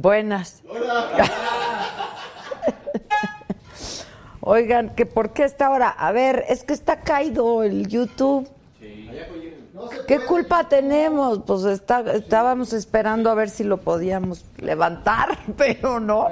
Buenas. Oigan, que por qué esta hora. A ver, es que está caído el YouTube. ¿Qué culpa tenemos? Pues está, estábamos esperando a ver si lo podíamos levantar, pero no.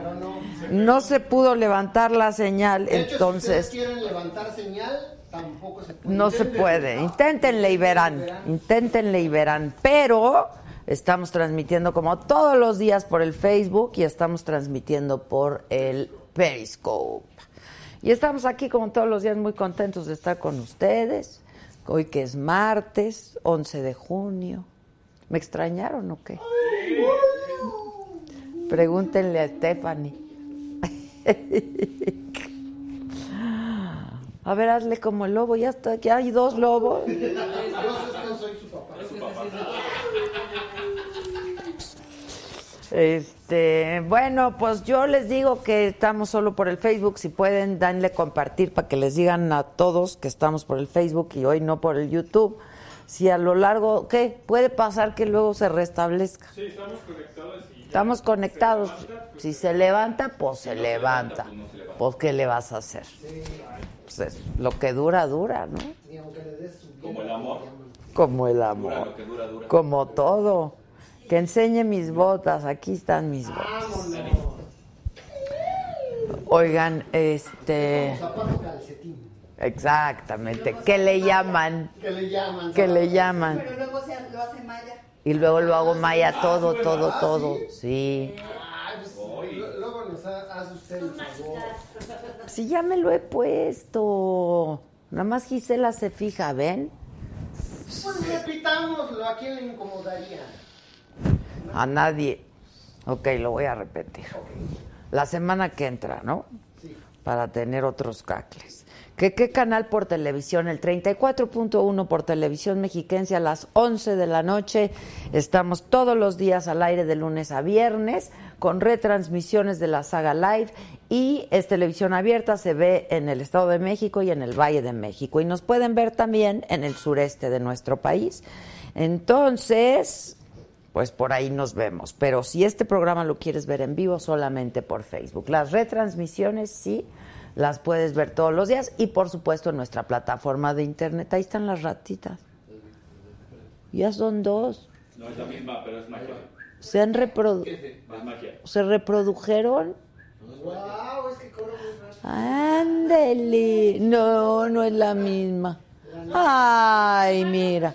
No se pudo levantar la señal, De hecho, entonces. Si quieren levantar señal, tampoco se puede. No se puede. Inténtenle y verán. Inténtenle y verán. Pero estamos transmitiendo como todos los días por el Facebook y estamos transmitiendo por el Periscope. Y estamos aquí como todos los días muy contentos de estar con ustedes. Hoy que es martes, 11 de junio. ¿Me extrañaron o qué? Pregúntenle a Stephanie. A ver, hazle como el lobo, ya está, ya hay dos lobos. Yo sé que soy su papá. Este, bueno, pues yo les digo que estamos solo por el Facebook. Si pueden, danle compartir para que les digan a todos que estamos por el Facebook y hoy no por el YouTube. Si a lo largo, ¿qué? Puede pasar que luego se restablezca. Sí, estamos conectados y Estamos conectados. Si se levanta, pues se levanta. Pues, ¿qué le vas a hacer? Pues es- lo que dura, dura, ¿no? Como el amor. Como el Dura amor. lo que dura, dura. Como todo. Que enseñe mis botas. Aquí están mis botas. Oigan, este. zapato calcetín. Exactamente. ¿Qué le llaman? Que le llaman. ¿Qué le llaman? Pero luego se lo hace Maya. Y luego lo hago maya todo, todo, todo. Sí. Ay, pues, lu- luego nos ha- hace usted el favor. Sí, ya me lo he puesto. Nada más Gisela se fija, ¿ven? Pues repitámoslo, ¿a quién le incomodaría? A nadie. Ok, lo voy a repetir. La semana que entra, ¿no? Para tener otros cacles. ¿Qué, ¿Qué canal por televisión? El 34.1 por televisión mexiquense a las 11 de la noche. Estamos todos los días al aire de lunes a viernes con retransmisiones de la saga live y es televisión abierta, se ve en el Estado de México y en el Valle de México y nos pueden ver también en el sureste de nuestro país. Entonces, pues por ahí nos vemos. Pero si este programa lo quieres ver en vivo, solamente por Facebook. Las retransmisiones sí las puedes ver todos los días y por supuesto en nuestra plataforma de internet. Ahí están las ratitas. Ya son dos. No es la misma, pero es magia. Se han reprodu se reprodujeron. Wow, es que. Ándele. No, no es la misma. Ay, mira.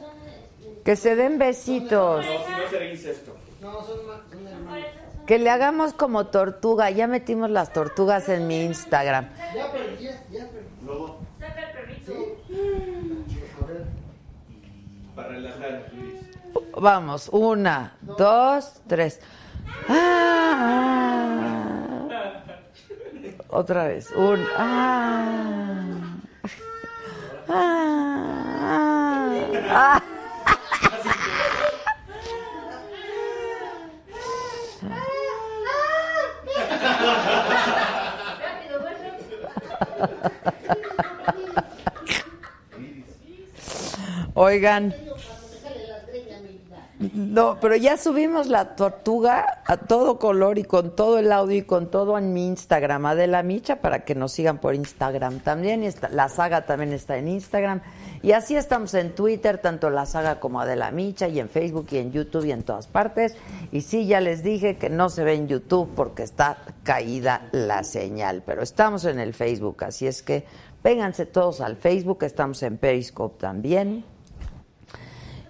Que se den besitos. No, si no será incesto. No, son, ma- son hermanos. Que le hagamos como tortuga. Ya metimos las tortugas en mi Instagram. Ya perdí, ya para relajar, Luis. Vamos, una, dos, tres. Ah, ah. Otra vez, un. Ah. Oigan. No, pero ya subimos la tortuga a todo color y con todo el audio y con todo en mi Instagram, Adela Micha, para que nos sigan por Instagram también. Y está- la saga también está en Instagram. Y así estamos en Twitter, tanto la saga como Adela Micha, y en Facebook y en YouTube y en todas partes. Y sí, ya les dije que no se ve en YouTube porque está caída la señal, pero estamos en el Facebook, así es que vénganse todos al Facebook, estamos en Periscope también.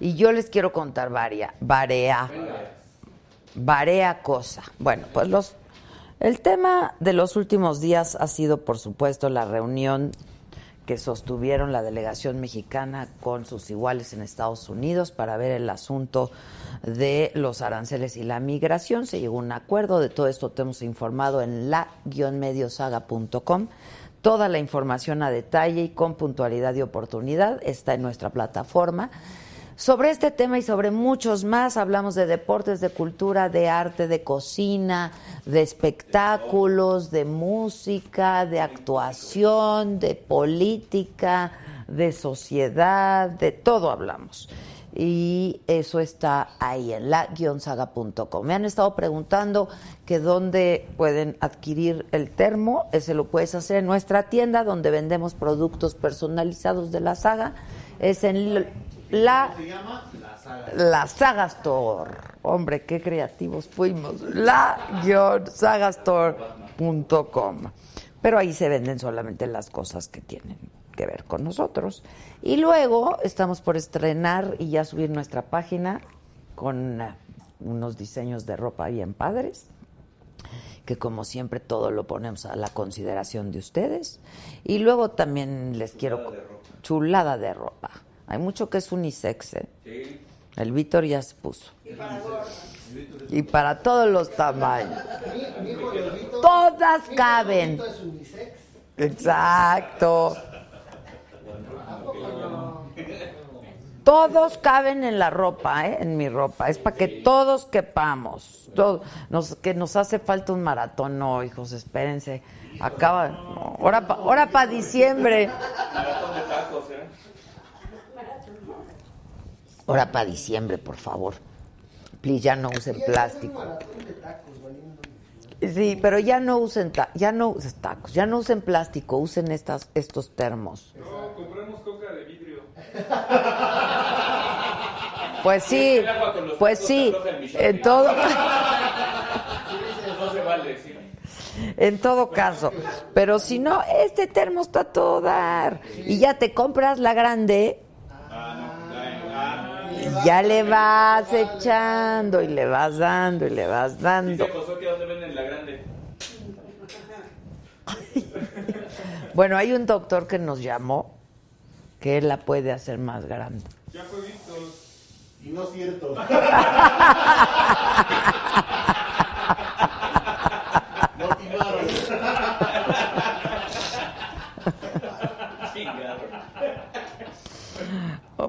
Y yo les quiero contar varia, varea, varea cosa. Bueno, pues los, el tema de los últimos días ha sido, por supuesto, la reunión que sostuvieron la delegación mexicana con sus iguales en Estados Unidos para ver el asunto de los aranceles y la migración. Se llegó a un acuerdo, de todo esto te hemos informado en la-mediosaga.com. Toda la información a detalle y con puntualidad y oportunidad está en nuestra plataforma. Sobre este tema y sobre muchos más hablamos de deportes, de cultura, de arte, de cocina, de espectáculos, de música, de actuación, de política, de sociedad, de todo hablamos. Y eso está ahí en la-saga.com. Me han estado preguntando que dónde pueden adquirir el termo. Ese lo puedes hacer en nuestra tienda donde vendemos productos personalizados de la saga. Es en la Se llama La Saga. la Saga Store. Hombre, qué creativos fuimos. La-sagastore.com. Pero ahí se venden solamente las cosas que tienen que ver con nosotros. Y luego estamos por estrenar y ya subir nuestra página con eh, unos diseños de ropa bien padres que como siempre todo lo ponemos a la consideración de ustedes. Y luego también les quiero... Chulada de ropa. Hay mucho que es unisex, ¿eh? El Víctor ya se puso. Y para todos los tamaños. Mi, mi hijo Leodito- Todas caben. Leodito es unisex. Exacto. Todos caben en la ropa, ¿eh? en mi ropa. Es para que todos quepamos. Todo- nos, que nos hace falta un maratón, no, hijos, espérense. Acaba. no, Ahora para ahora pa diciembre. Maratón de tacos, ¿eh? Ahora para diciembre, por favor. Please, ya no usen plástico. Sí, pero ya no usen ta- ya no usen tacos, ya no usen plástico, usen estas estos termos. No, compremos coca de vidrio. Pues sí, pues sí, en todo en todo caso. Pero si no, este termo está a todo dar y ya te compras la grande Ah, no. La, ah, y ya le vas echando y le vas dando y le vas dando. dice Josué que dónde venden la grande. Bueno, hay un doctor que nos llamó que él la puede hacer más grande. Ya fue visto. Y no es cierto.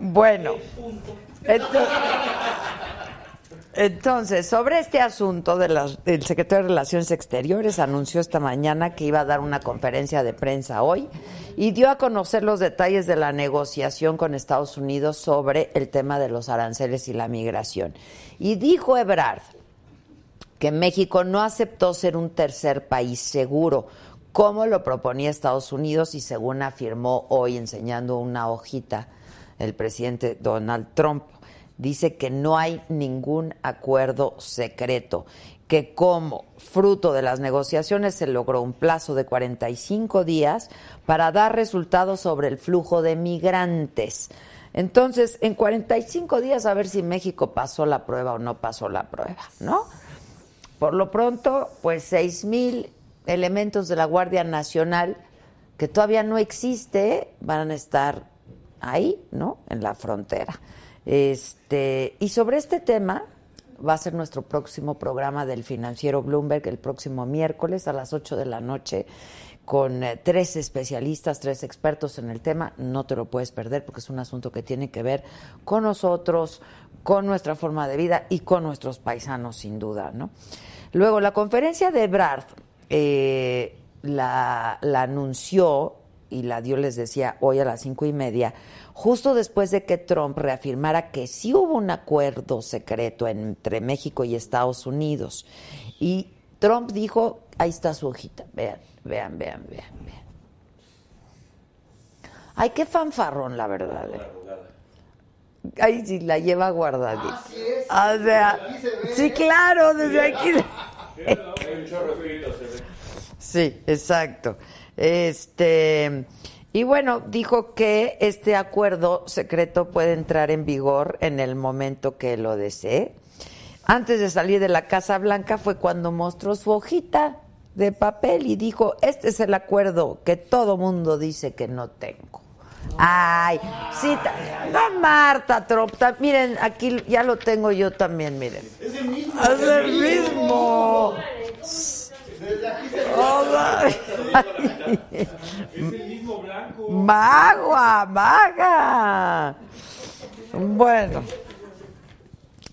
Bueno, entonces, sobre este asunto de las- del secretario de Relaciones Exteriores anunció esta mañana que iba a dar una conferencia de prensa hoy y dio a conocer los detalles de la negociación con Estados Unidos sobre el tema de los aranceles y la migración. Y dijo Ebrard que México no aceptó ser un tercer país seguro, como lo proponía Estados Unidos y según afirmó hoy enseñando una hojita el presidente Donald Trump. Dice que no hay ningún acuerdo secreto, que como fruto de las negociaciones se logró un plazo de 45 días para dar resultados sobre el flujo de migrantes. Entonces, en 45 días a ver si México pasó la prueba o no pasó la prueba, ¿no? Por lo pronto, pues seis mil elementos de la Guardia Nacional que todavía no existe van a estar ahí, ¿no? En la frontera. Este, y sobre este tema va a ser nuestro próximo programa del financiero Bloomberg el próximo miércoles a las 8 de la noche con eh, tres especialistas, tres expertos en el tema. No te lo puedes perder porque es un asunto que tiene que ver con nosotros, con nuestra forma de vida y con nuestros paisanos, sin duda. ¿no? Luego, la conferencia de Ebrard eh, la, la anunció y la dio, les decía, hoy a las cinco y media, justo después de que Trump reafirmara que sí hubo un acuerdo secreto entre México y Estados Unidos. Y Trump dijo, ahí está su hojita, vean, vean, vean, vean, vean. Ay, qué fanfarrón, la verdad. ¿eh? Ay, sí, la lleva guardadita. Así es. O sea, sí, claro, desde aquí. Se. Sí, exacto. Este y bueno, dijo que este acuerdo secreto puede entrar en vigor en el momento que lo desee. Antes de salir de la Casa Blanca fue cuando mostró su hojita de papel y dijo, este es el acuerdo que todo mundo dice que no tengo. Ay, sí, no Marta Trump, ta- miren, aquí ya lo tengo yo también, miren. Es el mismo. Es el mismo. Desde aquí se. Oh. Es el mismo blanco. Magua, maga. Bueno,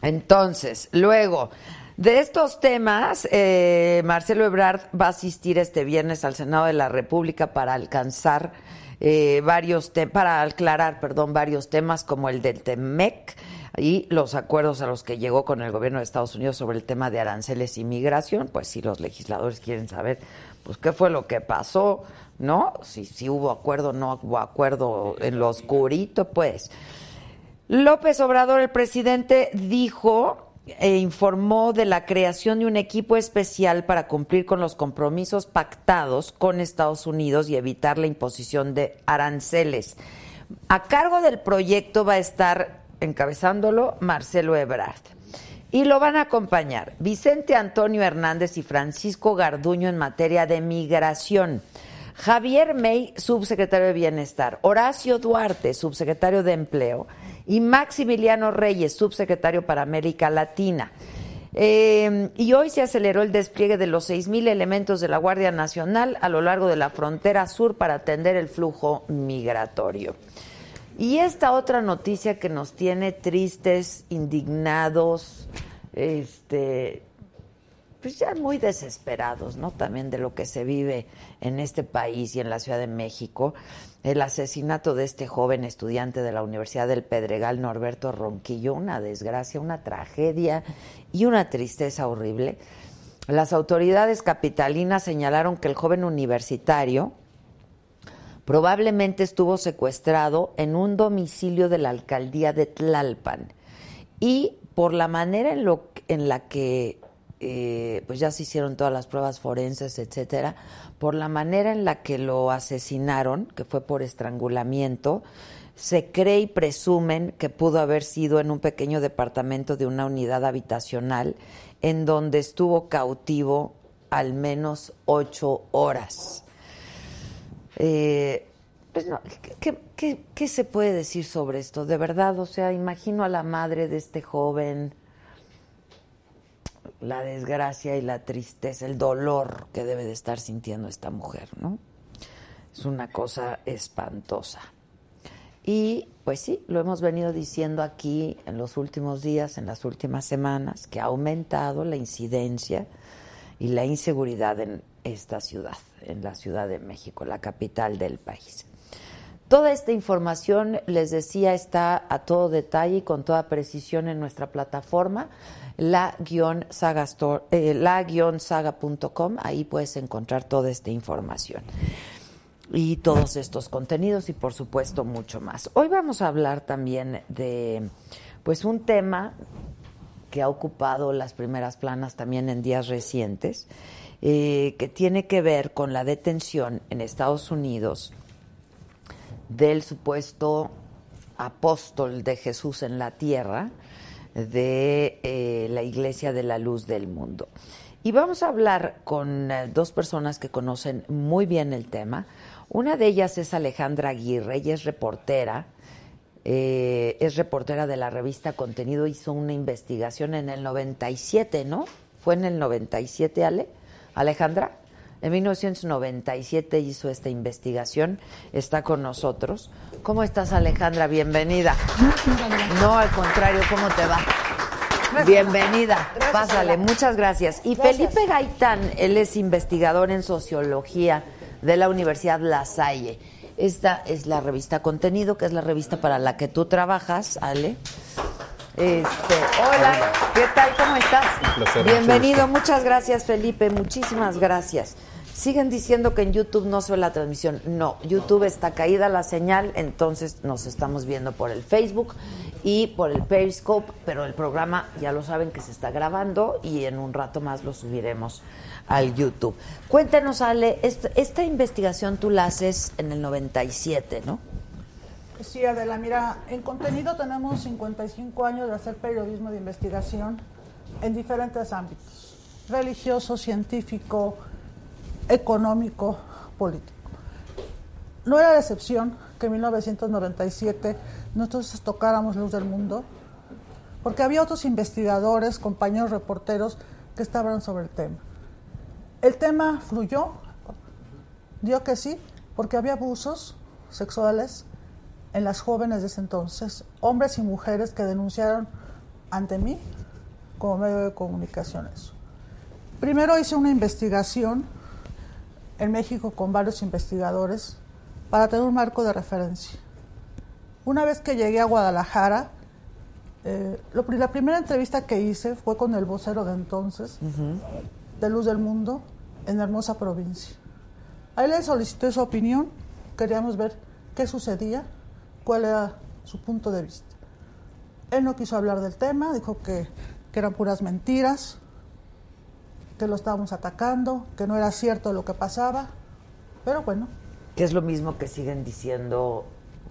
entonces, luego, de estos temas, eh, Marcelo Ebrard va a asistir este viernes al Senado de la República para alcanzar eh, varios para aclarar, perdón, varios temas como el del TEMEC y los acuerdos a los que llegó con el gobierno de Estados Unidos sobre el tema de aranceles y migración, pues si los legisladores quieren saber, pues qué fue lo que pasó, ¿no? Si, si hubo acuerdo, no hubo acuerdo en lo oscurito, pues. López Obrador, el presidente, dijo e informó de la creación de un equipo especial para cumplir con los compromisos pactados con Estados Unidos y evitar la imposición de aranceles. A cargo del proyecto va a estar encabezándolo Marcelo Ebrard. Y lo van a acompañar Vicente Antonio Hernández y Francisco Garduño en materia de migración. Javier May, subsecretario de Bienestar, Horacio Duarte, subsecretario de Empleo, y Maximiliano Reyes, subsecretario para América Latina. Eh, y hoy se aceleró el despliegue de los 6.000 elementos de la Guardia Nacional a lo largo de la frontera sur para atender el flujo migratorio. Y esta otra noticia que nos tiene tristes, indignados, este, pues ya muy desesperados, ¿no? También de lo que se vive en este país y en la Ciudad de México. El asesinato de este joven estudiante de la Universidad del Pedregal, Norberto Ronquillo, una desgracia, una tragedia y una tristeza horrible. Las autoridades capitalinas señalaron que el joven universitario probablemente estuvo secuestrado en un domicilio de la alcaldía de Tlalpan y por la manera en, lo, en la que eh, pues ya se hicieron todas las pruebas forenses, etcétera, por la manera en la que lo asesinaron, que fue por estrangulamiento, se cree y presumen que pudo haber sido en un pequeño departamento de una unidad habitacional en donde estuvo cautivo al menos ocho horas. Eh, pues no, ¿qué, qué, qué, qué se puede decir sobre esto? De verdad, o sea, imagino a la madre de este joven, la desgracia y la tristeza, el dolor que debe de estar sintiendo esta mujer, ¿no? Es una cosa espantosa. Y pues sí, lo hemos venido diciendo aquí en los últimos días, en las últimas semanas, que ha aumentado la incidencia y la inseguridad en esta ciudad, en la Ciudad de México, la capital del país. Toda esta información, les decía, está a todo detalle y con toda precisión en nuestra plataforma, la-saga.com. Eh, la ahí puedes encontrar toda esta información y todos estos contenidos y por supuesto mucho más. Hoy vamos a hablar también de pues un tema que ha ocupado las primeras planas también en días recientes, eh, que tiene que ver con la detención en Estados Unidos del supuesto apóstol de Jesús en la tierra de eh, la Iglesia de la Luz del Mundo. Y vamos a hablar con eh, dos personas que conocen muy bien el tema. Una de ellas es Alejandra Aguirre, ella es reportera, es reportera de la revista Contenido, hizo una investigación en el 97, ¿no? Fue en el 97, Ale, Alejandra, En 1997 hizo esta investigación, está con nosotros. ¿Cómo estás Alejandra? Bienvenida. No, al contrario, ¿cómo te va? Bienvenida, pásale, muchas gracias. Y Felipe Gaitán, él es investigador en sociología de la Universidad La Salle. Esta es la revista Contenido, que es la revista para la que tú trabajas, Ale. Este, hola, ¿qué tal? ¿Cómo estás? Un placer, Bienvenido, muchas gracias Felipe, muchísimas gracias. Siguen diciendo que en YouTube no se ve la transmisión. No, YouTube está caída la señal, entonces nos estamos viendo por el Facebook y por el Periscope, pero el programa ya lo saben que se está grabando y en un rato más lo subiremos al YouTube. Cuéntanos, Ale, esta, esta investigación tú la haces en el 97, ¿no? Sí, Adela, mira, en contenido tenemos 55 años de hacer periodismo de investigación en diferentes ámbitos, religioso, científico, económico, político. No era la excepción que en 1997 nosotros tocáramos Luz del Mundo, porque había otros investigadores, compañeros reporteros que estaban sobre el tema. El tema fluyó, dio que sí, porque había abusos sexuales en las jóvenes de ese entonces, hombres y mujeres que denunciaron ante mí como medio de comunicación eso. Primero hice una investigación en México con varios investigadores para tener un marco de referencia. Una vez que llegué a Guadalajara, eh, lo, la primera entrevista que hice fue con el vocero de entonces, de Luz del Mundo, en la hermosa provincia. A él le solicité su opinión, queríamos ver qué sucedía, cuál era su punto de vista. Él no quiso hablar del tema, dijo que, que eran puras mentiras, que lo estábamos atacando, que no era cierto lo que pasaba, pero bueno. Que es lo mismo que siguen diciendo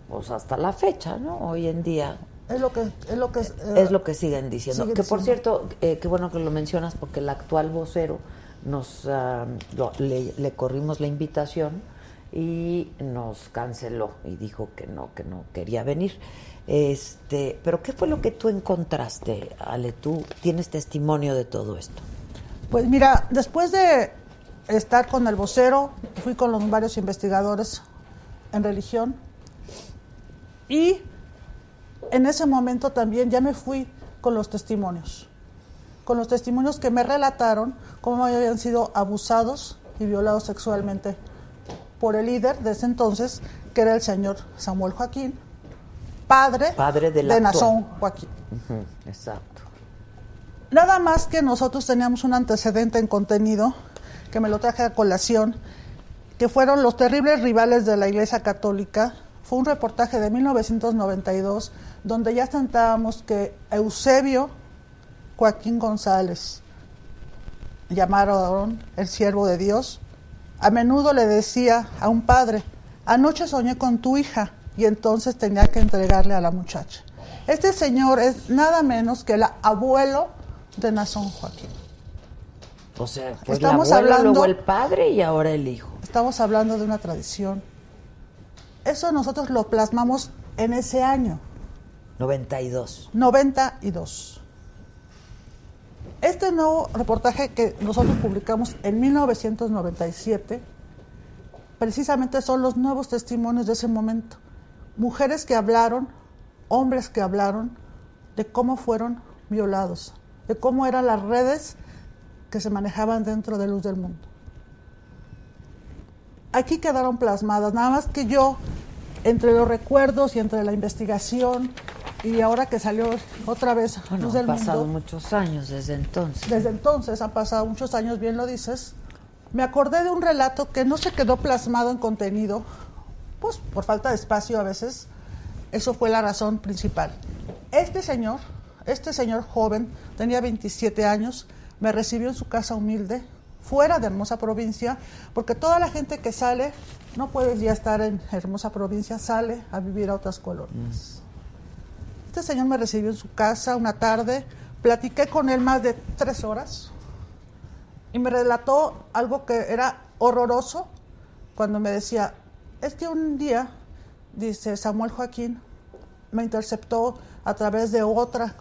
pues hasta la fecha, ¿no? Hoy en día. Es lo que es lo que, eh, es lo que siguen diciendo. que por cierto, eh, qué bueno que lo mencionas porque el actual vocero nos ah, lo- le, le corrimos la invitación y nos canceló y dijo que no, que no quería venir. Este, pero ¿qué fue lo que tú encontraste, Ale? Tú tienes testimonio de todo esto. Pues mira, después de estar con el vocero, fui con los varios investigadores en religión y en ese momento también ya me fui con los testimonios, con los testimonios que me relataron cómo habían sido abusados y violados sexualmente por el líder de ese entonces, que era el señor Samuel Joaquín, padre, Padre de. Nazón Joaquín. Exacto. Nada más que nosotros teníamos un antecedente en contenido, que me lo traje a colación, que fueron los terribles rivales de la Iglesia Católica. Fue un reportaje de 1992, donde ya sentábamos que Eusebio Joaquín González, llamaron el siervo de Dios, a menudo le decía a un padre, anoche soñé con tu hija y entonces tenía que entregarle a la muchacha. Este señor es nada menos que el abuelo de Nazón Joaquín. O sea, fue Estamos el abuelo, hablando- luego el padre y ahora el hijo. Estamos hablando de una tradición. Eso nosotros lo plasmamos en ese año, 92. 92. Este nuevo reportaje que nosotros publicamos en 1997, precisamente son los nuevos testimonios de ese momento. Mujeres que hablaron, hombres que hablaron de cómo fueron violados, de cómo eran las redes que se manejaban dentro de Luz del Mundo. Aquí quedaron plasmadas, nada más que yo, entre los recuerdos y entre la investigación, y ahora que salió otra vez Bueno, Luz han pasado Mundo, muchos años desde entonces. desde entonces, han pasado muchos años, bien lo dices, me acordé de un relato que no se quedó plasmado en contenido, pues por falta de espacio a veces, eso fue la razón principal. Este señor, este señor joven, tenía 27 años, me recibió en su casa humilde, fuera de Hermosa Provincia, porque toda la gente que sale, no puedes ya estar en Hermosa Provincia, sale a vivir a otras colonias. Este señor me recibió en su casa una tarde, platiqué con él más de tres horas y me relató algo que era horroroso cuando me decía, es que un día, dice Samuel Joaquín, me interceptó a través de otra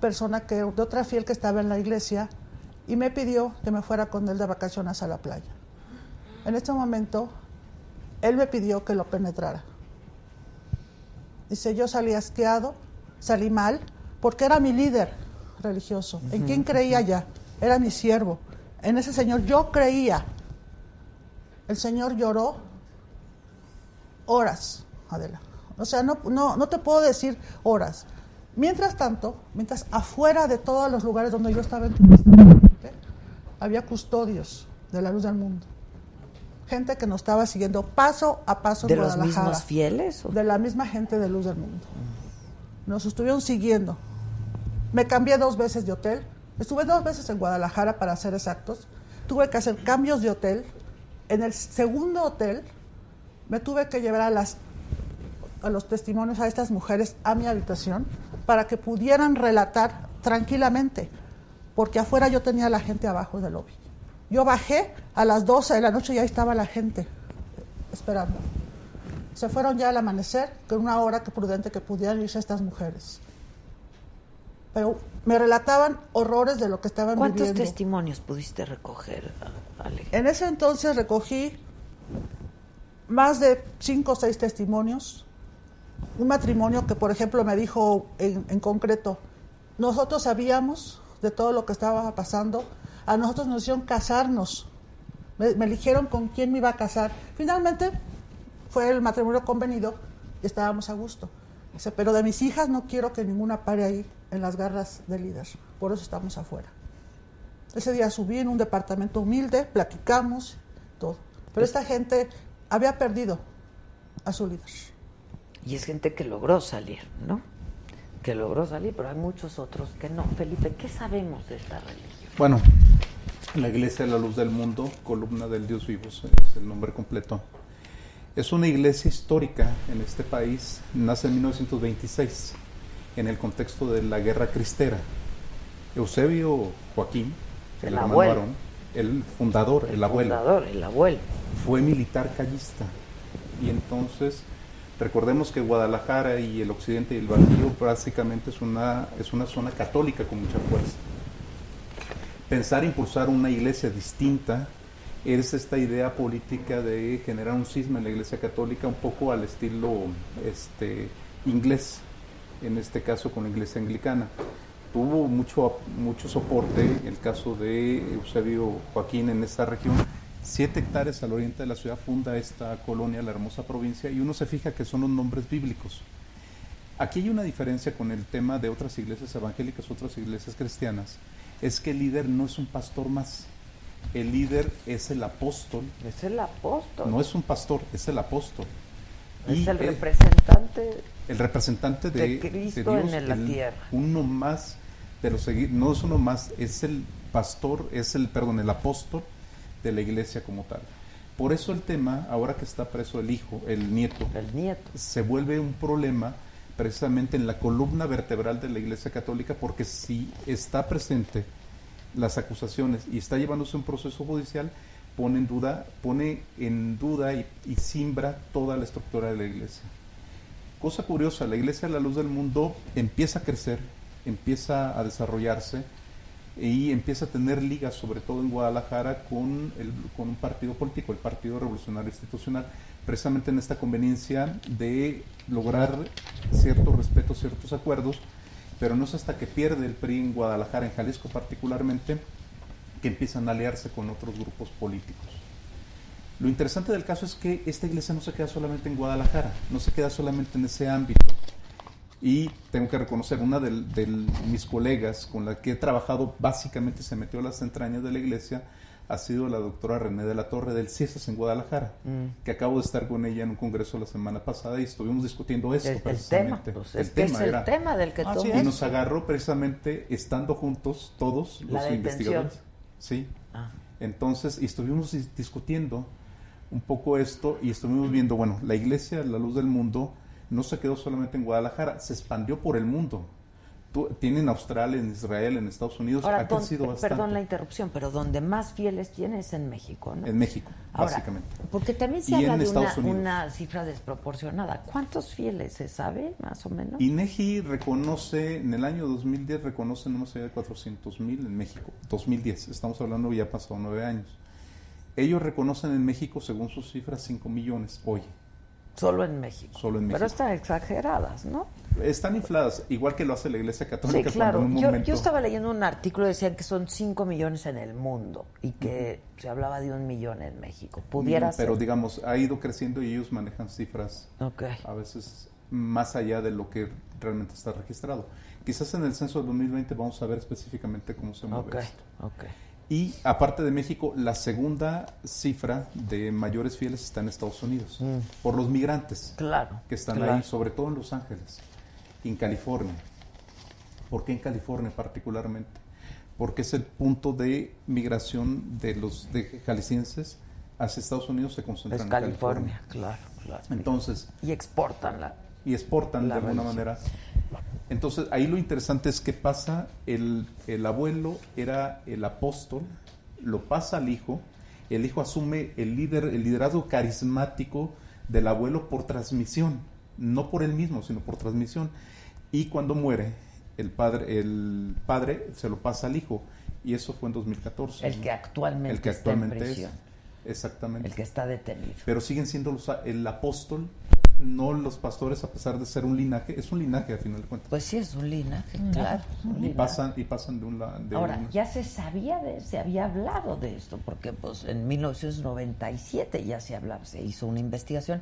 persona, que, de otra fiel que estaba en la iglesia, y me pidió que me fuera con él de vacaciones a la playa. en este momento, él me pidió que lo penetrara. Dice, yo salí asqueado, salí mal, porque era mi líder religioso. ¿En quién creía ya? Era mi siervo. En ese Señor yo creía. El Señor lloró horas, Adela. O sea, no, no, no te puedo decir horas. Mientras tanto, mientras afuera de todos los lugares donde yo estaba en había custodios de la luz del mundo. Gente que nos estaba siguiendo paso a paso ¿De los mismos fieles? o- De la misma gente de luz del mundo. Nos estuvieron siguiendo. Me cambié dos veces de hotel. Estuve dos veces en Guadalajara para ser exactos. Tuve que hacer cambios de hotel. En el segundo hotel me tuve que llevar a las a los testimonios a estas mujeres a mi habitación para que pudieran relatar tranquilamente, porque afuera yo tenía a la gente abajo del lobby. Yo bajé a las 12 de la noche y ahí estaba la gente esperando. Se fueron ya al amanecer, con una hora que prudente que pudieran irse estas mujeres. Pero me relataban horrores de lo que estaban ¿Cuántos viviendo. testimonios pudiste recoger, Ale? En ese entonces recogí más de cinco o seis testimonios. Un matrimonio que, por ejemplo, me dijo en, en concreto, nosotros sabíamos de todo lo que estaba pasando, a nosotros nos hicieron casarnos, me, me eligieron con quién me iba a casar. Finalmente fue el matrimonio convenido y estábamos a gusto. Dice, pero de mis hijas no quiero que ninguna pare ahí en las garras del líder, por eso estamos afuera. Ese día subí en un departamento humilde, platicamos, todo. Pero esta gente había perdido a su líder. Y es gente que logró salir, ¿no? Que logró salir, pero hay muchos otros que no. Felipe, ¿qué sabemos de esta religión? Bueno, la Iglesia de la Luz del Mundo, columna del Dios vivo, es el nombre completo. Es una iglesia histórica en este país, nace en 1926, en el contexto de la Guerra Cristera. Eusebio Joaquín, el, El hermano abuelo. varón, el fundador, el, abuelo, Fundador, el abuelo. fue militar callista. Y entonces, recordemos que Guadalajara y el occidente y el Bajío básicamente es una, es una zona católica con mucha fuerza. Pensar impulsar una iglesia distinta es esta idea política de generar un cisma en la iglesia católica un poco al estilo este, inglés, en este caso con la iglesia anglicana. Tuvo mucho, mucho soporte el caso de Eusebio Joaquín en esta región. Siete hectáreas al oriente de la ciudad funda esta colonia, la hermosa provincia, y uno se fija que son los nombres bíblicos. Aquí hay una diferencia con el tema de otras iglesias evangélicas, otras iglesias cristianas, es que el líder no es un pastor más, el líder es el apóstol, Es el apóstol. no es un pastor, es el apóstol. es Y el representante. el representante de, de Cristo Dios, en la el- tierra. Uno más de los no es uno más, es el pastor, es el, perdón, el apóstol de la iglesia como tal. Por eso el tema, ahora que está preso el hijo, el nieto, El nieto. se vuelve un problema precisamente en la columna vertebral de la Iglesia Católica porque si está presente las acusaciones y está llevándose un proceso judicial, pone en duda, pone en duda y, simbra toda la estructura de la Iglesia. Cosa curiosa, la Iglesia de la Luz del Mundo empieza a crecer, empieza a desarrollarse y empieza a tener ligas, sobre todo en Guadalajara, con, el, con un partido político, el Partido Revolucionario Institucional, precisamente en esta conveniencia de lograr cierto respeto, ciertos acuerdos, pero no es hasta que pierde el PRI en Guadalajara, en Jalisco particularmente, que empiezan a aliarse con otros grupos políticos. Lo interesante del caso es que esta iglesia no se queda solamente en Guadalajara, no se queda solamente en ese ámbito. Y tengo que reconocer, una de mis colegas con la que he trabajado, básicamente se metió a las entrañas de la iglesia, ha sido la doctora René de la Torre del CIESAS en Guadalajara, Mm. que acabo de estar con ella en un congreso la semana pasada y estuvimos discutiendo esto El, el tema. precisamente. Pues El es que es tema el era- tema del que tú y nos agarró precisamente estando juntos todos La los detención. investigadores. Sí. Ah. Entonces, y estuvimos dis- discutiendo un poco esto y estuvimos viendo, bueno, la iglesia, la luz del mundo, no se quedó solamente en Guadalajara, se expandió por el mundo. Tú- tiene en Australia, en Israel, en Estados Unidos, Ahora, ha don- crecido bastante. perdón la interrupción, pero donde más fieles tiene es en México, ¿no? En México, Ahora, básicamente. Porque también se Y habla de una, una cifra desproporcionada. ¿Cuántos fieles se sabe, más o menos? INEGI reconoce, en el año 2010 reconoce no más allá de 400 mil en México. 2010, estamos hablando ya pasado nueve años. Ellos reconocen en México, según sus cifras, 5 millones hoy. Solo en México. Solo en Pero México. están exageradas, ¿no? Están infladas, igual que lo hace la Iglesia Sí, Católica. claro. cuando en un Yo, momento- yo estaba leyendo un artículo decían que son 5 millones en el mundo y que se hablaba de un millón en México. Pudiera Pero ser. digamos, ha ido creciendo y ellos manejan cifras Ok. a veces más allá de lo que realmente está registrado. Quizás en el censo del 2020 vamos a ver específicamente cómo se mueve Ok, esto. ok. Y aparte de México, la segunda cifra de mayores fieles está en Estados Unidos, por los migrantes Claro. que están Mm. claro. ahí, sobre todo en Los Ángeles, en California. ¿Por qué en California particularmente? Porque es el punto de migración de los de jaliscienses hacia Estados Unidos se concentran Es en California, claro, claro. Entonces, y exportan la. Y exportan La de alguna religión. manera. Entonces, ahí lo interesante es que pasa, el, el abuelo era el apóstol, lo pasa al hijo, el hijo asume el, líder, el liderazgo carismático del abuelo por transmisión, no por él mismo, sino por transmisión. Y cuando muere, el padre, el padre se lo pasa al hijo, y eso fue en 2014. El que actualmente, El que está en actualmente es. Exactamente El que está detenido. pero siguen siendo los, el apóstol, no los pastores, a pesar de ser un linaje, es un linaje a final de cuentas. Pues sí, es un linaje, claro. es un y linaje. pasan, y pasan de un lado. Ahora, ya se sabía, de, se había hablado de esto, porque pues en 1997 ya se hablaba, se hizo una investigación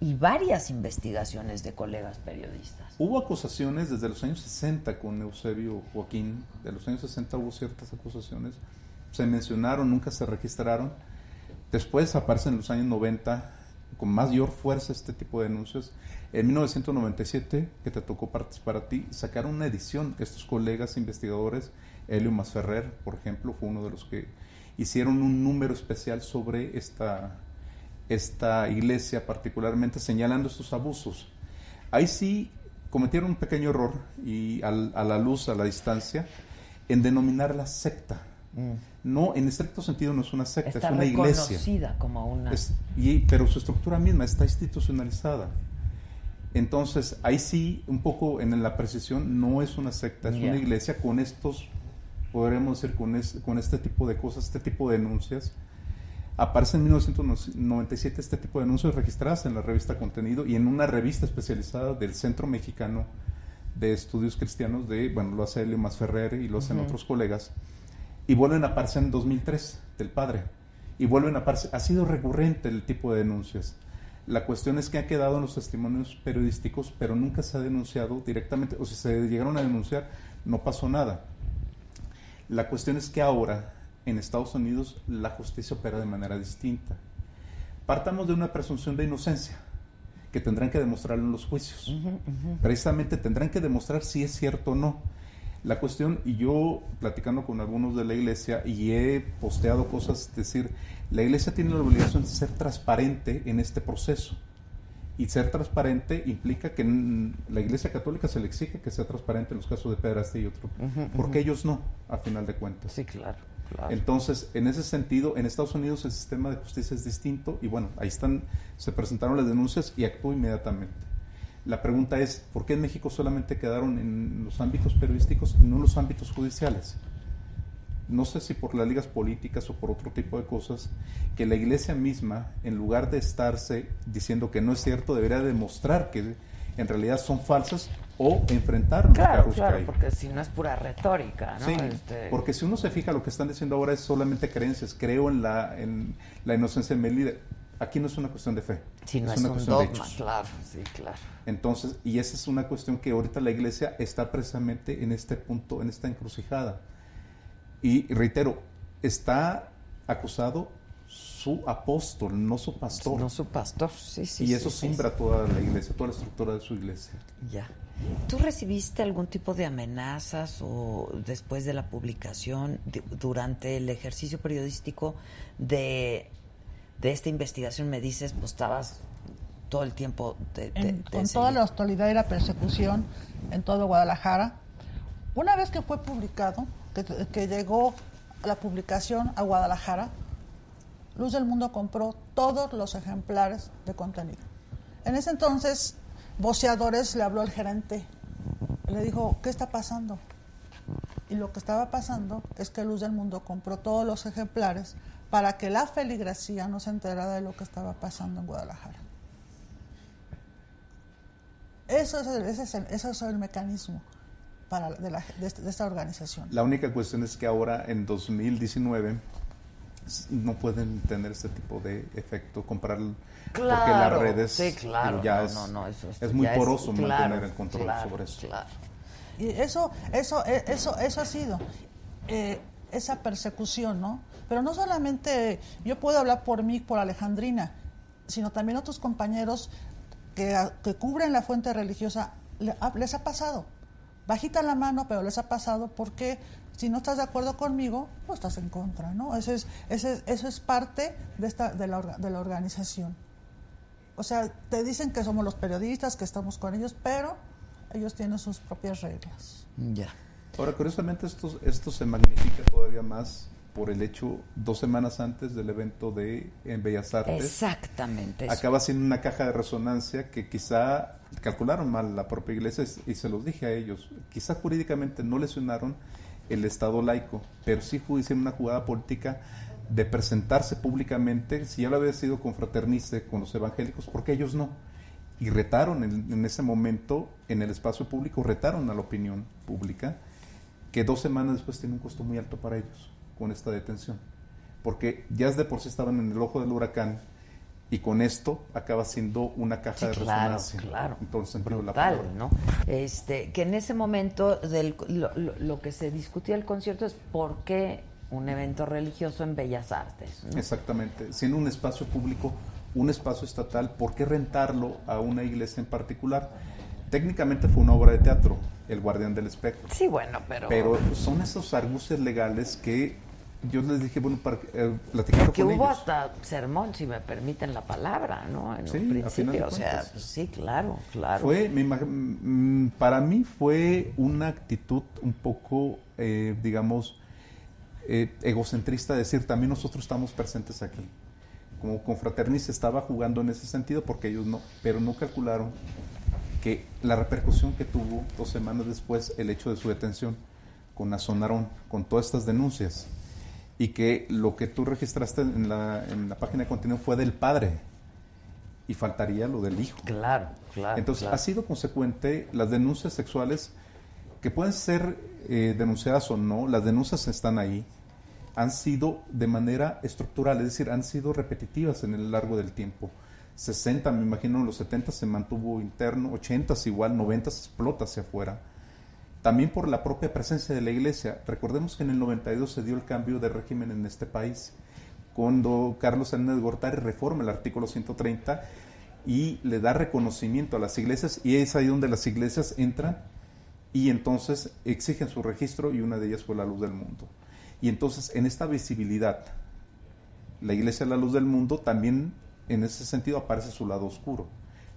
y varias investigaciones de colegas periodistas. Hubo acusaciones desde los años 60 con Eusebio Joaquín, de los años 60 hubo ciertas acusaciones, se mencionaron, nunca se registraron. Después aparecen en los años 90 con mayor fuerza este tipo de denuncias. En 1997, que te tocó participar a ti, sacaron una edición, estos colegas investigadores, Helio Masferrer, por ejemplo, fue uno de los que hicieron un número especial sobre esta, esta iglesia, particularmente señalando estos abusos. Ahí sí cometieron un pequeño error y a la luz, a la distancia, en denominar la secta. No, en estricto sentido no es una secta. Está es una iglesia. reconocida como una... Es- y- pero su estructura misma está institucionalizada. Entonces, ahí sí, un poco en la precisión, no es una secta, es una iglesia con estos, podremos decir, con, es- con este tipo de cosas, este tipo de denuncias. Aparece en 1997 este tipo de denuncias registradas en la revista Contenido y en una revista especializada del Centro Mexicano de Estudios Cristianos, de, bueno, lo hace Helio Masferrer y lo hacen otros colegas, y vuelven a aparecer en 2003 del padre, y vuelven a aparecer, ha sido recurrente el tipo de denuncias. La cuestión es que ha quedado en los testimonios periodísticos, pero nunca se ha denunciado directamente, o si se llegaron a denunciar, no pasó nada. La cuestión es que ahora en Estados Unidos la justicia opera de manera distinta. Partamos de una presunción de inocencia que tendrán que demostrarlo en los juicios. Precisamente tendrán que demostrar si es cierto o no. La cuestión, y yo platicando con algunos de la iglesia y he posteado cosas, es decir, la iglesia tiene la obligación de ser transparente en este proceso. Y ser transparente implica que la iglesia católica se le exige que sea transparente en los casos de pederastia y otro, porque ellos no, a final de cuentas. Sí, claro, claro. Entonces, en ese sentido, en Estados Unidos el sistema de justicia es distinto y bueno, ahí están, se presentaron las denuncias y actuó inmediatamente. La pregunta es, ¿por qué en México solamente quedaron en los ámbitos periodísticos y no en los ámbitos judiciales? No sé si por las ligas políticas o por otro tipo de cosas, que la iglesia misma, en lugar de estarse diciendo que no es cierto, debería demostrar que en realidad son falsas o enfrentar los Claro, claro, porque si no es pura retórica, ¿no? Sí, Este, porque si uno se fija, lo que están diciendo ahora es solamente creencias. Creo en la, en la inocencia de mi líder. Aquí no es una cuestión de fe. si no es, una un cuestión de dogma, hechos. claro, sí, claro. Entonces, y esa es una cuestión que ahorita la iglesia está precisamente en este punto, en esta encrucijada. Y reitero, está acusado su apóstol, no su pastor. No su pastor, sí, sí. y eso sí, simbra toda la iglesia, toda la estructura de su iglesia. Ya. ¿Tú recibiste algún tipo de amenazas o después de la publicación, de- durante el ejercicio periodístico de, de esta investigación? Me dices, pues estabas todo el tiempo de, de- en- de con toda la hostilidad y la persecución en todo Guadalajara. Una vez que fue publicado, que, que llegó la publicación a Guadalajara, Luz del Mundo compró todos los ejemplares de contenido. En ese entonces, Voceadores le habló al gerente. Le dijo, ¿qué está pasando? Y lo que estaba pasando es que Luz del Mundo compró todos los ejemplares para que la feligresía no se enterara de lo que estaba pasando en Guadalajara. Eso es el, ese es el, ese es el mecanismo para, de, la- de de esta organización. La única cuestión es que ahora en 2019 s- no pueden tener este tipo de efecto, comprar porque las Claro, redes sí, claro. ya no, es, no, no, eso es, es muy ya poroso claro, mantener el control claro, sobre eso. Claro. Y eso, eso, eh, eso, eso ha sido eh, esa persecución, ¿no? Pero no solamente yo puedo hablar por mí, por Alejandrina, sino también otros compañeros que, que cubren la fuente religiosa, les ha pasado. Bajita la mano, pero les ha pasado porque si no estás de acuerdo conmigo, pues estás en contra, ¿no? Eso es, ese es- eso es parte de, esta, de, la, de la organización. O sea, te dicen que somos los periodistas, que estamos con ellos, pero ellos tienen sus propias reglas. Ya. Ahora, curiosamente, esto, esto se magnifica todavía más por el hecho, dos semanas antes del evento de en Bellas Artes, Exactamente. eso. acaba siendo una caja de resonancia que quizá calcularon mal la propia iglesia y se los dije a ellos. Quizá jurídicamente no lesionaron el Estado laico, pero sí hicieron una jugada política de presentarse públicamente, si ya lo había sido con Fraterniste, con los evangélicos, porque ellos no. Y retaron en, en ese momento, en el espacio público, retaron a la opinión pública, que dos semanas después tiene un costo muy alto para ellos con esta detención. Porque ya de por sí estaban en el ojo del huracán y con esto acaba siendo una caja Sí, de claro, resonancia. claro. En todo el sentido de la Brutal, palabra. ¿no? Este, que en ese momento del, lo, lo- lo que se discutía el concierto es por qué un evento religioso en Bellas Artes. ¿no? Exactamente. Siendo un espacio público, un espacio estatal, ¿por qué rentarlo a una iglesia en particular? Técnicamente fue una obra de teatro, El Guardián del Espectro. Sí, bueno, pero... Pero son esos argucias legales que yo les dije, bueno, para eh, platicar que con hubo ellos. hasta sermón, si me permiten la palabra, ¿no? En Sí, un principio, o sea, pues sí, claro, claro. Fue, me mm, para mí fue una actitud un poco, eh, digamos, eh, egocentrista, decir, también nosotros estamos presentes aquí. Como confraternista estaba jugando en ese sentido porque ellos no, pero no calcularon que la repercusión que tuvo dos semanas después el hecho de su detención con Azonarón, con todas estas denuncias, y que lo que tú registraste en la, en la página de contenido fue del padre, y faltaría lo del hijo. Claro, claro. Entonces, claro. ha sido consecuente las denuncias sexuales que pueden ser eh, denunciadas o no, las denuncias están ahí, han sido de manera estructural, es decir, han sido repetitivas en el largo del tiempo. 60, me imagino, en los 70 se mantuvo interno, 80 igual, 90 explota hacia afuera. También por la propia presencia de la iglesia. Recordemos que en el 92 se dio el cambio de régimen en este país, cuando Carlos de Gortari reforma el artículo 130 y le da reconocimiento a las iglesias y es ahí donde las iglesias entran y entonces exigen su registro y una de ellas fue la luz del mundo. Y entonces en esta visibilidad, la iglesia es la luz del mundo, también en ese sentido aparece su lado oscuro,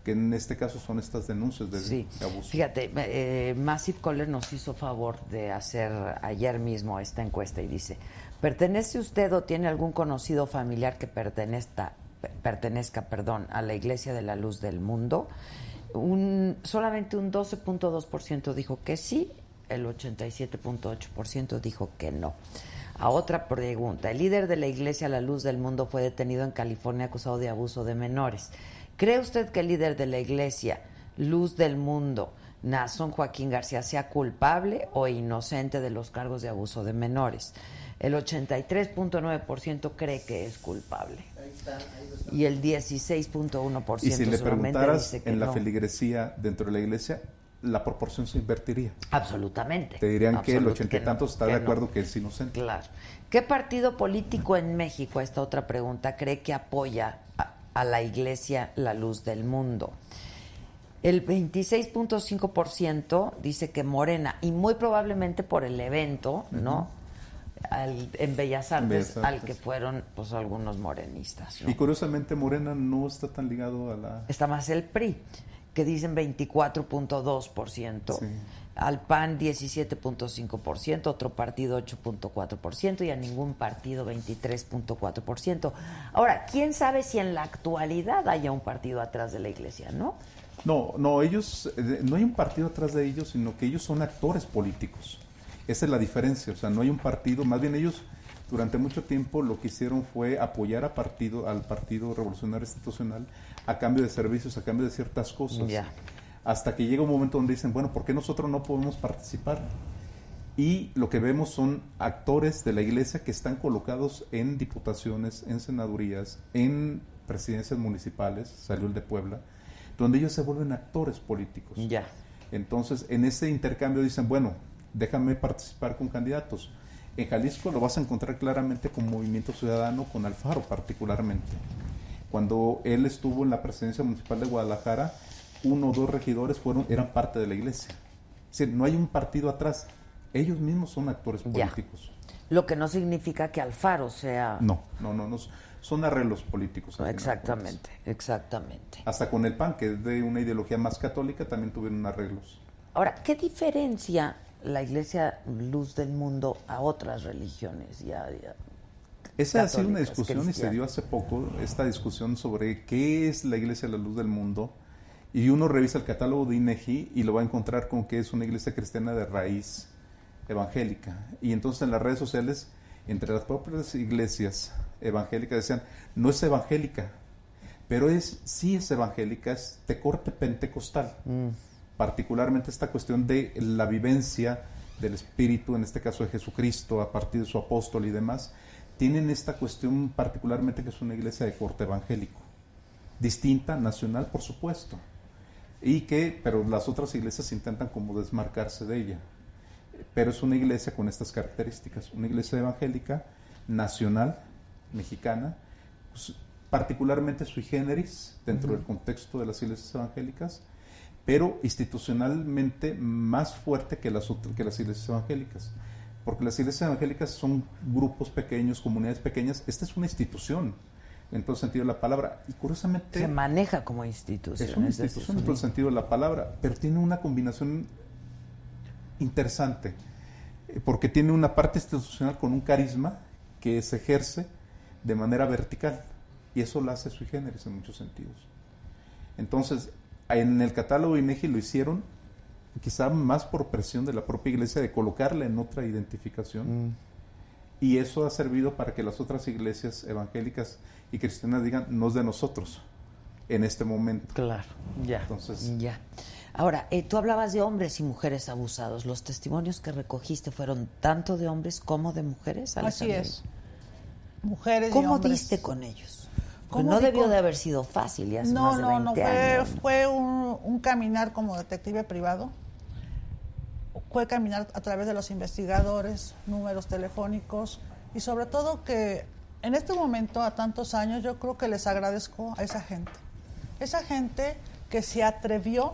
que en este caso son estas denuncias de, Sí, de abuso. fíjate, eh, Massive Caller nos hizo favor de hacer ayer mismo esta encuesta y dice, ¿pertenece usted o tiene algún conocido familiar que pertenezca, pertenezca perdón, a la Iglesia de la Luz del Mundo? Un, solamente un 12.2% dijo que sí, el 87.8% dijo que no. A otra pregunta, el líder de la Iglesia La Luz del Mundo fue detenido en California acusado de abuso de menores. ¿Cree usted que el líder de la Iglesia Luz del Mundo, Nazón Joaquín García, sea culpable o inocente de los cargos de abuso de menores? El 83.9% cree que es culpable. Y el 16.1% Y si le solamente preguntaras dice que en la no. feligresía dentro de la iglesia, la proporción se invertiría. Absolutamente. Te dirían que el Absolut- ochenta y no, tantos está de no. acuerdo que es inocente. Claro. ¿Qué partido político en México, esta otra pregunta, cree que apoya a, a la Iglesia La Luz del Mundo? El 26.5% dice que Morena, y muy probablemente por el evento, ¿no? Al- en Bellas Artes, Bellas al que fueron pues algunos morenistas. ¿no? Y curiosamente Morena no está tan ligado a la... Está más el PRI, que dicen 24.2%. Sí. Al PAN 17.5%, otro partido 8.4% y a ningún partido 23.4%. Ahora, ¿quién sabe si en la actualidad haya un partido atrás de la iglesia, no? No, no, ellos, eh, no hay un partido atrás de ellos, sino que ellos son actores políticos. Esa es la diferencia, o sea, no hay un partido, más bien ellos durante mucho tiempo lo que hicieron fue apoyar a partido, al Partido Revolucionario Institucional a cambio de servicios, a cambio de ciertas cosas. Ya. Hasta que llega un momento donde dicen, bueno, ¿por qué nosotros no podemos participar? Y lo que vemos son actores de la iglesia que están colocados en diputaciones, en senadurías, en presidencias municipales, salió el de Puebla, donde ellos se vuelven actores políticos. Ya. Entonces, en ese intercambio dicen, bueno, déjame participar con candidatos. En Jalisco lo vas a encontrar claramente con Movimiento Ciudadano, con Alfaro particularmente. Cuando él estuvo en la presidencia municipal de Guadalajara, uno o dos regidores fueron, eran parte de la iglesia. Es decir, no hay un partido atrás. Ellos mismos son actores Ya. políticos. Lo que no significa que Alfaro sea... No, no, no, no. Son arreglos políticos. Exactamente, exactamente. Hasta con el PAN, que es de una ideología más católica, también tuvieron arreglos. Ahora, ¿qué diferencia la Iglesia Luz del Mundo a otras religiones? Ya, ya? Esa ha sido una discusión y se dio hace poco, esta discusión sobre qué es la Iglesia de la Luz del Mundo. Y uno revisa el catálogo de INEGI y lo va a encontrar con que es una iglesia cristiana de raíz evangélica. Y entonces en las redes sociales, entre las propias iglesias evangélicas decían, no es evangélica, pero es sí es evangélica, es de corte pentecostal. Particularmente esta cuestión de la vivencia del Espíritu, en este caso de Jesucristo, a partir de su apóstol y demás, tienen esta cuestión particularmente que es una iglesia de corte evangélico. Distinta, nacional, por supuesto. Y que, pero las otras iglesias intentan como desmarcarse de ella. Pero es una iglesia con estas características, una iglesia evangélica, nacional, mexicana, pues, particularmente sui generis dentro del contexto de las iglesias evangélicas, pero institucionalmente más fuerte que las, que las iglesias evangélicas. Porque las iglesias evangélicas son grupos pequeños, comunidades pequeñas. Esta es una institución, en todo sentido de la palabra. Y curiosamente... Se maneja como institución. Es una institución en todo sentido de la palabra, pero tiene una combinación interesante, eh, porque tiene una parte institucional con un carisma que se ejerce de manera vertical, y eso la hace sui generis en muchos sentidos. Entonces, en el catálogo INEGI lo hicieron quizá más por presión de la propia iglesia de colocarla en otra identificación. Y eso ha servido para que las otras iglesias evangélicas y cristianas digan, no es de nosotros en este momento. Claro, ya. Entonces- ya. Ahora, eh, tú hablabas de hombres y mujeres abusados. ¿Los testimonios que recogiste fueron tanto de hombres como de mujeres? Así Alejandra? es. Mujeres y ¿Cómo hombres. diste con ellos? Pues ¿Cómo no debió con- de haber sido fácil, ya hace No, más de no, 20 no, fue, años. ¿no? fue un, un caminar como detective privado. Fue caminar a través de los investigadores, números telefónicos y sobre todo que en este momento, a tantos años, yo creo que les agradezco a esa gente. Esa gente que se atrevió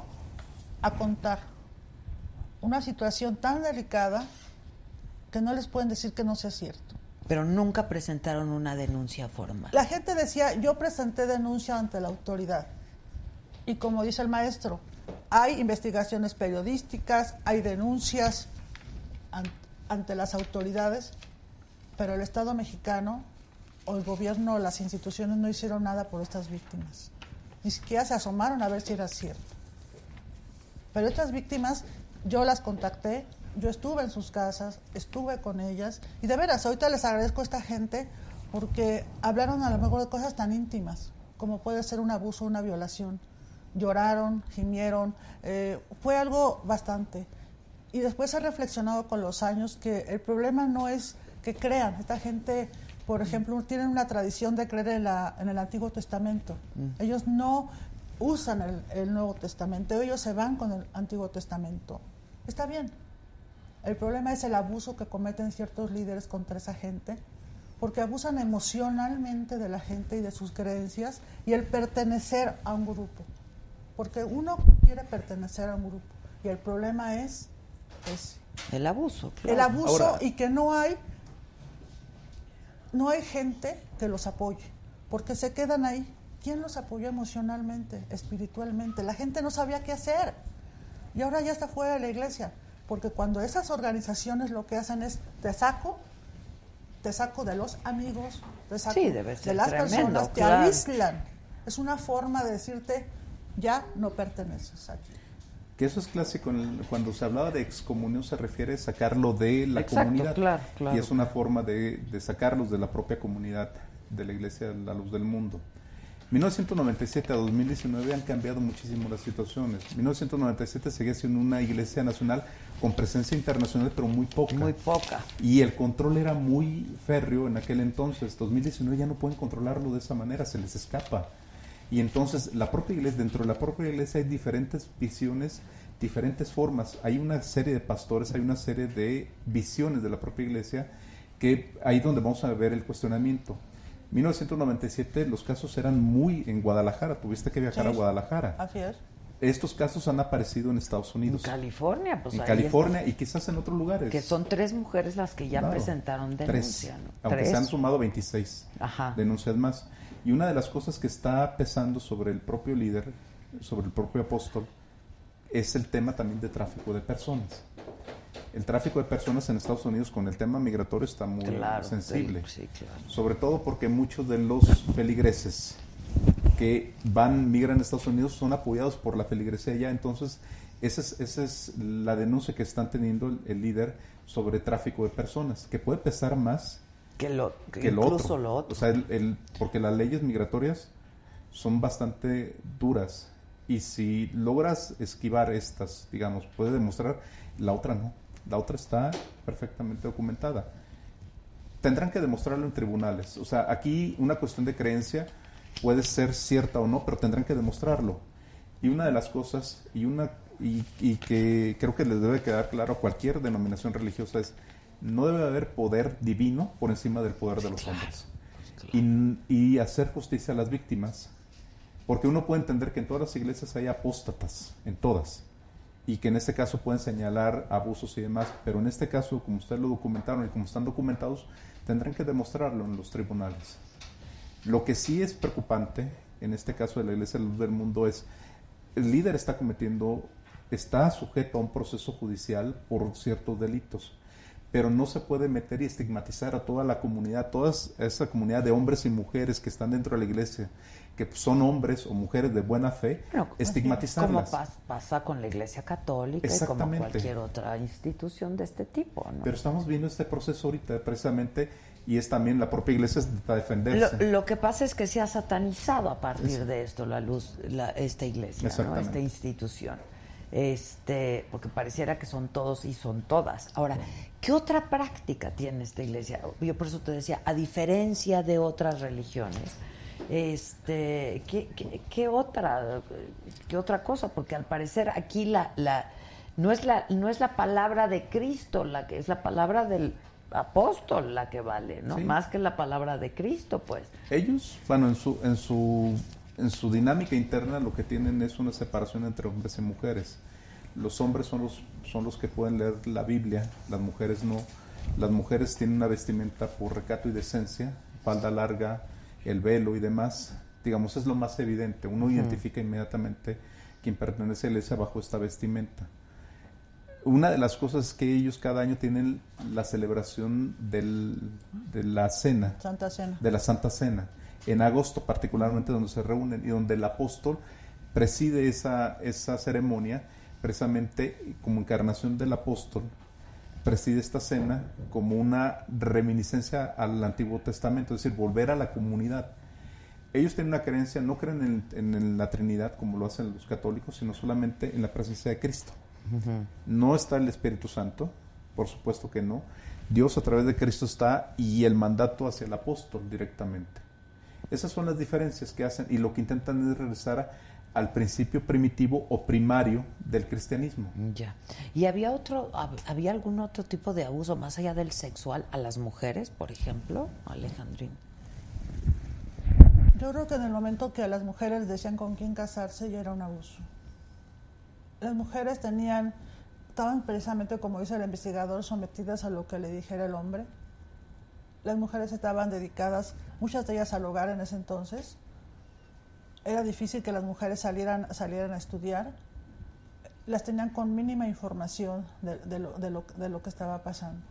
a contar una situación tan delicada que no les pueden decir que no sea cierto. Pero nunca presentaron una denuncia formal. La gente decía, yo presenté denuncia ante la autoridad. Y como dice el maestro, hay investigaciones periodísticas, hay denuncias an- ante las autoridades, pero el Estado mexicano o el gobierno, las instituciones no hicieron nada por estas víctimas. Ni siquiera se asomaron a ver si era cierto. Pero estas víctimas, yo las contacté, yo estuve en sus casas, estuve con ellas, y de veras, ahorita les agradezco a esta gente porque hablaron a lo mejor de cosas tan íntimas, como puede ser un abuso, una violación. Lloraron, gimieron, eh, fue algo bastante. Y después he reflexionado con los años que el problema no es que crean, esta gente, por ejemplo, tienen una tradición de creer en, la, en el Antiguo Testamento. Ellos no usan el, el Nuevo Testamento, ellos se van con el Antiguo Testamento. Está bien. El problema es el abuso que cometen ciertos líderes contra esa gente, porque abusan emocionalmente de la gente y de sus creencias y el pertenecer a un grupo. Porque uno quiere pertenecer a un grupo y el problema es ese. El abuso, claro. el abuso Ahora- y que no hay no hay gente que los apoye porque se quedan ahí. Quién los apoyó emocionalmente espiritualmente la gente no sabía qué hacer. Y ahora ya está fuera de la iglesia porque cuando esas organizaciones lo que hacen es te saco te saco de los amigos te saco Sí, debe de las tremendo, personas te claro. aíslan. Es una forma de decirte ya no perteneces aquí Que eso es clásico. en el- Cuando se hablaba de excomunión se refiere a sacarlo de la Exacto, comunidad. claro, claro. Y es una forma de, de sacarlos de la propia comunidad de la iglesia a la luz del mundo. 1997 a 2019 han cambiado muchísimo las situaciones. 1997 seguía siendo una iglesia nacional con presencia internacional, pero muy poca. Muy poca. Y el control era muy férreo en aquel entonces. 2019 ya no pueden controlarlo de esa manera, se les escapa. Y entonces la propia iglesia, dentro de la propia iglesia hay diferentes visiones, diferentes formas. Hay una serie de pastores, hay una serie de visiones de la propia iglesia que ahí donde vamos a ver el cuestionamiento. 1997 los casos eran muy en Guadalajara, tuviste que viajar Sí. a Guadalajara. Así es. Estos casos han aparecido en Estados En Unidos, California, pues en ahí California y quizás en otros lugares. Que son tres mujeres las que ya Claro. presentaron Tres. denuncia. ¿no? Aunque Tres. se han sumado 26 Ajá. denuncias más. Y una de las cosas que está pesando sobre el propio líder, sobre el propio apóstol, es el tema también de tráfico de personas. El tráfico de personas en Estados Unidos con el tema migratorio está muy Claro, sensible. sí, claro. Sobre todo porque muchos de los feligreses que van, migran a Estados Unidos son apoyados por la feligresía allá. Entonces, esa es, esa es la denuncia que están teniendo el, el líder sobre tráfico de personas, que puede pesar más Que lo, que que lo incluso otro. lo otro. O sea, el- el- porque las leyes migratorias son bastante duras y si logras esquivar estas, digamos, puede demostrar, la otra no. La otra está perfectamente documentada. Tendrán que demostrarlo en tribunales. O sea, aquí una cuestión de creencia puede ser cierta o no, pero tendrán que demostrarlo. Y una de las cosas, y una y, y que creo que les debe quedar claro a cualquier denominación religiosa es, no debe haber poder divino por encima del poder de los hombres. Y, y hacer justicia a las víctimas. Porque uno puede entender que en todas las iglesias hay apóstatas, en todas. Y que en este caso pueden señalar abusos y demás. Pero en este caso, como ustedes lo documentaron y como están documentados, tendrán que demostrarlo en los tribunales. Lo que sí es preocupante, en este caso de la Iglesia de la Luz del Mundo, es el líder está cometiendo, está sujeto a un proceso judicial por ciertos delitos, pero no se puede meter y estigmatizar a toda la comunidad, toda esa comunidad de hombres y mujeres que están dentro de la iglesia, que son hombres o mujeres de buena fe, Bueno, como estigmatizarlas. pas- pasa con la Iglesia Católica y como cualquier otra institución de este tipo, ¿no? Pero estamos viendo este proceso ahorita precisamente y es también la propia iglesia Lo, defenderse. lo que pasa es que se ha satanizado a partir de esto la luz, la- esta iglesia, ¿no? Esta institución. Este, porque pareciera que son todos y son todas. Ahora, ¿qué otra práctica tiene esta iglesia? Yo por eso te decía, a diferencia de otras religiones, este, ¿qué, qué- qué otra, qué otra cosa? Porque al parecer aquí la, la, no es la, no es la palabra de Cristo la que es la palabra del apóstol la que vale, ¿no? Sí. Más que la palabra de Cristo, pues. Ellos, bueno, en su, en su, en su dinámica interna lo que tienen es una separación entre hombres y mujeres. Los hombres son los, son los que pueden leer la Biblia, las mujeres no. Las mujeres tienen una vestimenta por recato y decencia, falda larga, el velo y demás. Digamos, es lo más evidente. Uno identifica inmediatamente quien pertenece a la iglesia bajo esta vestimenta. Una de las cosas es que ellos cada año tienen la celebración del- de la cena, Santa Cena. de la Santa Cena, en agosto particularmente donde se reúnen y donde el apóstol preside esa, esa ceremonia precisamente como encarnación del apóstol, preside esta cena como una reminiscencia al Antiguo Testamento, es decir, volver a la comunidad. Ellos tienen una creencia, no creen en, en la Trinidad como lo hacen los católicos, sino solamente en la presencia de Cristo. No está el Espíritu Santo, por supuesto que no. Dios a través de Cristo está y el mandato hacia el apóstol directamente. Esas son las diferencias que hacen y lo que intentan es regresar a- al principio primitivo o primario del cristianismo. Ya. ¿Y había otro, hab- había algún otro tipo de abuso más allá del sexual a las mujeres, por ejemplo, Alejandrín? Yo creo que en el momento que las mujeres decían con quién casarse ya era un abuso. Las mujeres tenían, estaban precisamente, como dice el investigador, sometidas a lo que le dijera el hombre. Las mujeres estaban dedicadas, muchas de ellas al hogar en ese entonces. Era difícil que las mujeres salieran, salieran a estudiar. Las tenían con mínima información de, lo, que estaba pasando.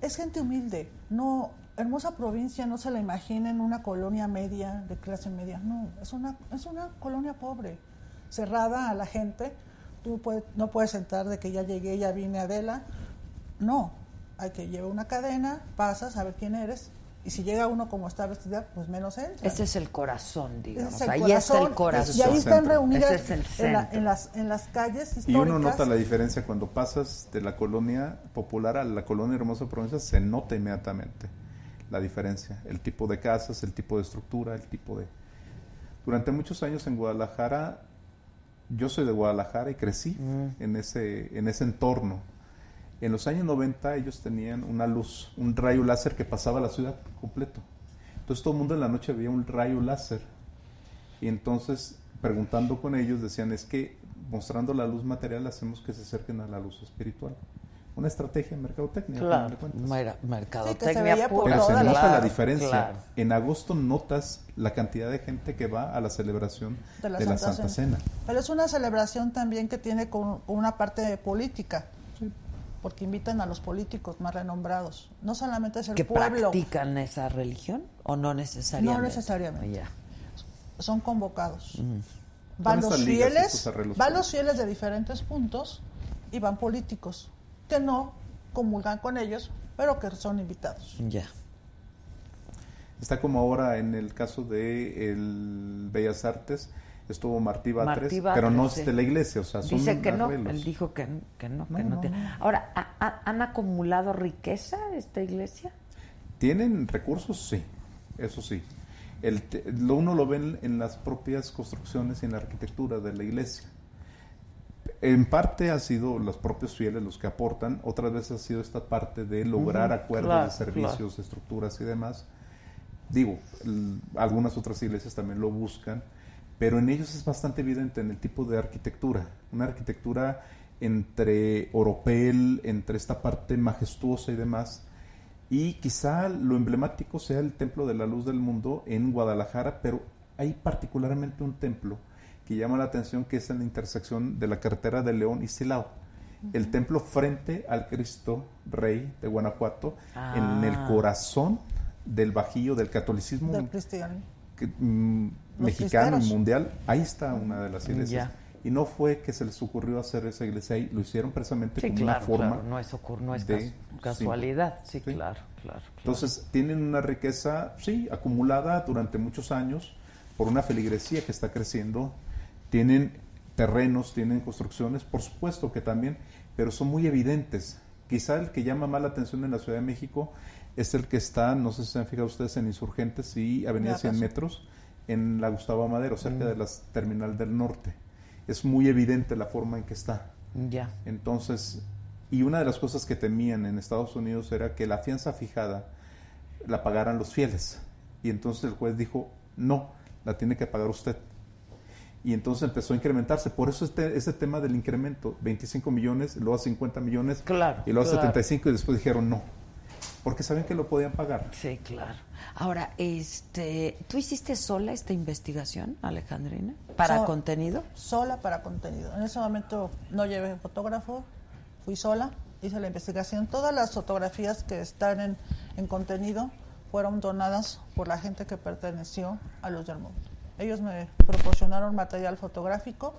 Es gente humilde, no, hermosa provincia, no se la imaginen una colonia media, de clase media, no, es una, es una colonia pobre, cerrada a la gente, tú no puedes entrar de que ya llegué, ya vine Adela. No, hay que llevar una cadena, pasas a ver quién eres. Y si llega uno como está vestida, pues menos entra. Ese es el corazón, digamos. es el Ahí está el corazón. Y ahí están Centro. reunidas Ese es el en, la- en las, en las calles históricas. Y uno nota la diferencia cuando pasas de la colonia popular a la colonia Hermosa Provincia, se nota inmediatamente la diferencia, el tipo de casas, el tipo de estructura, el tipo de... Durante muchos años en Guadalajara, yo soy de Guadalajara y crecí en, ese, en ese entorno. En los años 90 ellos tenían una luz, un rayo láser que pasaba la ciudad completo. Entonces todo el mundo en la noche veía un rayo láser y entonces, preguntando con ellos, decían, es que mostrando la luz material hacemos que se acerquen a la luz espiritual. Una estrategia de mercadotecnia. de Claro, Sí, se mercadotecnia por pura. Pero se nota Claro, la diferencia. claro. En agosto notas la cantidad de gente que va a la celebración de la, Santa, Cena. Pero es una celebración también que tiene con con una parte política. Porque invitan a los políticos más renombrados. No solamente es el ¿Que pueblo, practican esa religión o no necesariamente? No necesariamente. Ya. son convocados. Son Van los fieles, van los fieles de diferentes puntos y van políticos que no comulgan con ellos, pero que son invitados. Ya. Está como ahora en el caso de el Bellas Artes, estuvo Martí Batres, Martí Batres, pero no es de la iglesia, o sea, son Dice que no, arreglos. él dijo que, que no, que No, no, no, tiene. no. Ahora, ¿ha- ha- ¿han acumulado riqueza esta iglesia? ¿Tienen recursos? Sí, eso sí. El lo uno lo ven en las propias construcciones y en la arquitectura de la iglesia. En parte ha sido los propios fieles los que aportan, otras veces ha sido esta parte de lograr acuerdos claro, de servicios, estructuras y demás. Digo, el- algunas otras iglesias también lo buscan, pero en ellos es bastante evidente en el tipo de arquitectura, una arquitectura entre oropel, entre esta parte majestuosa y demás, y quizá lo emblemático sea el Templo de la Luz del Mundo en Guadalajara, pero hay particularmente un templo que llama la atención que es en la intersección de la carretera de León y Silao. El templo frente al Cristo Rey de Guanajuato, en el Ah. corazón del bajío del catolicismo Del. Que- mm, mexicano y mundial, ahí está una de las iglesias. Ya. Y no fue que se les ocurrió hacer esa iglesia ahí, lo hicieron precisamente Sí, como claro, una forma claro. No es, ocur- no es de- cas- casualidad. Sí, Sí. claro, claro. claro. Entonces, tienen una riqueza, sí, acumulada durante muchos años por una feligresía que está creciendo. Tienen terrenos, tienen construcciones, por supuesto que también, pero son muy evidentes. Quizá el que llama más la atención en la Ciudad de México es el que está, no sé si se han fijado ustedes, en Insurgentes y Avenida Ya 100 pasó. metros, en la Gustavo Madero, cerca de la Terminal del Norte. Es muy evidente la forma en que está. Ya. Entonces, y una de las cosas que temían en Estados Unidos era que la fianza fijada la pagaran los fieles. Y entonces el juez dijo, no, la tiene que pagar usted. Y entonces empezó a incrementarse. Por eso este, ese tema del incremento, 25 millones, luego a 50 millones, Claro, y luego a claro. 75 y después dijeron no. Porque sabían que lo podían pagar. Sí, claro. Ahora, este, ¿tú hiciste sola esta investigación, Alejandrina? ¿Para So- contenido? Sola para contenido. En ese momento no llevé fotógrafo, fui sola, hice la investigación. Todas las fotografías que están en, en contenido fueron donadas por la gente que perteneció a Luz del Mundo. Ellos me proporcionaron material fotográfico.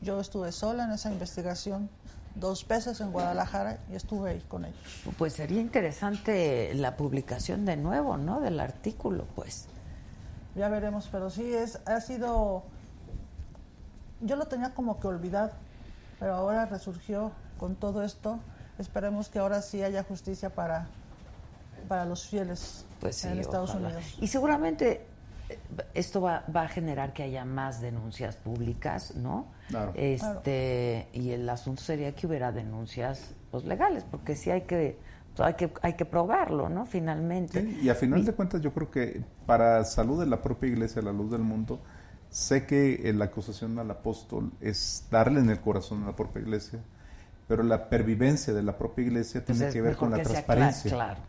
Yo estuve sola en esa investigación dos veces en Guadalajara y estuve ahí con ellos. Pues sería interesante la publicación de nuevo, ¿no? Del artículo, pues. Ya veremos, pero sí es ha sido yo lo tenía como que olvidado, pero ahora resurgió con todo esto. Esperemos que ahora sí haya justicia para para los fieles Pues sí, en Estados ojalá. Unidos. Y seguramente esto va, va a generar que haya más denuncias públicas, ¿no? Claro. Este, y el asunto sería que hubiera denuncias pues, legales, porque sí hay que, pues, hay que, hay que probarlo, ¿no? Finalmente. Sí, y a final de cuentas yo creo que para salud de la propia iglesia, la luz del mundo, sé que eh, la acusación al apóstol es darle en el corazón a la propia iglesia, pero la pervivencia de la propia iglesia Pues tiene que ver con la transparencia. cla- claro,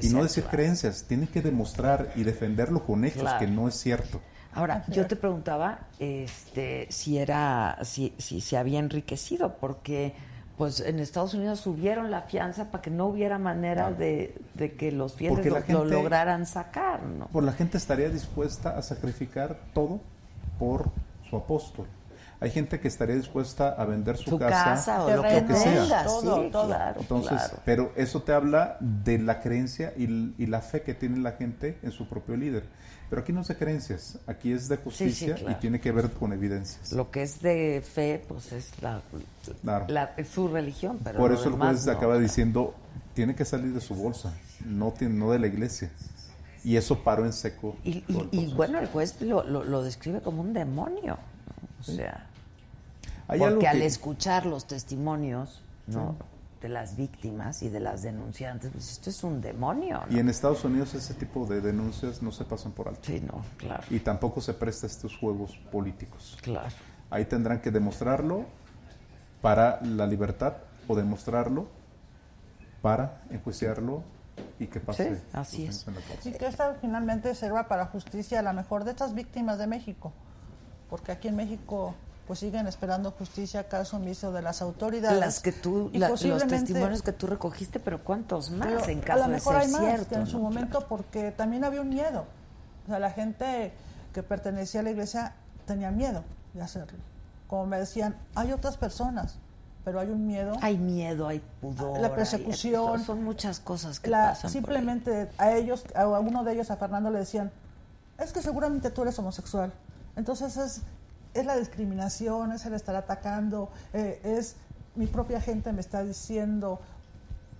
y no decir claro. creencias, tiene que demostrar y defenderlo con hechos, Claro. que no es cierto. Ahora, yo te preguntaba este, si era, si, si se había enriquecido, porque pues en Estados Unidos subieron la fianza para que no hubiera manera Claro. de, de que los fieles lo, lo lograran sacar, ¿no? Pues la gente estaría dispuesta a sacrificar todo por su apóstol. Hay gente que estaría dispuesta a vender su, Su casa, o lo que terrenos, tengas, todo, sí, todo. claro, Entonces, claro. pero eso te habla de la creencia y, y la fe que tiene la gente en su propio líder. Pero aquí no es de creencias, aquí es de justicia claro. y tiene que ver con evidencias. Lo que es de fe, pues es la, Claro. la- su religión, pero Por eso el juez no. acaba diciendo, tiene que salir de su bolsa, no, tiene, no de la iglesia. Y eso paró en seco. Y, bueno, el juez lo, lo- lo describe como un demonio. O sea, Hay algo porque al que- escuchar los testimonios ¿no? de las víctimas y de las denunciantes, pues esto es un demonio. ¿no? Y en Estados Unidos ese tipo de denuncias no se pasan por alto. Sí, no, claro, Y tampoco se presta a estos juegos políticos. claro. Ahí tendrán que demostrarlo para la libertad o demostrarlo para enjuiciarlo y que pase. Sí, así es. Y que esta finalmente sirva para justicia a la mejor de estas víctimas de México. Porque aquí en México pues siguen esperando justicia caso omiso de las autoridades. Las que tú, la- los testimonios que tú recogiste, pero ¿cuántos más pero en a caso lo de mejor ser hay más cierto? que en su ¿no? momento porque también había un miedo. O sea, la gente que pertenecía a la iglesia tenía miedo de hacerlo. Como me decían, hay otras personas, pero hay un miedo. Hay miedo, hay pudor. La hay- persecución. son muchas cosas que La- pasan. por ahí. simplemente a ellos, a uno de ellos, a Fernando, le decían, es que seguramente tú eres homosexual. Entonces es, es la discriminación, es el estar atacando, eh, es mi propia gente me está diciendo.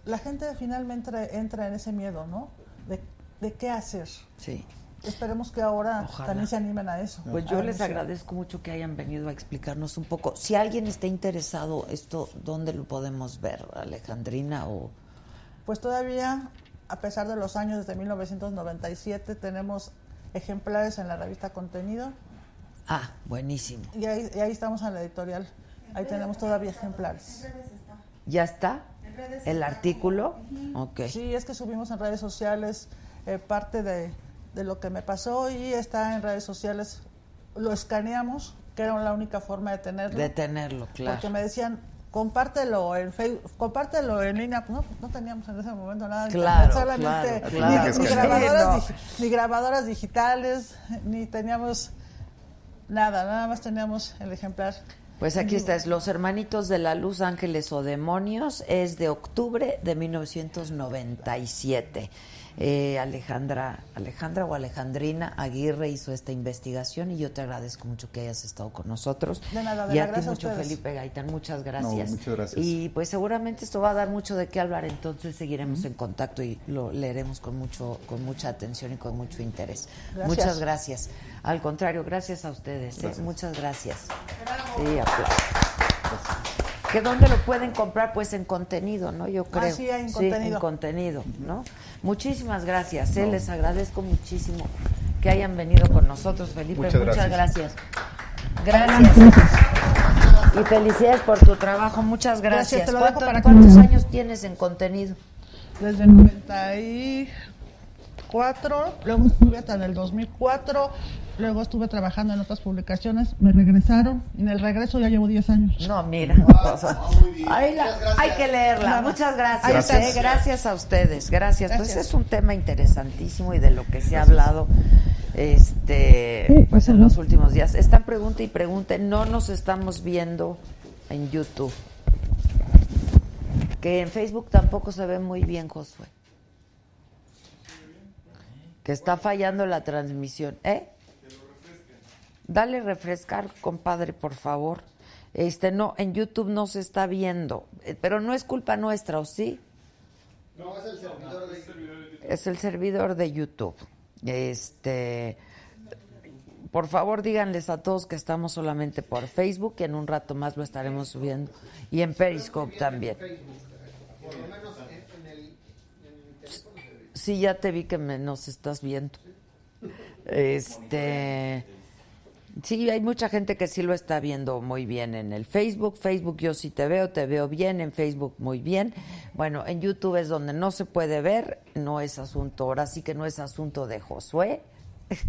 La gente finalmente entra, entra en ese miedo, ¿no? De, de qué hacer. Sí. Esperemos que ahora Ojalá. también se animen a eso. Pues yo les agradezco mucho que hayan venido a explicarnos un poco. Si alguien está interesado, esto, ¿dónde lo podemos ver, Alejandrina? O Pues todavía, a pesar de los años desde 1997, tenemos ejemplares en la revista Contenido. Ah, buenísimo. Y ahí, y ahí estamos en la editorial. Ahí tenemos todavía ejemplares. ¿Ya está? ¿El artículo? Ok. Sí, es que subimos en redes sociales eh, parte de, de lo que me pasó y está en redes sociales. Lo escaneamos, que era la única forma de tenerlo. De tenerlo, claro. Porque me decían, compártelo en Facebook, compártelo en línea. Pues no, no teníamos en ese momento nada. de Claro, internet, solamente claro, ni- claro. Ni, Sí, grabadoras, ni grabadoras digitales, ni teníamos nada, nada más teníamos el ejemplar. Pues aquí está, es Los Hermanitos de la Luz, Ángeles o Demonios, es de octubre de 1997. Eh, Alejandra, Alejandra o Alejandrina Aguirre hizo esta investigación y yo te agradezco mucho que hayas estado con nosotros. De nada, de y a ti gracias a mucho. Felipe Gaitán, muchas gracias. muchas gracias. Y pues seguramente esto va a dar mucho de qué hablar, entonces seguiremos en contacto y lo leeremos con mucho, con mucha atención y con mucho interés. Gracias. Muchas gracias. Al contrario, gracias a ustedes. ¿eh? Muchas gracias. Sí, aplausos. ¿Que dónde lo pueden comprar? Pues en contenido, ¿no? Yo creo. Ah, sí, en contenido. en contenido, ¿no? Muchísimas gracias, ¿eh? Les agradezco muchísimo que hayan venido con nosotros, Felipe. Muchas Muchas, gracias. gracias. Gracias. Y felicidades por tu trabajo. Muchas Gracias, gracias. te lo dejo ¿Cuánto- para ¿Cuántos que- años tienes en contenido? Desde el 94, luego estuve hasta el 2004, luego estuve trabajando en otras publicaciones, me regresaron y en el regreso ya llevo 10 años. No, mira. ahí la- hay que leerla. Nada. Muchas gracias. ¿eh? Gracias a ustedes. Gracias. Pues Gracias. es un tema interesantísimo y de lo que se ha hablado este pues en los últimos días. Están pregunta y pregunte. No nos estamos viendo en YouTube. Que en Facebook tampoco se ve muy bien, Josué. Que está fallando la transmisión. ¿Eh? Dale refrescar, compadre, por favor. Este, no, en YouTube no se está viendo, eh, pero no es culpa nuestra, ¿o sí? No, es el servidor de Es el servidor de YouTube. Este, por favor, díganles a todos que estamos solamente por Facebook y en un rato más lo estaremos subiendo y en Periscope también. Sí, ya te vi que me nos estás viendo. Este, sí, hay mucha gente que sí lo está viendo muy bien en el Facebook. Facebook yo sí te veo, te veo bien, en Facebook muy bien. Bueno, en YouTube es donde no se puede ver, no es asunto, ahora sí que no es asunto de Josué.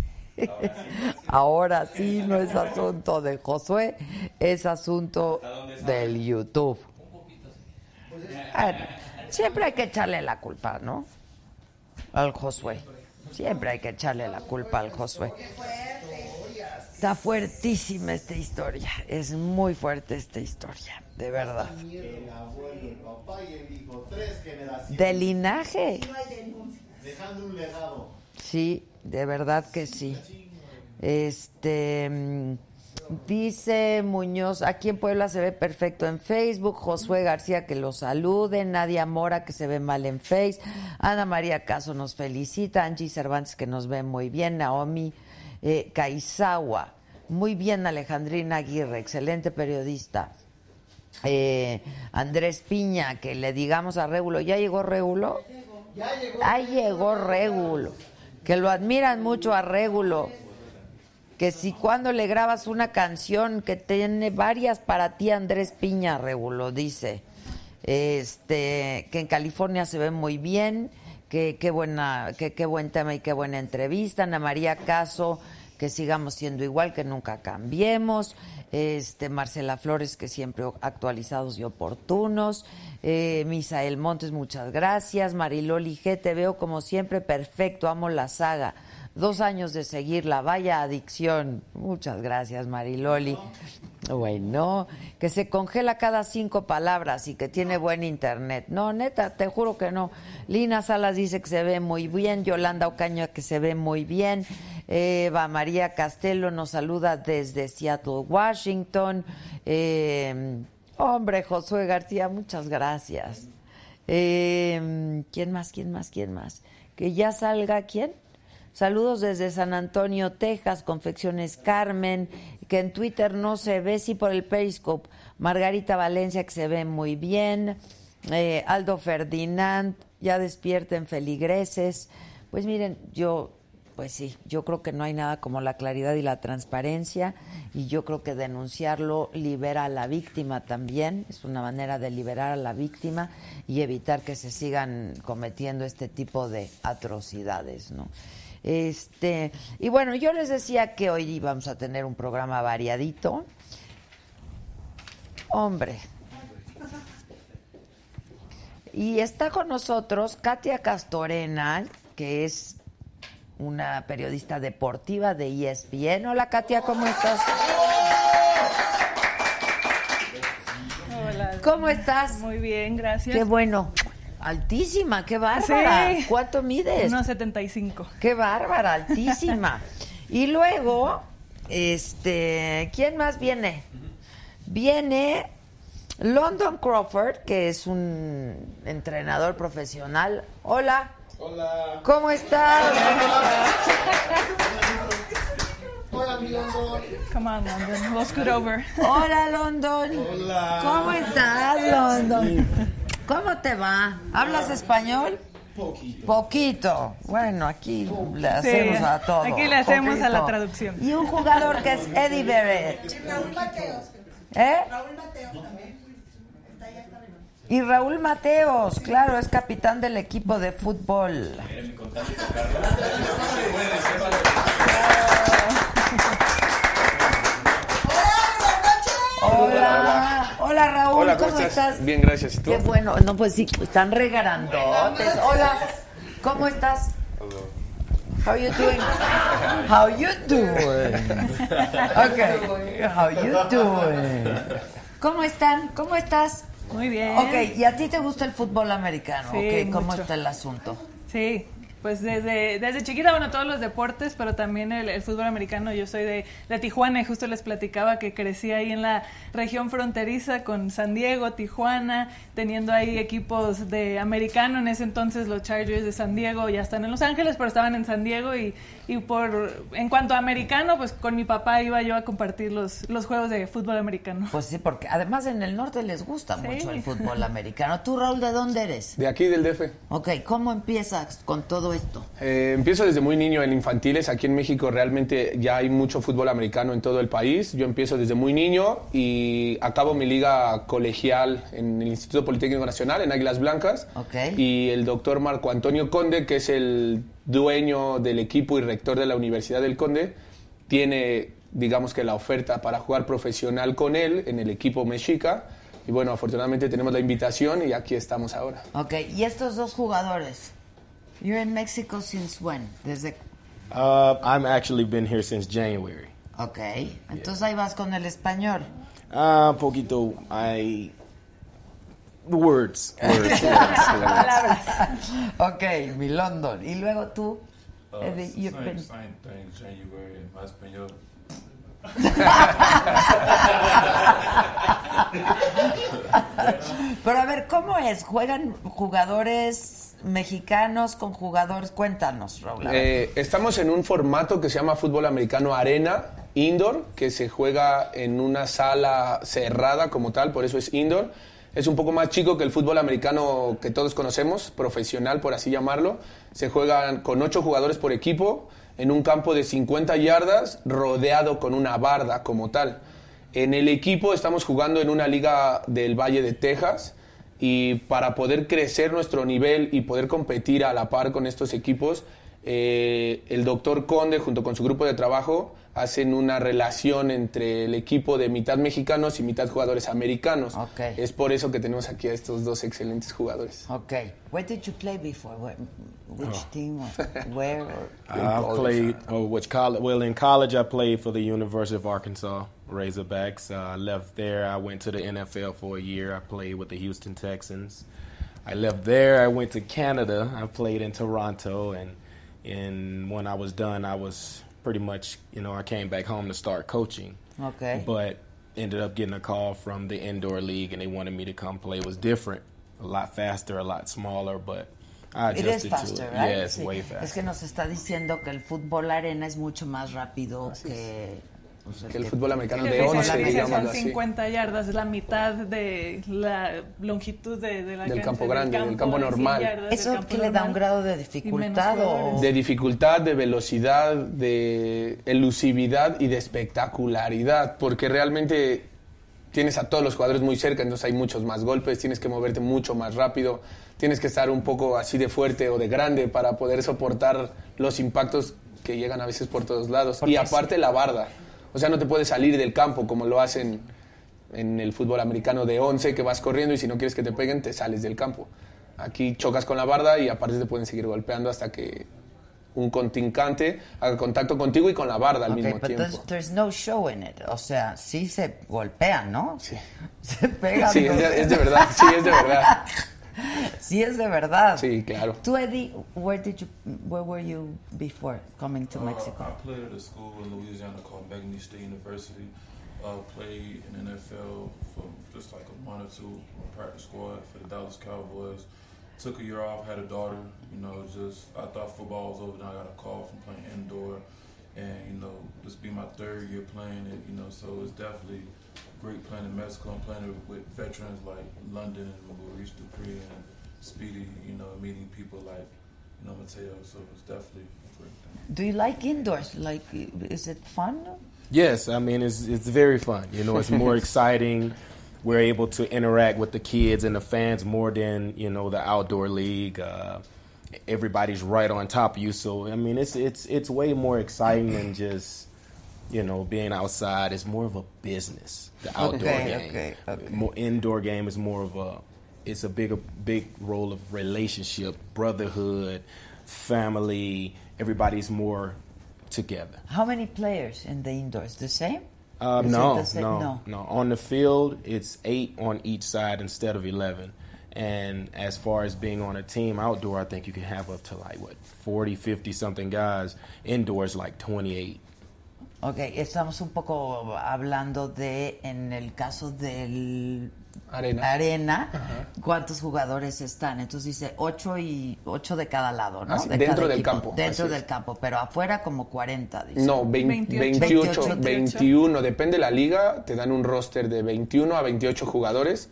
Ahora sí, no es asunto de Josué, es asunto del YouTube. Bueno, siempre hay que echarle la culpa, ¿no? Al Josué. Siempre hay que echarle la culpa al Josué. Está fuertísima esta historia. Es muy fuerte esta historia, de verdad. El abuelo, el papá y el hijo, tres generaciones. De linaje. Dejando un legado. Sí, de verdad que sí. Este mm, dice Muñoz, aquí en Puebla se ve perfecto en Facebook, Josué García que lo salude, Nadia Mora que se ve mal en Face, Ana María Caso nos felicita, Angie Cervantes que nos ve muy bien, Naomi eh, Kaizawa, muy bien Alejandrina Aguirre, excelente periodista. Eh, Andrés Piña, que le digamos a Régulo, ¿ya llegó Régulo? Ya llegó. Ahí llegó Régulo, que lo admiran mucho a Régulo, que si cuando le grabas una canción que tiene varias para ti Andrés Piña, Régulo dice, este, que en California se ve muy bien, que qué buena, qué buen tema y qué buena entrevista, Ana María Caso, que sigamos siendo igual, que nunca cambiemos, este Marcela Flores, que siempre actualizados y oportunos, eh, Misael Montes, muchas gracias, Mariloli G, te veo como siempre perfecto, amo la saga, dos años de seguirla, vaya adicción, muchas gracias Mariloli. Bueno, que se congela cada cinco palabras y que tiene buen internet. No, neta, te juro que no. Lina Salas dice que se ve muy bien, Yolanda Ocaña que se ve muy bien, Eva María Castelo nos saluda desde Seattle, Washington. Eh, hombre, Josué García, muchas gracias. Eh, ¿Quién más? ¿Quién más? ¿Quién más? Que ya salga quién? Saludos desde San Antonio, Texas, Confecciones Carmen, que en Twitter no se ve, sí por el Periscope. Margarita Valencia, que se ve muy bien. Eh, Aldo Ferdinand, ya despierten feligreses. Pues miren, yo, pues sí, yo creo que no hay nada como la claridad y la transparencia y yo creo que denunciarlo libera a la víctima también, es una manera de liberar a la víctima y evitar que se sigan cometiendo este tipo de atrocidades, ¿no? Este, y bueno, yo les decía que hoy íbamos a tener un programa variadito. Hombre. Y está con nosotros Katia Castorena, que es una periodista deportiva de ESPN. Hola Katia, ¿cómo estás? Hola. ¿Cómo estás? Muy bien, gracias. Qué bueno. Altísima, qué bárbara. Sí. ¿Cuánto mides? 1.75. Qué bárbara, altísima. y luego, este, ¿quién más viene? Viene London Crawford, que es un entrenador profesional. Hola. Hola. ¿Cómo estás? Hola, mi London. Come on, London. We'll scoot over. Hola, London. Hola. ¿Cómo estás, London? ¿Cómo te va? ¿Hablas español? Poquito. Poquito. Bueno, aquí le hacemos a todo. aquí le hacemos a la traducción. Y un jugador que es Eddie Barrett. Raúl Mateos. ¿Eh? Raúl Mateos también. Está allá. Y Raúl Mateos, claro, es capitán del equipo de fútbol. Hola, hola Raúl, Hola, ¿cómo, ¿cómo estás? estás? Bien, gracias. ¿Y tú? Qué bueno, no pues sí, están regarandotes. Hola, ¿cómo estás? How you doing? How you doing? Okay, how you doing? ¿Cómo están? ¿Cómo estás? Muy bien. Ok, ¿y a ti te gusta el fútbol americano? Sí, ok, ¿cómo mucho. está el asunto? Sí, pues desde, desde chiquita, bueno, todos los deportes, pero también el, el fútbol americano. Yo soy de, de Tijuana y justo les platicaba que crecí ahí en la región fronteriza con San Diego, Tijuana, teniendo ahí equipos de americano. En ese entonces los Chargers de San Diego ya están en Los Ángeles, pero estaban en San Diego. Y, y por en cuanto a americano, pues con mi papá iba yo a compartir los, los juegos de fútbol americano. Pues sí, porque además en el norte les gusta Sí. mucho el fútbol americano. ¿Tú, Raúl, de dónde eres? De aquí, del DF. Ok, ¿cómo empiezas con todo esto? Eh, empiezo desde muy niño en infantiles. Aquí en México realmente ya hay mucho fútbol americano en todo el país. Yo empiezo desde muy niño y acabo mi liga colegial en el Instituto Politécnico Nacional, en Águilas Blancas. Ok. Y el doctor Marco Antonio Conde, que es el dueño del equipo y rector de la Universidad del Conde, tiene, digamos que la oferta para jugar profesional con él en el equipo mexica. Y bueno, afortunadamente tenemos la invitación y aquí estamos ahora. Ok, ¿y estos dos jugadores? You're in Mexico since when? Desde... Uh, I'm actually been here since January. Ok, entonces ahí vas con el español. Ah, poquito. I. Words. Words. words, words. ok, mi London. Y luego tú, Uh, Eddie, you same, can- same thing, January my español. Pero a ver, ¿cómo es? ¿Juegan jugadores mexicanos con jugadores? Cuéntanos, Raúl. Eh, estamos en un formato que se llama fútbol americano arena, indoor, que se juega en una sala cerrada como tal, por eso es indoor. Es un poco más chico que el fútbol americano que todos conocemos, profesional por así llamarlo. Se juegan con ocho jugadores por equipo en un campo de 50 yardas rodeado con una barda como tal. En el equipo estamos jugando en una liga del Valle de Texas y para poder crecer nuestro nivel y poder competir a la par con estos equipos, eh, el doctor Conde junto con su grupo de trabajo hacen una relación entre el equipo de mitad mexicanos y mitad jugadores americanos. Ok. Es por eso que tenemos aquí a estos dos excelentes jugadores. Ok. Where did you play before? Where, which Oh. team? or Where? or- I played, oh, which college? Well, in college, I played for the University of Arkansas Razorbacks. Uh, I left there. I went to the NFL for a year. I played with the Houston Texans. I left there. I went to Canada. I played in Toronto, and and when I was done, I was pretty much, you know, I came back home to start coaching. Okay. But ended up getting a call from the indoor league, and they wanted me to come play. It was different, a lot faster, a lot smaller, but I adjusted is faster, to it. right? Yeah, it's Sí. way faster. Es que nos está diciendo que el fútbol arena es mucho más rápido que, Que el fútbol americano de sí, 11, sí, sí, digámoslo son así. 50 yardas, es la mitad de la longitud de, de la Del cancha, campo grande, del campo de 100 normal. yardas, ¿Eso campo que le da un grado de dificultad o...? De dificultad, de velocidad, de elusividad y de espectacularidad, porque realmente tienes a todos los jugadores muy cerca, entonces hay muchos más golpes, tienes que moverte mucho más rápido, tienes que estar un poco así de fuerte o de grande para poder soportar los impactos que llegan a veces por todos lados. Porque Y aparte la barda, o sea, no te puedes salir del campo como lo hacen en el fútbol americano de 11, que vas corriendo y si no quieres que te peguen, te sales del campo. Aquí chocas con la barda y aparte te pueden seguir golpeando hasta que un contrincante haga contacto contigo y con la barda al mismo but tiempo. there's, there's no show in it. O sea, sí se golpean, ¿no? Sí. Se pegan. Sí, es de, es de verdad, sí, es de verdad. Sí, es de verdad. Sí, claro. Tú, Eddie, where did you, where were you before coming to Uh, Mexico? I played at a school in Louisiana called Magny State University. Uh, played in NFL for just like a month or two on practice squad for the Dallas Cowboys. Took a year off, had a daughter. You know, just I thought football was over. Then I got a call from playing indoor, and you know, this be my third year playing it. You know, so it's definitely great playing in Mexico and playing with veterans like London and Maurice Dupree and Speedy. You know, meeting people like you know Mateo. So it's definitely a great thing. Do you like indoors? Like, is it fun? Yes, I mean it's it's very fun. You know, it's more exciting. We're able to interact with the kids and the fans more than you know the outdoor league. Uh, everybody's right on top of you, so I mean it's it's it's way more exciting than just you know being outside. is more of a business. The outdoor Okay, game, okay, okay. more indoor game is more of a it's a bigger big role of relationship, brotherhood, family. Everybody's more together. How many players in the indoors? The same? Uh, no, the same? no, No. no, On the field, it's eight on each side instead of eleven. And as far as being on a team outdoor, I think you can have up to like what 40, 50 something guys. Indoors, like twenty eight. Ok, estamos un poco hablando de, en el caso del Arena. arena, cuántos jugadores están. Entonces dice ocho y ocho de cada lado, ¿no? Así, De dentro del equipo. campo, Dentro del es. campo, pero afuera como 40, dice. No, vein- 28. 28, 28. 21, depende de la liga, te dan un roster de 21 a 28 jugadores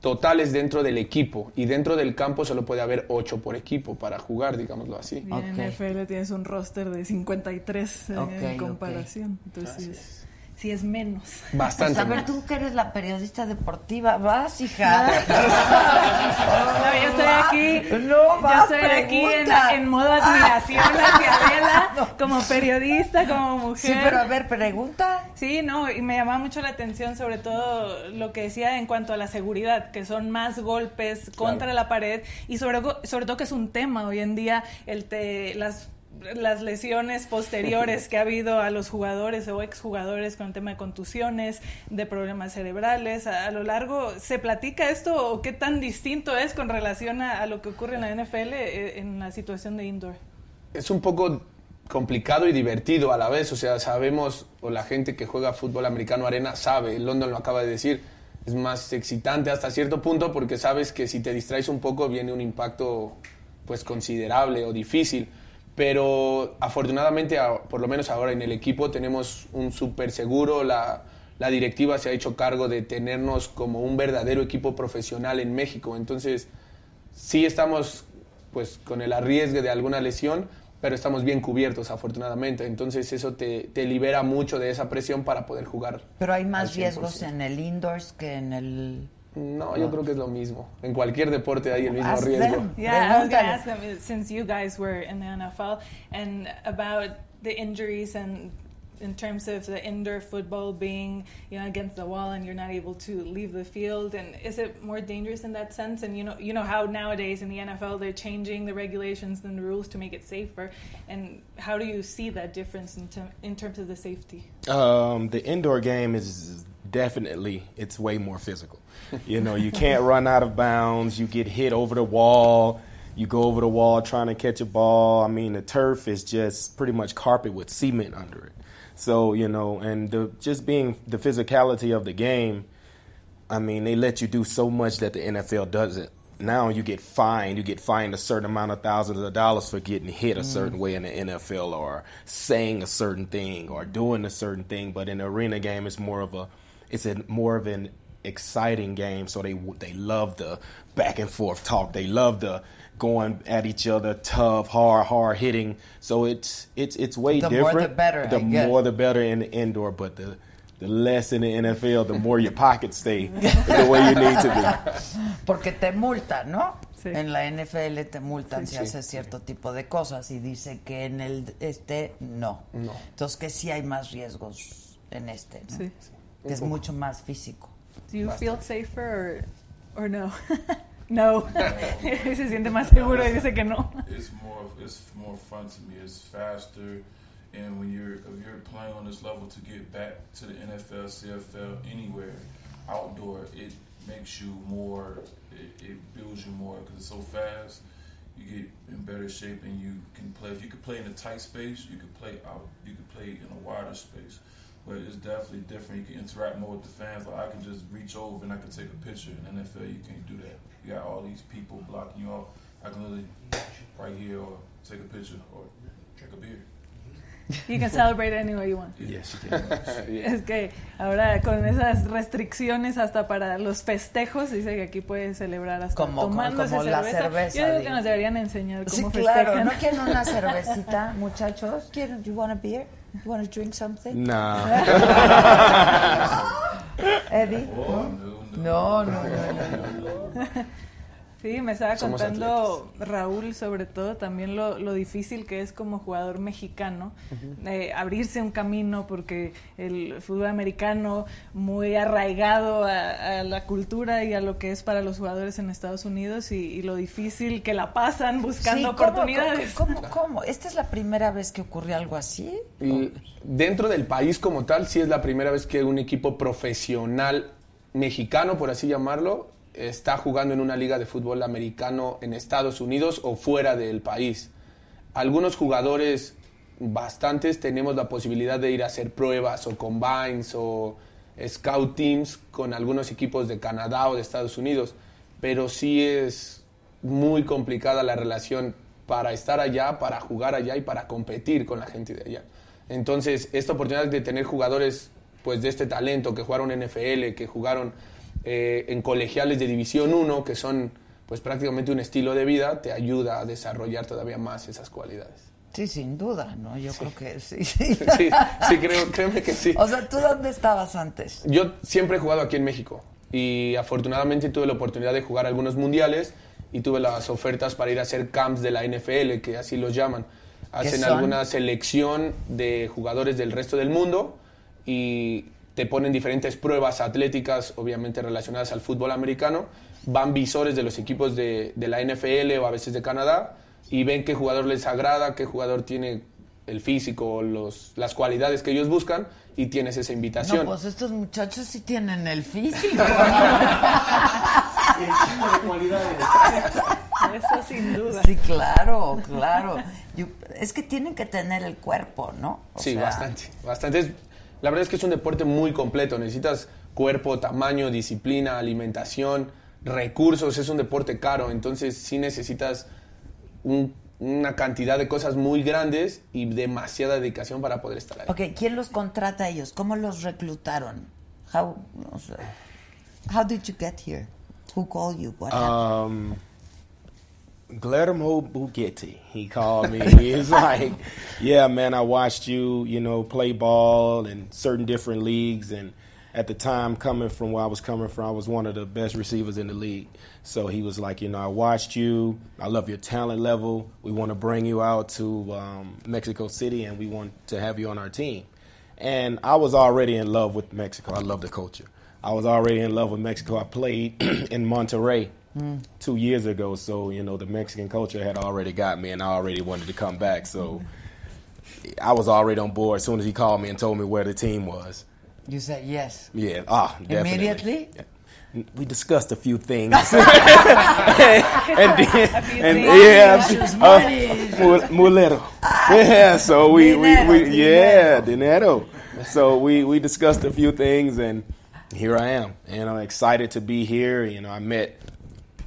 totales dentro del equipo y dentro del campo solo puede haber 8 por equipo para jugar, digámoslo así. En. NFL tienes un roster de 53 eh, Ok, en comparación. Entonces, sí es, menos. Bastante. Pues a ver, tú que eres la periodista deportiva, vas, hija. No, yo estoy aquí. No, yo vas, estoy aquí en modo admiración hacia Adela, como periodista, como mujer. Sí, pero a ver, pregunta. Sí, no, y me llamaba mucho la atención sobre todo lo que decía en cuanto a la seguridad, que son más golpes contra la pared y sobre, sobre todo que es un tema hoy en día, el te, las las lesiones posteriores que ha habido a los jugadores o exjugadores con el tema de contusiones, de problemas cerebrales. A, lo largo, ¿se platica esto o qué tan distinto es con relación a, a lo que ocurre en la NFL eh, en la situación de indoor? es un poco complicado y divertido a la vez. O sea, sabemos, o la gente que juega fútbol americano arena sabe, London lo acaba de decir, es más excitante hasta cierto punto porque sabes que si te distraes un poco viene un impacto pues considerable o difícil. Pero afortunadamente, por lo menos ahora en el equipo tenemos un súper seguro, la, la directiva se ha hecho cargo de tenernos como un verdadero equipo profesional en México. Entonces, sí estamos pues con el arriesgue de alguna lesión, pero estamos bien cubiertos afortunadamente. Entonces eso te, te libera mucho de esa presión para poder jugar. Pero hay más 100%. riesgos en el indoors que en el... No, yo creo que es lo mismo. En cualquier deporte hay el mismo Ask riesgo. them. Yeah, I was going to ask them since you guys were in the NFL and about the injuries and in terms of the indoor football being you know against the wall and you're not able to leave the field and is it more dangerous in that sense and you know you know how nowadays in the NFL they're changing the regulations and the rules to make it safer and how do you see that difference in, ter- in terms of the safety Um, the indoor game is definitely it's way more physical. You know, you can't run out of bounds. You get hit over the wall. You go over the wall trying to catch a ball. I mean, the turf is just pretty much carpet with cement under it. So you know, and the, just being the physicality of the game. I mean, they let you do so much that the NFL doesn't. Now you get fined. You get fined a certain amount of thousands of dollars for getting hit a certain mm. way in the NFL or saying a certain thing or doing a certain thing. But in the arena game, it's more of a, it's a more of an exciting game. So they they love the back and forth talk. They love the going at each other, tough, hard, hard hitting. So it's it's it's way The more the different. better, The I more the better in the indoor, but the the less in the NFL, the more your pockets stay the way you need to be. Porque te multan, ¿no? Sí. En la NFL te multan Sí, si sí. haces cierto tipo de cosas y dice que en el este no. No. Entonces que sí hay más riesgos en este, ¿no? Sí. Que es mucho más físico. do you feel safer or, or no no se siente más seguro y dice que no it's more it's more fun to me. It's faster, and when you're if you're playing on this level to get back to the NFL, CFL, anywhere outdoor, it makes you more. It, it builds you more because it's so fast. You get in better shape, and you can play. If you could play in a tight space, you could play out. You could play in a wider space. But it's definitely different. You can interact more with the fans. Like I can just reach over and I can take a picture. In NFL, you can't do that. You got all these people blocking you off. I can literally right here or take a picture or drink a beer. you can celebrate any way you want Yes, you can. Es que ahora con esas restricciones hasta para los festejos, dice que aquí puedes celebrar hasta Como- tomándose como la cerveza. cerveza, Yo digo que nos deberían enseñar cómo Sí, cómo claro. ¿No quieren una cervecita, muchachos? ¿Quieren, do you want a beer? You want to drink something? Nah. Eddie? Oh, No, no, no. no, no, no, no. Sí, me estaba Somos contando Raúl sobre todo también lo, lo difícil que es como jugador mexicano eh, abrirse un camino porque el fútbol americano muy arraigado a, a la cultura y a lo que es para los jugadores en Estados Unidos y, y lo difícil que la pasan buscando Sí, ¿cómo, oportunidades. ¿cómo, cómo, cómo? ¿Esta es la primera vez que ocurre algo así? Y dentro del país como tal, sí es la primera vez que un equipo profesional mexicano, por así llamarlo, está jugando en una liga de fútbol americano en Estados Unidos o fuera del país. Algunos jugadores, bastantes, tenemos la posibilidad de ir a hacer pruebas o combines o scout teams con algunos equipos de Canadá o de Estados Unidos, pero sí es muy complicada la relación para estar allá, para jugar allá y para competir con la gente de allá. Entonces, esta oportunidad de tener jugadores pues de este talento que jugaron NFL, que jugaron eh, en colegiales de División 1, que son pues prácticamente un estilo de vida, te ayuda a desarrollar todavía más esas cualidades. Sí, sin duda, ¿no? Yo creo que sí. sí. Sí, sí creo, créeme que sí. O sea, ¿tú dónde estabas antes? Yo siempre he jugado aquí en México y afortunadamente tuve la oportunidad de jugar algunos mundiales y tuve las ofertas para ir a hacer camps de la NFL, que así los llaman. Hacen alguna selección de jugadores del resto del mundo y te ponen diferentes pruebas atléticas, obviamente relacionadas al fútbol americano. Van visores de los equipos de, de la NFL o a veces de Canadá y ven qué jugador les agrada, qué jugador tiene el físico, los, las cualidades que ellos buscan y tienes esa invitación. No, pues estos muchachos sí tienen el físico. Eso sin duda. Sí, claro, claro. Yo- es que tienen que tener el cuerpo, ¿no? O Sí, sea, bastante, bastante. La verdad es que es un deporte muy completo. Necesitas cuerpo, tamaño, disciplina, alimentación, recursos. Es un deporte caro, entonces sí necesitas un- una cantidad de cosas muy grandes y demasiada dedicación para poder estar ahí. Ok, ¿quién los contrata a ellos? ¿Cómo los reclutaron? How. How did you get here? Who called you? What happened? Um, Guillermo Bugetti. He called me. He's like, "Yeah, man, I watched you, you know, play ball in certain different leagues, and at the time, coming from where I was coming from, I was one of the best receivers in the league. So he was like, you know, I watched you. I love your talent level. We want to bring you out to um, Mexico City, and we want to have you on our team." And I was already in love with Mexico. I love the culture. I was already in love with Mexico. I played in Monterrey two years ago, so you know the Mexican culture had already got me, and I already wanted to come back. So I was already on board as soon as he called me and told me where the team was. You said yes. Yeah, ah, definitely. Immediately? We discussed a few things, and, then, few and things. yeah, uh, mulero. Yeah, so we, we, we yeah, dinero. So we, we discussed a few things, and here I am. And I'm excited to be here. You know, I met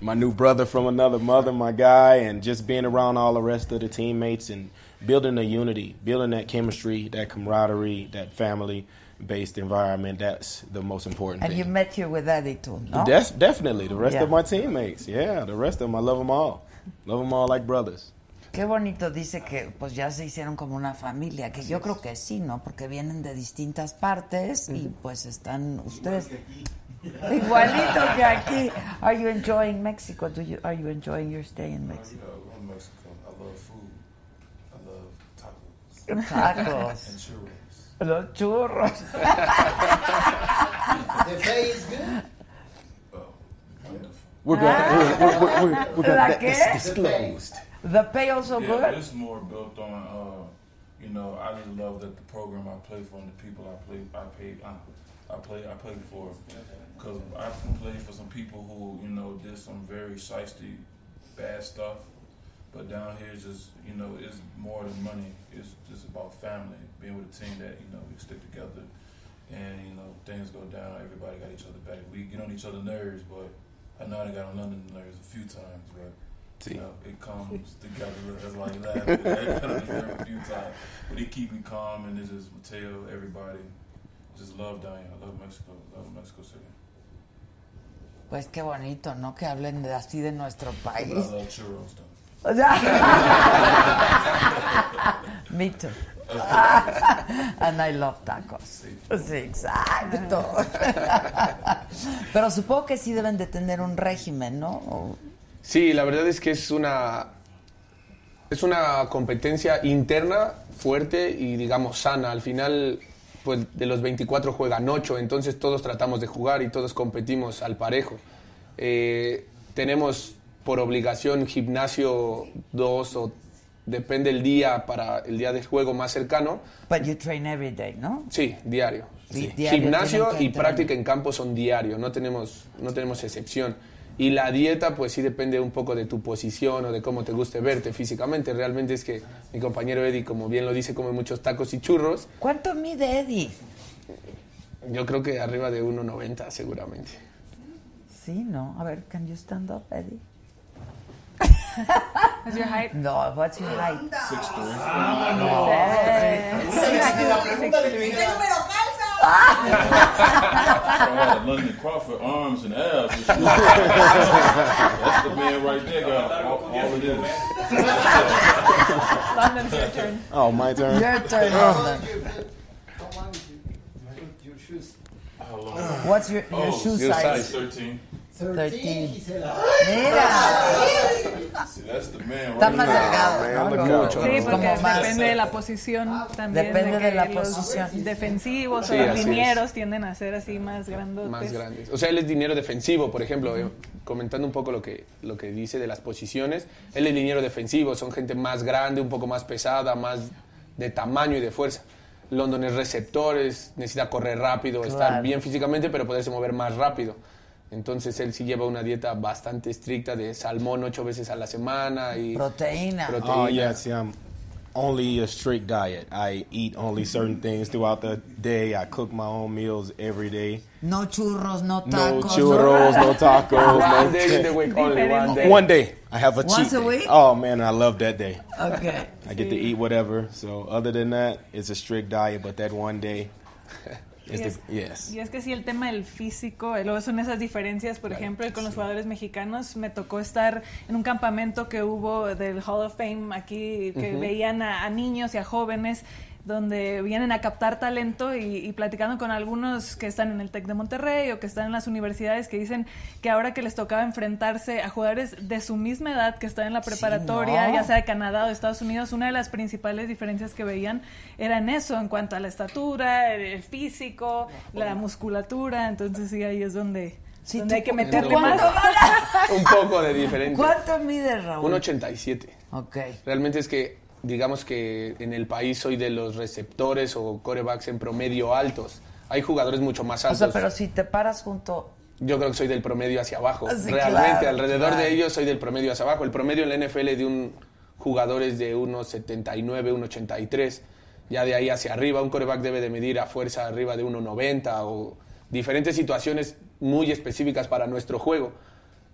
my new brother from another mother, my guy, and just being around all the rest of the teammates and building a unity, building that chemistry, that camaraderie, that family-based environment. That's the most important And thing. you met here with Eddie too, ¿no? That's definitely the rest Yeah. of my teammates. Yeah, the rest of them, I love them all. Love them all like brothers. Qué bonito dice que pues ya se hicieron como una familia, que yo creo que sí, ¿no? Porque vienen de distintas partes y pues están ustedes igualito que aquí. Are you enjoying Mexico? Do you are you enjoying your stay in Mexico? Yeah, I'm Mexico. I love food. I love tacos Tacos. and churros. los churros. The pay is good. Oh, wonderful. We're going. We're, we're, we're, we're, we're gonna, qué? that's disclosed. The pay also yeah, good. it's more built on, uh, you know, I just love that the program I play for and the people I play, I pay, I, I play, I play for, because I played for some people who, you know, did some very shiesty, bad stuff. But down here, it's just you know, it's more than money. It's just about family, being with a team that you know we stick together, and you know things go down. Everybody got each other back. We get on each other's nerves, but I know they got on London nerves a few times, but you know, it comes together. That's why he laughed. They got on a few times, but he keep me calm, and it's just Mateo, everybody, just love down here. I love Mexico. Love Mexico City. Pues qué bonito, ¿no? Que hablen de, así de nuestro país. O sea, Me too. And I love tacos. Sí, exacto. Pero supongo que sí deben de tener un régimen, ¿no? O- Sí, la verdad es que es una es una competencia interna fuerte y digamos sana. Al final, pues de los 24 juegan 8, entonces todos tratamos de jugar y todos competimos al parejo. Eh, tenemos por obligación gimnasio dos o depende el día para el día de juego más cercano. But you train every day, ¿no? Sí, diario. Sí, diario Gimnasio y práctica en campo son diario, no tenemos, no tenemos excepción. Y la dieta, pues sí depende un poco de tu posición o de cómo te guste verte físicamente. Realmente es que mi compañero Eddie, como bien lo dice, come muchos tacos y churros. ¿Cuánto mide Eddie? Yo creo que arriba de 1,90 seguramente. Sí, ¿no? A ver, can you stand up, Eddie? What's your height? No, what's your height? Six three. Six I had London Crawford arms and abs. and shit. That's the man right there. Got all, all it is. London's your turn. Oh, my turn. Your turn, oh. London. How long is it? Your shoes. How long? What's your, your Oh, shoe your size? Thirteen. 13. Gisela. Mira, está más there. delgado, mucho. Sí, porque como más- depende de la posición también. Depende de la los posición. defensivos Sí, o los es. linieros tienden a ser así más grandotes. más grandes. O sea, él es dinero defensivo, por ejemplo, eh, comentando un poco lo que, lo que dice de las posiciones. Él es dinero defensivo, son gente más grande, un poco más pesada, más de tamaño y de fuerza. London es receptores, necesita correr rápido, Claro. estar bien físicamente, pero poderse mover más rápido. Entonces él sí lleva una dieta bastante estricta de salmón ocho veces a la semana y Proteína. Proteína. Oh yeah, I'm only a strict diet. I eat only mm-hmm. certain things throughout the day. I cook my own meals every day. No churros, no No tacos. churros, no tacos, One no. day in the week, only one day. One day, I have a Once cheat a day. week? Oh man, I love that day. Okay. I get to eat whatever. So other than that, it's a strict diet. But that one day, is Y es, the yes. y es que sí, el tema del físico, eh, luego son esas diferencias, por ejemplo, y con los jugadores mexicanos, me tocó estar en un campamento que hubo del Hall of Fame aquí, que veían a, a niños y a jóvenes donde vienen a captar talento y, y platicando con algunos que están en el TEC de Monterrey o que están en las universidades que dicen que ahora que les tocaba enfrentarse a jugadores de su misma edad que están en la preparatoria, ¿no? ya sea de Canadá o de Estados Unidos, una de las principales diferencias que veían era en eso, en cuanto a la estatura, el, el físico, la musculatura, entonces sí, ahí es donde, Sí, donde hay que meterle ¿tú más. un poco de diferencia. ¿Cuánto mide Raúl? Un 87. Ok. Realmente es que, digamos que en el país soy de los receptores o corebacks en promedio altos. Hay jugadores mucho más O altos. sea, pero si te paras junto. Yo creo que soy del promedio hacia abajo. Sí, Realmente, claro, alrededor claro. de ellos soy del promedio hacia abajo. El promedio en la NFL de un jugador es de unos 79, 1,83. Ya de ahí hacia arriba, un coreback debe de medir a fuerza arriba de 1,90 o diferentes situaciones muy específicas para nuestro juego.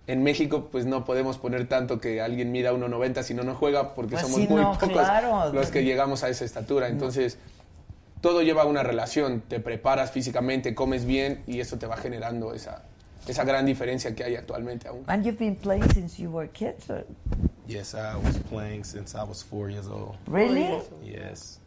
En México, pues no podemos poner tanto que alguien mida 1,90 si no no juega, porque Pues somos sí, muy no, pocos claro. los que llegamos a esa estatura. Entonces, todo lleva una relación. Te preparas físicamente, comes bien y eso te va generando esa, esa gran diferencia que hay actualmente aún. And you've been playing since you were kids? or- Yes, I was playing since I was four years old. Really? Yes.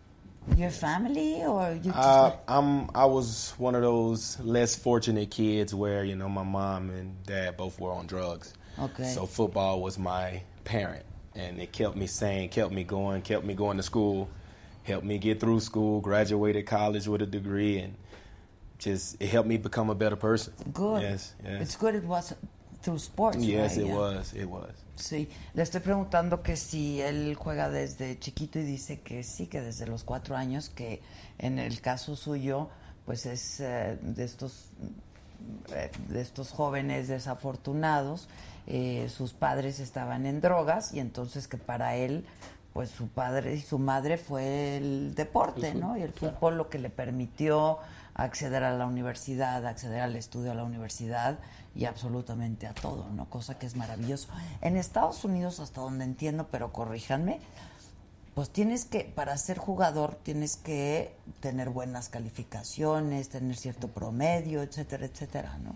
Your family or you just Uh, I'm. I was one of those less fortunate kids where you know my mom and dad both were on drugs. Okay. So football was my parent, and it kept me sane, kept me going, kept me going to school, helped me get through school, graduated college with a degree, and just it helped me become a better person. good? Yes. Yes. It's good it was through sports. yes, right? it Yeah. was. It was. Sí, le estoy preguntando que si él juega desde chiquito y dice que sí, que desde los cuatro años, que en el caso suyo, pues es eh, de estos eh, de estos jóvenes desafortunados, eh, sus padres estaban en drogas y entonces que para él, pues su padre y su madre fue el deporte, ¿no? Y el fútbol lo que le permitió acceder a la universidad, acceder al estudio a la universidad y absolutamente a todo, ¿no? Cosa que es maravilloso. En Estados Unidos, hasta donde entiendo, pero corríjanme, pues tienes que, para ser jugador, tienes que tener buenas calificaciones, tener cierto promedio, etcétera, etcétera, ¿no?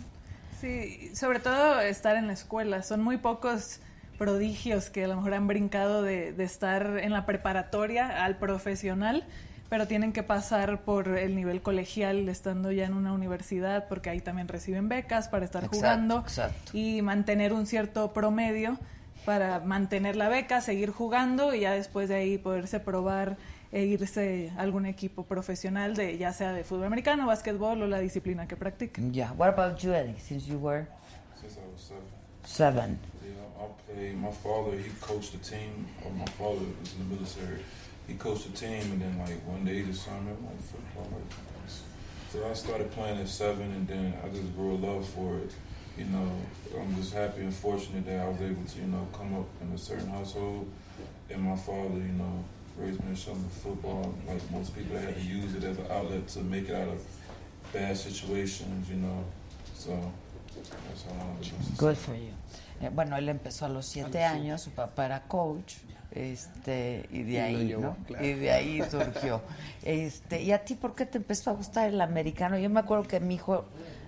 Sí, sobre todo estar en la escuela. Son muy pocos prodigios que a lo mejor han brincado de, de estar en la preparatoria al profesional, pero tienen que pasar por el nivel colegial estando ya en una universidad, porque ahí también reciben becas para estar Exacto, jugando exacto. y mantener un cierto promedio para mantener la beca, seguir jugando y ya después de ahí poderse probar e irse a algún equipo profesional de ya sea de fútbol americano, básquetbol o la disciplina que practiquen. Yeah. What about you, Eddie? Since you were Since I was seven. seven. Yeah, I played. My father, he coached the team. Or my father was in the military. He coached the team, and then like one day he just signed me up like football. Like, so I started playing at seven, and then I just grew a love for it. You know, I'm just happy and fortunate that I was able to, you know, come up in a certain household, and my father, you know, raised me in something football. Like most people, I had to use it as an outlet to make it out of bad situations. You know, so that's how I was. Good for you. Eh, bueno, él empezó a los siete años, su papá era coach, este, y de Y ahí, llevó, ¿no? claro. Y de ahí surgió. Este, ¿y a ti por qué te empezó a gustar el americano? Yo me acuerdo que mi hijo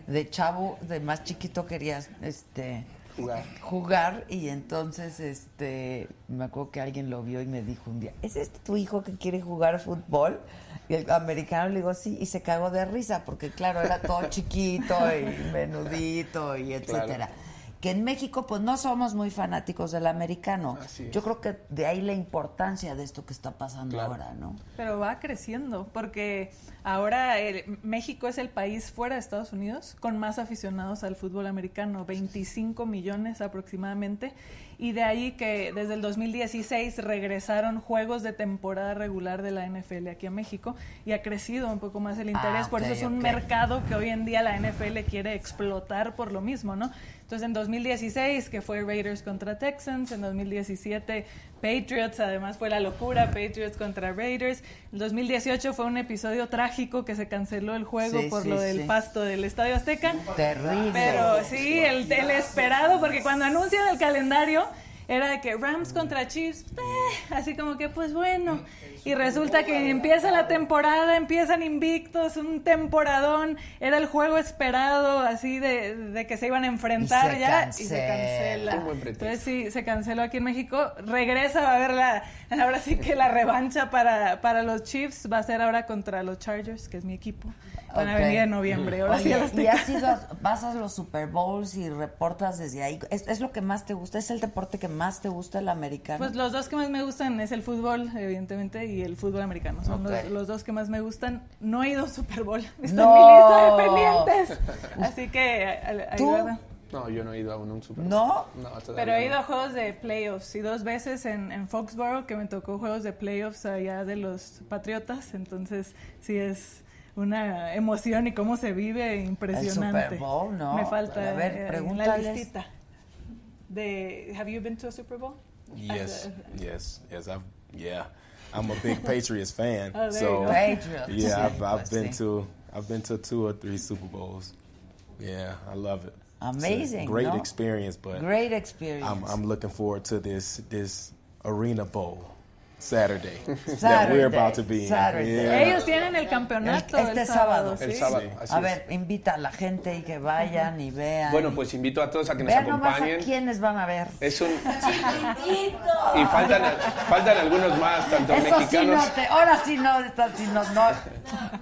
de chavo, de más chiquito quería, este, Jugar. jugar y entonces, este, me acuerdo que alguien lo vio y me dijo un día, ¿es este tu hijo que quiere jugar fútbol? Y el americano le digo, sí, y se cagó de risa porque claro, era todo chiquito y menudito y etcétera. Que en México pues no somos muy fanáticos del americano. Yo creo que de ahí la importancia de esto que está pasando Claro. ahora, ¿no? Pero va creciendo, porque ahora el- México es el país fuera de Estados Unidos con más aficionados al fútbol americano, 25 millones aproximadamente, y de ahí que desde el 2016 regresaron juegos de temporada regular de la NFL aquí a México y ha crecido un poco más el interés, Ah, por eso es un mercado que hoy en día la NFL quiere explotar por lo mismo, ¿no? Entonces en 2016, que fue Raiders contra Texans, en 2017 Patriots, además fue la locura, Patriots contra Raiders. En 2018 fue un episodio trágico que se canceló el juego Sí, por sí, lo del sí. pasto del Estadio Azteca. Terrible. Pero sí, el, el esperado, porque cuando anuncian el calendario era de que Rams contra Chiefs, eh, así como que pues bueno. Y resulta que empieza la temporada, empiezan invictos, un temporadón, era el juego esperado, así de, de que se iban a enfrentar Y se ya, y se cancela. cancela. Entonces sí, se canceló aquí en México, regresa, va a haber la, ahora sí que la revancha para, para los Chiefs va a ser ahora contra los Chargers, que es mi equipo. Van a Ok. venir en noviembre, ahora sí Oye, a la y has ido, a- vas a los Super Bowls y reportas desde ahí. ¿Es, es lo que más te gusta? ¿Es el deporte que más te gusta, el americano? Pues los dos que más me gustan es el fútbol, evidentemente, y el fútbol americano. Son Ok. los, los dos que más me gustan. No he ido a Super Bowl. Está No. en mi lista de pendientes. Así que ¿Tú? No, yo no he ido a un, Super Bowl. ¿No? No, Pero he no. ido a juegos de playoffs y dos veces en, en Foxborough que me tocó juegos de playoffs allá de los Patriotas. Entonces sí es una emoción y cómo se vive impresionante. Super Bowl, ¿no? Me falta A ver, eh, la listita. De, have you been to a Super Bowl? Yes, a- yes, yes. I've yeah. I'm a big Patriots fan. Oh, there you so go. Patriots. yeah, I've, I've been to I've been to two or three Super Bowls. Yeah, I love it. It's a Amazing, great ¿no? experience, but Great experience. I'm I'm looking forward to this this Arena Bowl Saturday, that Saturday, we're about to be. Saturday. Yeah. Ellos tienen el campeonato El- este el sábado. sábado. El ¿sí? sábado, Sí. así a es. ver, invita a la gente y que vayan y vean. Bueno, y- pues invito a todos a que nos Vean nomás a acompañen. quiénes van a ver. Es un... Y faltan, faltan algunos más, tanto Eso sí no mexicanos, te, ahora sí no, sí no, no. El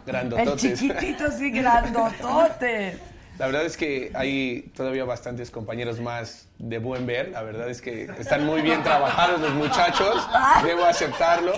grandototes. chiquitito sí grandotote. La verdad es que hay todavía bastantes compañeros más de buen ver. La verdad es que están muy bien trabajados los muchachos. Debo aceptarlo.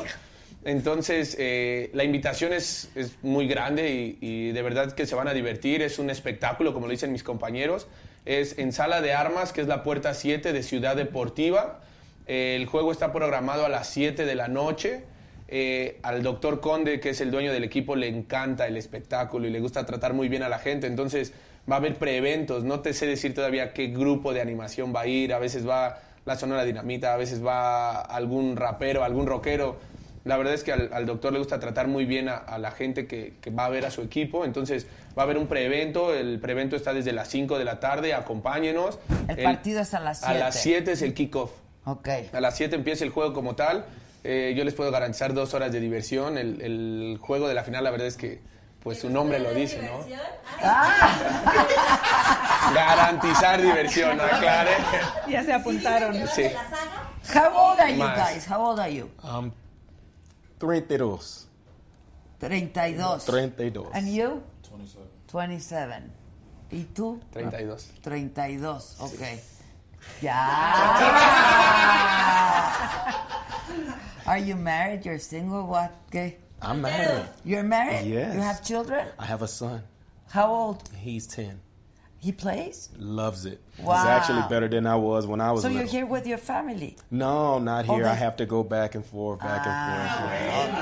Entonces, eh, la invitación es, es muy grande y, de verdad que se van a divertir. Es un espectáculo, como lo dicen mis compañeros. Es en Sala de Armas, que es la puerta 7 de Ciudad Deportiva. El juego está programado a las 7 de la noche. Eh, al doctor Conde, que es el dueño del equipo, le encanta el espectáculo y le gusta tratar muy bien a la gente. Entonces va a haber preeventos. No te sé decir todavía qué grupo de animación va a ir. A veces va la Sonora Dinamita, a veces va algún rapero, algún rockero. La verdad es que al, al doctor le gusta tratar muy bien a, a la gente que, que va a ver a su equipo. Entonces va a haber un preevento. El preevento está desde las 5 de la tarde. Acompáñenos. El partido es a las A las 7. 7 es el kickoff. Ok. A las 7 empieza el juego como tal. Eh, yo les puedo garantizar dos horas de diversión. El, el juego de la final, la verdad es que, pues su nombre lo dice, ¿no? Garantizar diversión, aclare. Ya se apuntaron. Sí. How old are you guys? How old are you? Um, 32. 32. 32. And you? 27. 27. ¿Y tú? 32. 32, ok. Ya. Are you married? You're single? What? ¿Qué? I'm married. You're married? Yes. You have children? I have a son. How old? He's 10. He plays? Loves it. Wow. He's actually better than I was when I was So you're here with your family? No, not Oh, here. I have to go back and forth, back and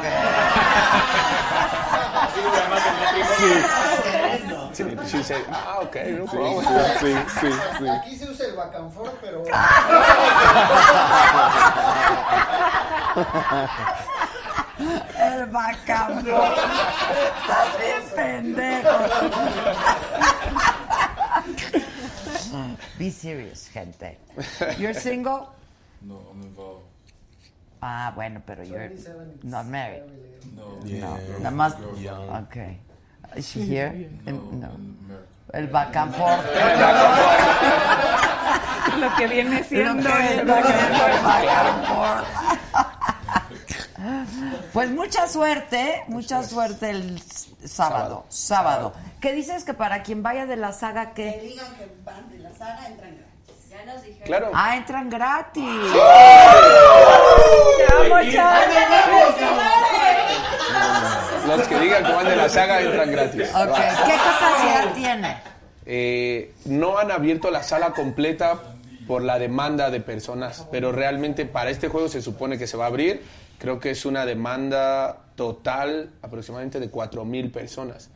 Sí, she said, ah, ok, no forth. problem. Sí, sí, sí, sí. Aquí se usa el back and forth, pero El bacambo. Estás bien pendejo. Be serious, gente. You're single? No, I'm involved. Ah, bueno, pero you're 27 not married. No, Yeah. Nada más. Young. Okay. Is she here? no, In- no. El back and forth. Lo que viene siendo que- el lo que es el back and forth. Pues mucha suerte, mucha suerte el sábado, sábado. ¿Qué dices que para quien vaya de la saga Que que digan que van de la saga, entran gratis. Claro. Ah, entran gratis. Los que digan que van de la saga entran gratis. ¿qué capacidad tiene? Eh, no han abierto la sala completa por la demanda de personas, pero realmente para este juego se supone que se va a abrir. Creo que es una demanda total aproximadamente de 4.000 personas.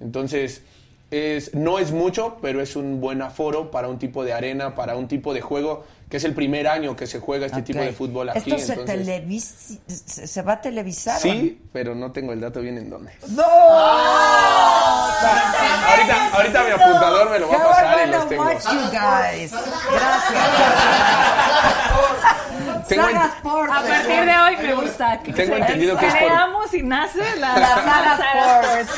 Entonces, es, no es mucho, pero es un buen aforo para un tipo de arena, para un tipo de juego, que es el primer año que se juega este tipo de fútbol aquí. ¿Esto se, entonces- se va a televisar? Sí, pero no tengo el dato bien en dónde. ¡No! Ahorita, ahorita mi apuntador me lo va a pasar y los tengo. watch you guys. Gracias. Tengo en- Saga Sport. A partir de hoy me gusta. que Tengo se- entendido que es por- Creamos y nace la, La Saga Sports.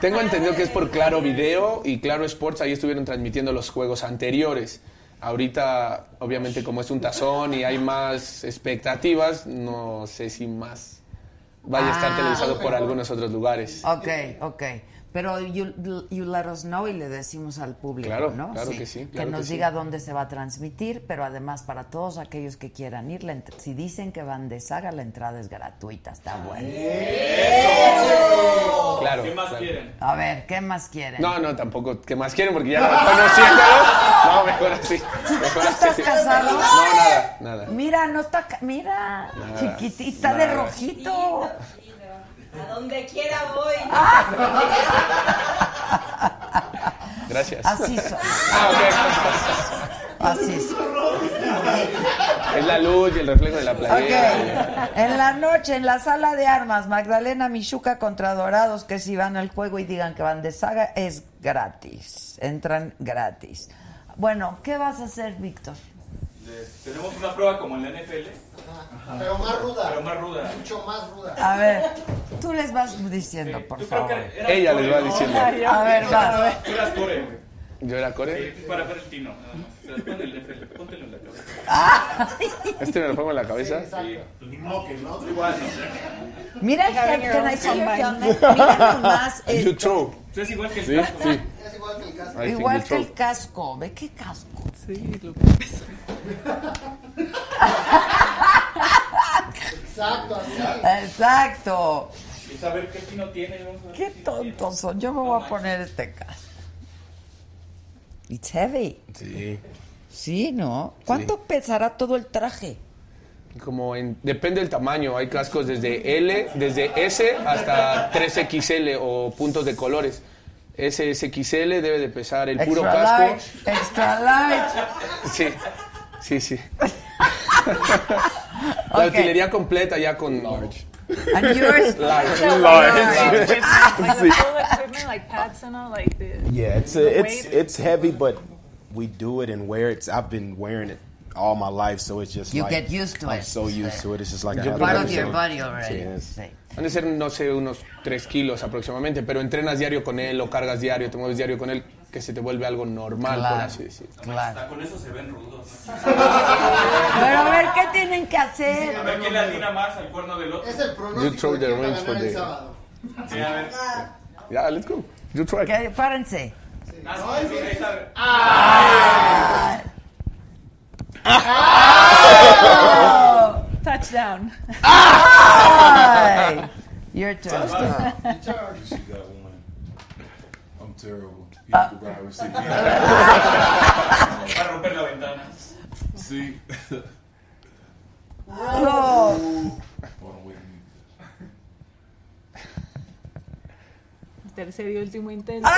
Tengo entendido que es por Claro Video y Claro Sports, ahí estuvieron transmitiendo los juegos anteriores. Ahorita, obviamente, como es un tazón y hay más expectativas, no sé si más vaya a estar Ah. televisado por algunos otros lugares. Ok, ok. Pero you, you let us know y le decimos al público, Claro, ¿no? claro que sí, claro que nos que sí. diga dónde se va a transmitir, pero además para todos aquellos que quieran ir, la si dicen que van de saga, la entrada es gratuita, está bueno. Claro. ¿Qué más claro. quieren? A ver, ¿qué más quieren? No, no, tampoco. ¿Qué más quieren? Porque ya conociéndolo. No, mejor así. Mejor ¿Tú estás así. casado? No, nada, nada. Mira, no está, ca- mira, Nada, chiquitita de nada. rojito. A donde quiera voy. Gracias. Así son. Ah, ok. Así son. Es la luz y el reflejo de la playera. Ok. En la noche, en la sala de armas, Magdalena Michuca contra Dorados, que si van al juego y digan que van de saga, es gratis. Entran gratis. Bueno, ¿qué vas a hacer, Víctor? Tenemos una prueba como en la NFL. Pero más ruda. Pero más ruda. Mucho más ruda. A ver, tú les vas diciendo, por Yo creo favor. que Ella core, les va ¿no? diciendo. A ver, vas. Tú eras core, güey. ¿Yo era core? Sí, para ver el tino, NFL, póntelo en la cabeza. ¿Este me lo pongo en la cabeza? Sí. Modo que no, igual, ¿no? Mira el que can I see your? Mira nomás You. Pues es igual que el Sí, casco. sí. Es igual que el casco. Igual que el casco. ¿Ve qué casco? Sí, lo Exacto, así. Exacto. Y saber qué tino tiene. vamos a ver Qué tontos son. Yo me voy a poner este casco. It's heavy. Sí. Sí, ¿no? ¿Cuánto pesará todo el traje? Como en, depende del tamaño, hay cascos desde L, desde S hasta 3XL o puntos de colores. Ese SXL debe de pesar el puro extra casco. large, extra large. Sí, sí, sí. La Ok. utilería completa ya con large. And yours? Large. Like with full equipment, like pads and all, like the. Yeah, it's the a, it's weight. it's heavy, but we do it and wear it. I've been wearing it all my life, so it's just You like get used to I'm it. so used to it. It's just like I Yo have creo Part que your body already. Yes. Sí. Han de ser, no sé, unos 3 kilos aproximadamente, pero entrenas diario con él o cargas diario, te mueves diario con él, que se te vuelve algo normal, por Claro, así decirlo. claro. Hasta con eso se ven rudos. Pero a ver, ¿qué tienen que hacer? A ver quién le atina más al cuerno del otro. Es el You pronóstico throw de the quién va a rings for ganar el the- sábado. Sí, a ver. Ya, let's go. You try. ¿Qué? Párense. Ah, sí, sí, ahí está. Touchdown. Ay. Your turn. She got one. I'm terrible. He has to ride with City. Para romper la ventana. See? No. Hold on, wait a minute. Tercer y último intento.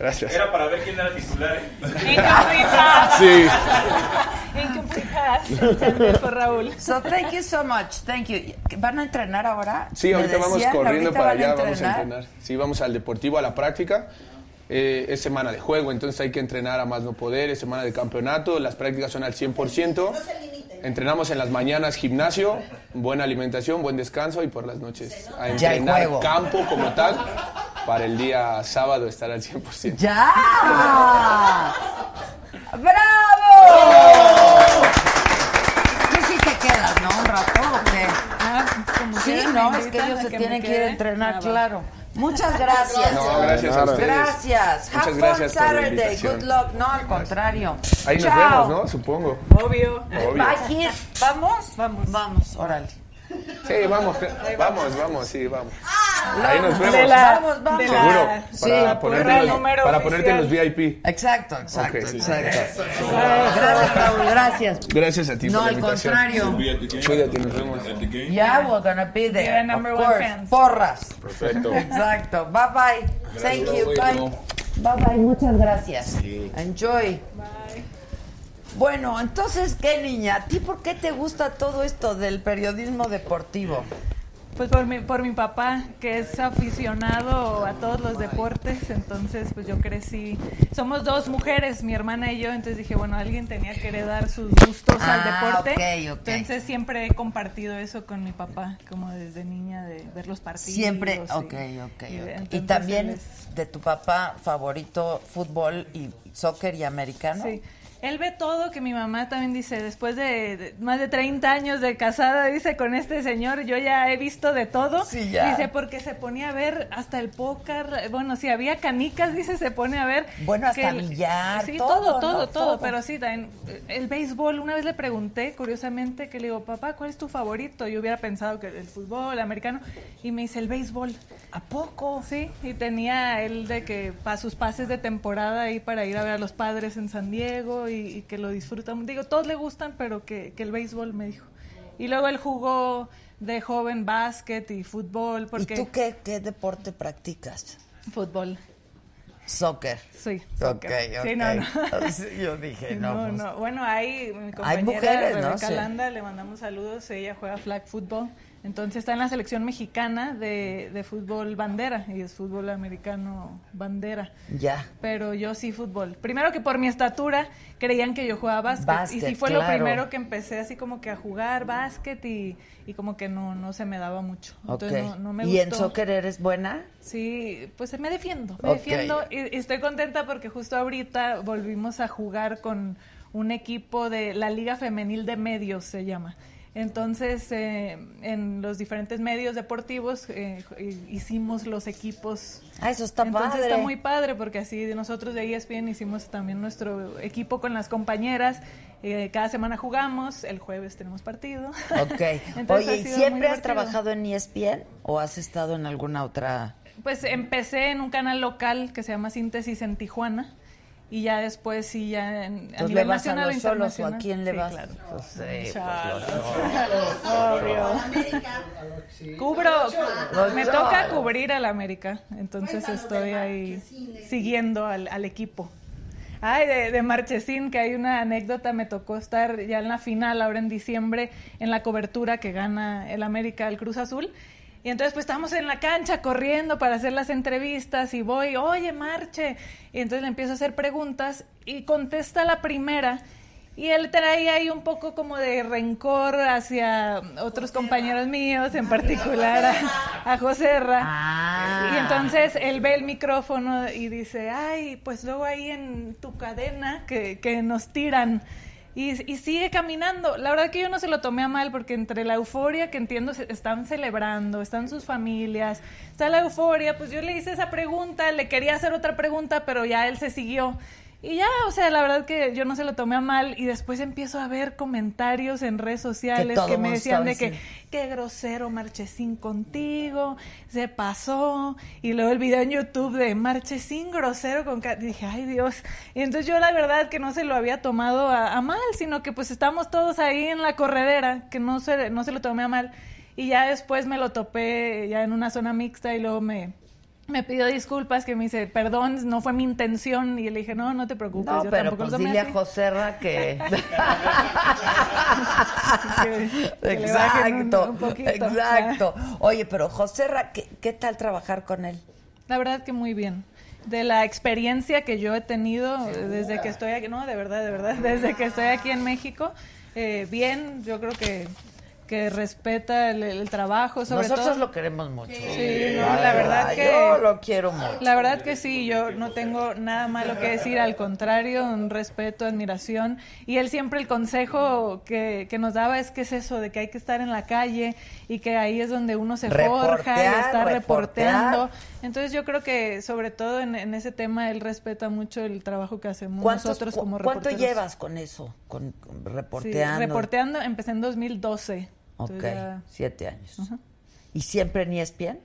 Gracias. Era para ver quién era titular. ¿eh? Incomplete pass. Sí. Incomplete pass. Por Raúl. So thank you so much. Thank you. ¿Van a entrenar ahora? Sí, ahorita vamos corriendo ahorita para a allá, vamos a entrenar. Sí, vamos al deportivo, a la práctica. Eh, es semana de juego, entonces hay que entrenar a más no poder, es semana de campeonato, las prácticas son al 100%. Entrenamos en las mañanas gimnasio, buena alimentación, buen descanso y por las noches a entrenar juego. campo como tal para el día sábado estar al 100%. ¡Ya! ¡Bravo! Tú sí te quedas, ¿no? Un rato, ¿o qué? como Sí, no, es que ellos se tienen que ir a entrenar, Ah, claro. Muchas gracias. No, gracias a ustedes. Gracias. Muchas Have fun gracias por la Saturday. invitación. Good luck. No, al contrario. Ahí nos vemos, ¿no? Supongo. Obvio. Obvio. ¿Vamos? Vamos. Vamos, órale. Sí, vamos, vamos, vamos, sí, vamos. Ahí nos vemos. De la- Vamos, vamos. Seguro. Sí, Para, por ponerte, en los, para ponerte en los. VIP. Exacto, exacto, Ok, sí. exacto. Gracias, Raúl, gracias. Gracias a ti No, por la al invitación. contrario. The game. Cuídate, nos vemos. Yeah, we're gonna be there. Yeah, number of one course. fans. Porras. Perfecto. Exacto. Bye bye. Thank you. Bye. Bye bye. Muchas gracias. Enjoy. Bueno, entonces, ¿qué niña? ¿A ti por qué te gusta todo esto del periodismo deportivo? Pues por mi, por mi papá, que es aficionado a todos los deportes, entonces pues yo crecí. Somos dos mujeres, mi hermana y yo, entonces dije, bueno, alguien tenía que heredar sus gustos al Ah, deporte. Entonces siempre he compartido eso con mi papá, como desde niña, de ver los partidos. Siempre, y- ok, ok, y ok. Y también es- de tu papá favorito, fútbol y soccer y americano. Sí. Él ve todo que mi mamá también dice, después de, de más de 30 años de casada, dice, con este señor, yo ya he visto de todo. Sí, ya. Dice, porque se ponía a ver hasta el póker, bueno, si había canicas, dice, se pone a ver. Bueno, hasta el- billar, Sí, todo, todo, ¿no? todo, todo, Todo. pero sí, también eh, el béisbol, una vez le pregunté, curiosamente, que le digo, papá, ¿cuál es tu favorito? Yo hubiera pensado que el fútbol, el americano, y me dice, el béisbol. ¿A poco? Sí, y tenía él de que para sus pases de temporada ahí para ir a ver a los padres en San Diego y, y que lo disfrutan. Digo, todos le gustan, pero que, que el béisbol me dijo. Y luego él jugó de joven básquet y fútbol, porque ¿Y tú qué, qué deporte practicas? fútbol. Soccer. Sí, soccer. Sí, no, no. Sí, yo dije, no, No, pues, no. Bueno, ahí mi compañera mujeres, ¿no? Rebeca Sí. Landa, le mandamos saludos. Ella juega flag football. Entonces está en la selección mexicana de, de fútbol bandera y es fútbol americano bandera. Ya. Pero yo sí fútbol. Primero que por mi estatura creían que yo jugaba básquet. y Básquet, sí fue lo primero que empecé así como que a jugar básquet y, y como que no, no se me daba mucho. Entonces Ok. no, no me ¿Y en gustó. soccer eres buena? Sí, pues me defiendo, me defiendo y, y estoy contenta porque justo ahorita volvimos a jugar con un equipo de la Liga Femenil de Medios, se llama. Entonces, eh, en los diferentes medios deportivos eh, hicimos los equipos. Ah, eso está Entonces padre. está muy padre porque así nosotros de ESPN hicimos también nuestro equipo con las compañeras. Eh, cada semana jugamos, el jueves tenemos partido. Ok. Entonces, Oye, ¿y siempre has trabajado en ESPN o has estado en alguna otra? Pues empecé en un canal local que se llama Síntesis en Tijuana y ya después sí ya en, a nivel ¿le vas a nacional o los solos o a quién le Sí, vas? claro. Pues sí, pues, Chalo. los Obvio. Cubro, Los me toca cubrir al América, entonces estoy ahí siguiendo al, al equipo. Ay, de, de Marchesín, que hay una anécdota, me tocó estar ya en la final, ahora en diciembre, en la cobertura que gana el América, el Cruz Azul. Y entonces pues estamos en la cancha corriendo para hacer las entrevistas y voy, oye, Marche. Y entonces le empiezo a hacer preguntas y contesta la primera. Y él trae ahí un poco como de rencor hacia otros compañeros míos, en particular a, a José Ra. Ah. Y entonces él ve el micrófono y dice, ay, pues luego ahí en tu cadena que, que nos tiran. Y, y sigue caminando. La verdad que yo no se lo tomé a mal porque entre la euforia que entiendo están celebrando, están sus familias, está la euforia, pues yo le hice esa pregunta, le quería hacer otra pregunta, pero ya él se siguió. Y ya, o sea, la verdad que yo no se lo tomé a mal y después empiezo a ver comentarios en redes sociales que, me decían de que qué grosero Marchesín contigo, se pasó. Y luego el video en YouTube de Marchesín grosero con... Ca- Dije, ay Dios. Y entonces yo la verdad que no se lo había tomado a, a mal, sino que pues estamos todos ahí en la corredera, que no se, no se lo tomé a mal. Y ya después me lo topé ya en una zona mixta y luego me... Me pidió disculpas, que me dice, perdón, no fue mi intención. Y le dije, no, no te preocupes. No, yo pero tampoco pues lo tomé dile a así". Joserra que... Que- un- exacto, un poquito. exacto. Oye, pero Joserra, ¿qué, ¿qué tal trabajar con él? La verdad que muy bien. De la experiencia que yo he tenido desde que estoy aquí, no, de verdad, de verdad, desde que estoy aquí en México, eh, bien, yo creo que, que respeta el, el trabajo, sobre Nosotros todo. lo queremos mucho. Sí, no, la verdad que Yo lo quiero mucho. La verdad que sí, yo no tengo nada malo que decir, al contrario, un respeto, admiración. Y él siempre el consejo que, que nos daba es que es eso, de que hay que estar en la calle y que ahí es donde uno se forja y está reporteando. Entonces yo creo que sobre todo en, en ese tema él respeta mucho el trabajo que hacemos ¿Cuántos- nosotros como ¿Cuánto reporteros. llevas con eso? Con, con Sí, reporteando. reporteando, empecé en 2012. Ok, ya- siete años. ¿Y siempre en ESPN?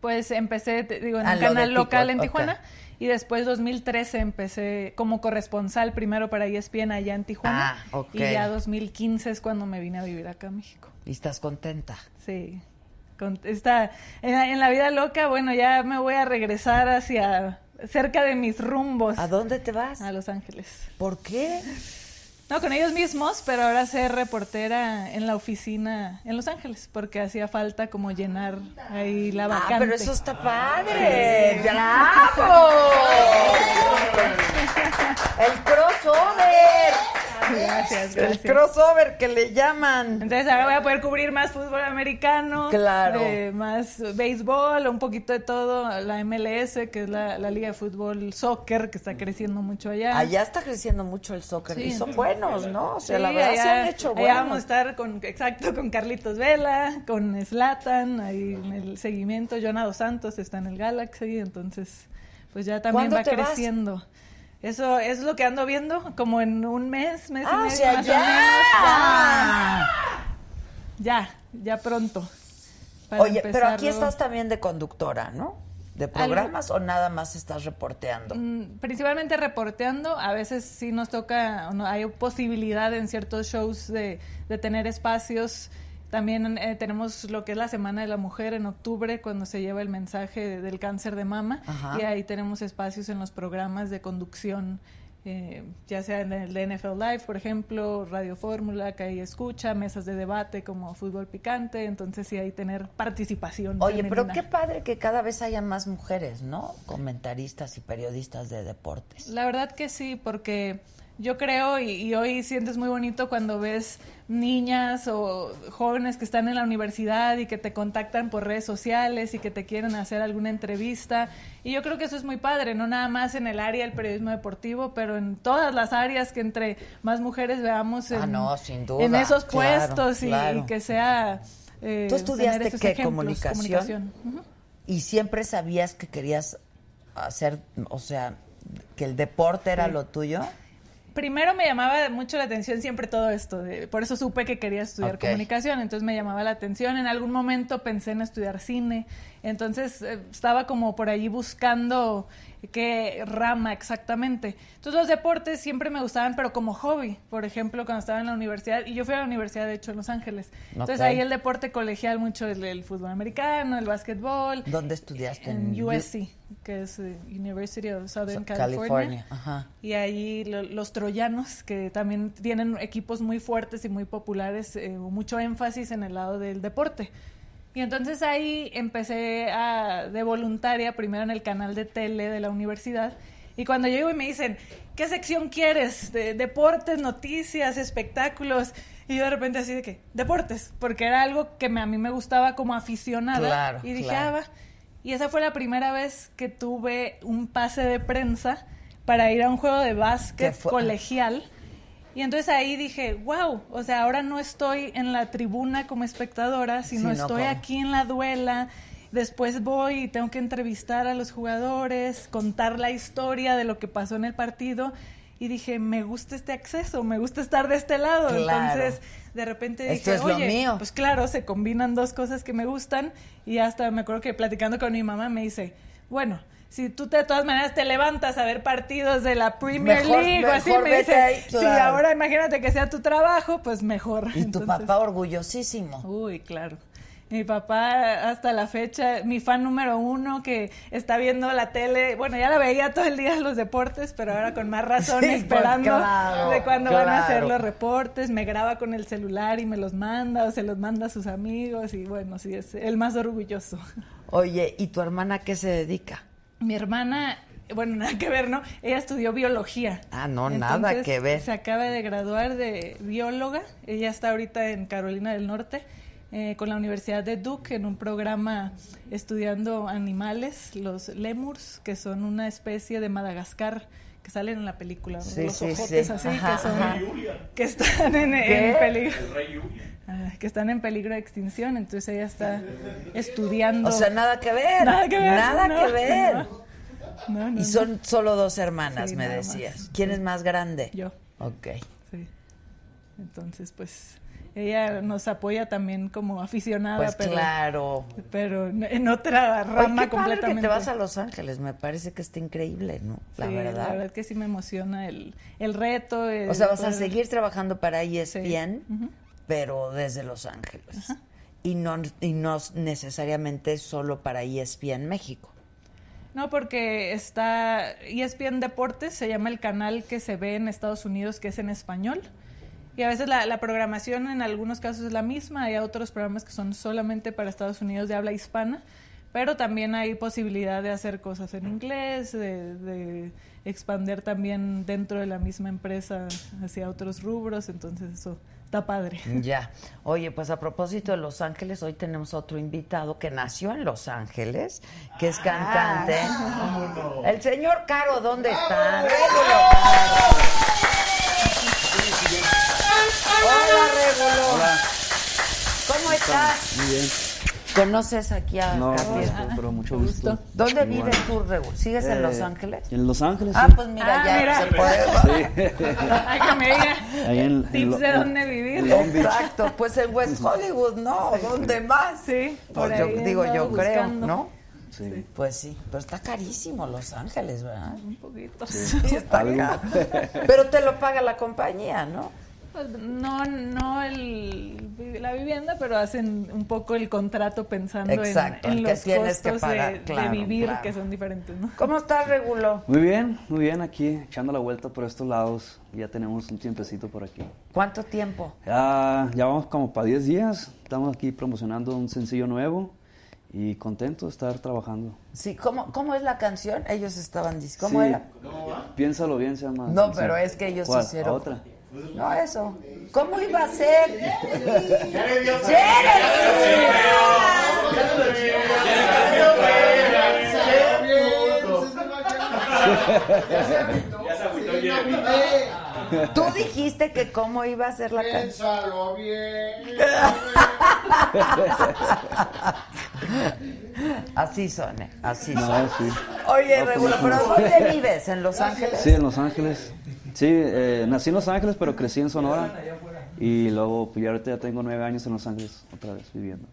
Pues empecé, te digo, en Ah, un canal local en. Tijuana y después 2013 empecé como corresponsal primero para ESPN allá en Tijuana Ah, ok. y ya 2015 es cuando me vine a vivir acá a México. ¿Y estás contenta? Sí. Con- está, en, la- en la vida loca, bueno, ya me voy a regresar hacia cerca de mis rumbos. ¿A dónde te vas? A Los Ángeles. ¿Por qué? No, con ellos mismos, pero ahora ser reportera en la oficina en Los Ángeles, porque hacía falta como llenar ahí la vacante. Ah, pero eso está padre. ¡Bravo! El crossover. Gracias, El crossover que le llaman. Entonces ahora voy a poder cubrir más fútbol americano, Claro. eh, más béisbol, un poquito de todo, la MLS, que es la, la liga de fútbol soccer, que está creciendo mucho allá. Allá está creciendo mucho el soccer Sí. y son buenos, ¿no? O sea, la verdad se allá- han hecho allá buenos. vamos a estar con, exacto, con Carlitos Vela, con Slatan, ahí en el seguimiento, Jonado Santos está en el Galaxy, entonces pues ya también ¿Cuándo va vas? Eso, es lo que ando viendo, como en un mes, mes y Ah, o medio sea, más ya. o menos. Ya, ya, ya pronto. Oye, pero aquí empezarlo. estás también de conductora, ¿no? ¿De programas o nada más estás reporteando? Mm, Principalmente reporteando, a veces sí nos toca, no, hay posibilidad en ciertos shows de, de tener espacios. También eh, tenemos lo que es la Semana de la Mujer en octubre, cuando se lleva el mensaje del cáncer de mama, Ajá. y ahí tenemos espacios en los programas de conducción, eh, ya sea en el de NFL Live, por ejemplo, Radio Fórmula, que ahí escucha, mesas de debate como Fútbol Picante, entonces sí hay tener participación. Oye, pero qué padre que cada vez haya más mujeres, ¿no? Comentaristas y periodistas de deportes. La verdad que sí, porque yo creo y, y hoy sientes muy bonito cuando ves niñas o jóvenes que están en la universidad y que te contactan por redes sociales y que te quieren hacer alguna entrevista. Y yo creo que eso es muy padre, no nada más en el área del periodismo deportivo, pero en todas las áreas que entre más mujeres veamos en, Ah, no, sin duda, en esos claro, puestos y, claro. y que sea... eh, ¿Tú estudiaste qué? ejemplos, ¿Comunicación? ¿Y siempre sabías que querías hacer, o sea, que el deporte era Sí. lo tuyo? Primero me llamaba mucho la atención siempre todo esto, de- por eso supe que quería estudiar comunicación, entonces me llamaba la atención. En algún momento pensé en estudiar cine, entonces eh, estaba como por allí buscando qué rama exactamente. Entonces los deportes siempre me gustaban, pero como hobby, por ejemplo, cuando estaba en la universidad, y yo fui a la universidad de hecho en Los Ángeles. Entonces ahí el deporte colegial mucho el, el fútbol americano, el básquetbol. ¿Dónde estudiaste? En USC, que es eh, University of Southern California. California. Ajá. Y ahí lo- los troyanos, que también tienen equipos muy fuertes y muy populares, eh, mucho énfasis en el lado del deporte. Y entonces ahí empecé a, de voluntaria, primero en el canal de tele de la universidad. Y cuando llego y me dicen, ¿qué sección quieres? De, deportes, noticias, espectáculos. Y yo de repente así de que, deportes, porque era algo que me- a mí me gustaba como aficionada. Claro, y dije, claro. ah, va. Y esa fue la primera vez que tuve un pase de prensa para ir a un juego de básquet colegial. Y entonces ahí dije, wow, o sea, ahora no estoy en la tribuna como espectadora, sino estoy aquí en la duela. Después voy y tengo que entrevistar a los jugadores, contar la historia de lo que pasó en el partido. Y dije, me gusta este acceso, me gusta estar de este lado. Claro. Entonces, de repente Esto dije, lo oye, mío". pues claro, se combinan dos cosas que me gustan. Y hasta me acuerdo que platicando con mi mamá me dice, bueno, si tú de todas maneras te levantas a ver partidos de la Premier Mejor- League o así, me vete dice, ahí, si claro. ahora imagínate que sea tu trabajo, pues mejor. Y tu papá orgullosísimo. Uy, claro. Mi papá hasta la fecha, mi fan número uno que está viendo la tele, bueno, ya la veía todo el día los deportes, pero ahora con más razón Sí, pues, esperando claro, de cuándo van a hacer los reportes, me graba con el celular y me los manda o se los manda a sus amigos y bueno, sí, es el más orgulloso. Oye, ¿y tu hermana qué se dedica? Mi hermana bueno, nada que ver, ¿no? Ella estudió biología. Ah, no, nada que ver. Se acaba de graduar de bióloga. Ella está ahorita en Carolina del Norte eh, con la Universidad de Duke en un programa estudiando animales, los lemurs, que son una especie de Madagascar que salen en la película. Sí, los sí, ojotes sí. así, Ajá, que, son, que están en, en peligro. Ah, que están en peligro de extinción, entonces ella está estudiando. O sea, nada que ver. Nada que ver. Nada no, que ver. no. No, Y son solo dos hermanas, Sí, me nada más. decías. ¿Quién es más grande? Yo. Ok. Sí. Entonces, pues ella nos apoya también como aficionada, Pues pero, claro. pero en- otra rama qué padre completamente. que te vas a Los Ángeles, me parece que está increíble, ¿no? La Sí, verdad. La verdad que sí me emociona el, el reto. el O sea, vas a seguir trabajando para ESPN, Ujú. Pero desde Los Ángeles. Y no, y no necesariamente solo para ESPN México. No, porque está ESPN Deportes, se llama el canal que se ve en Estados Unidos, que es en español. Y a veces la, la programación en algunos casos es la misma, hay otros programas que son solamente para Estados Unidos de habla hispana, pero también hay posibilidad de hacer cosas en inglés, de, de expander también dentro de la misma empresa hacia otros rubros, entonces eso está padre. Ya. Oye, pues a propósito de Los Ángeles, hoy tenemos otro invitado que nació en Los Ángeles, que es cantante. El señor Caro, ¿dónde está? Régulo, Caro. Hola, Régulo. Hola. ¿Cómo estás? Muy bien. ¿Conoces aquí a No, Capiel? pero, pero mucho gusto. ¿Dónde Igual. vives tú, Régulo? ¿Sigues en Eh, Los Ángeles? En Los Ángeles. Ah, sí. pues mira, Ah, ya mira. se puede. Sí. Ay, que me diga Ahí en- en tips Lo- de dónde vivir. Long Beach. Exacto, pues en West Hollywood, ¿no? ¿Dónde más? Sí, por Pues yo ahí digo, yo creo, buscando. ¿no? Sí. Pues sí, pero está carísimo Los Ángeles, ¿verdad? Un poquito. Sí, está Algo. caro. Pero te lo paga la compañía, ¿no? Pues no, no el, la vivienda, pero hacen un poco el contrato pensando en- Exacto, en, en que los que costos pagar, de, vivir, claro. que son diferentes, ¿no? ¿Cómo estás, Regulo? Muy bien, muy bien aquí, echando la vuelta por estos lados. Ya tenemos un tiempecito por aquí. ¿Cuánto tiempo? Ya, ya vamos como para 10 días. Estamos aquí promocionando un sencillo nuevo y contento de estar trabajando. Sí, ¿cómo, cómo es la canción? Ellos estaban diciendo, ¿cómo Sí. era? Piénsalo bien, se llama. No, pero es que ellos ¿Cuál? hicieron... ¿Otra? No, eso. ¿Cómo iba a ser? Tú dijiste que cómo iba a ser la canción. Piénsalo bien. Así son, así No, son. sí. Oye, No, pues, Regulo, no. ¿pero dónde vives? ¿En Los Ángeles? Sí, en Los Ángeles. Sí, eh, nací en Los Ángeles, pero crecí en Sonora. Y luego, pues ahorita ya tengo nueve años en Los Ángeles, otra vez viviendo.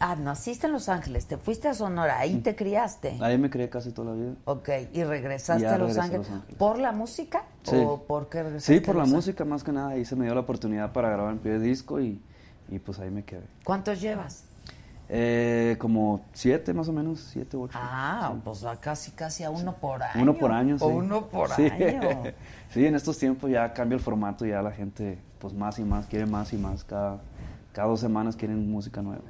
Ah, naciste en Los Ángeles, te fuiste a Sonora, ahí te criaste. Ahí me crié casi toda la vida. Ok, y regresaste a, Los a Ángeles. Los Ángeles. ¿Por la música? Sí. ¿O por qué regresaste? Sí, por la música más que nada. Ahí se me dio la oportunidad para grabar mi primer disco y, y pues ahí me quedé. ¿Cuántos llevas? Eh, como siete más o menos, siete, ocho. Ah, pues a casi, casi a uno por año. Uno por año, sí. O uno por Sí. año. sí, en estos tiempos ya cambia el formato, ya la gente pues más y más quiere más y más. Cada, cada dos semanas quieren música nueva.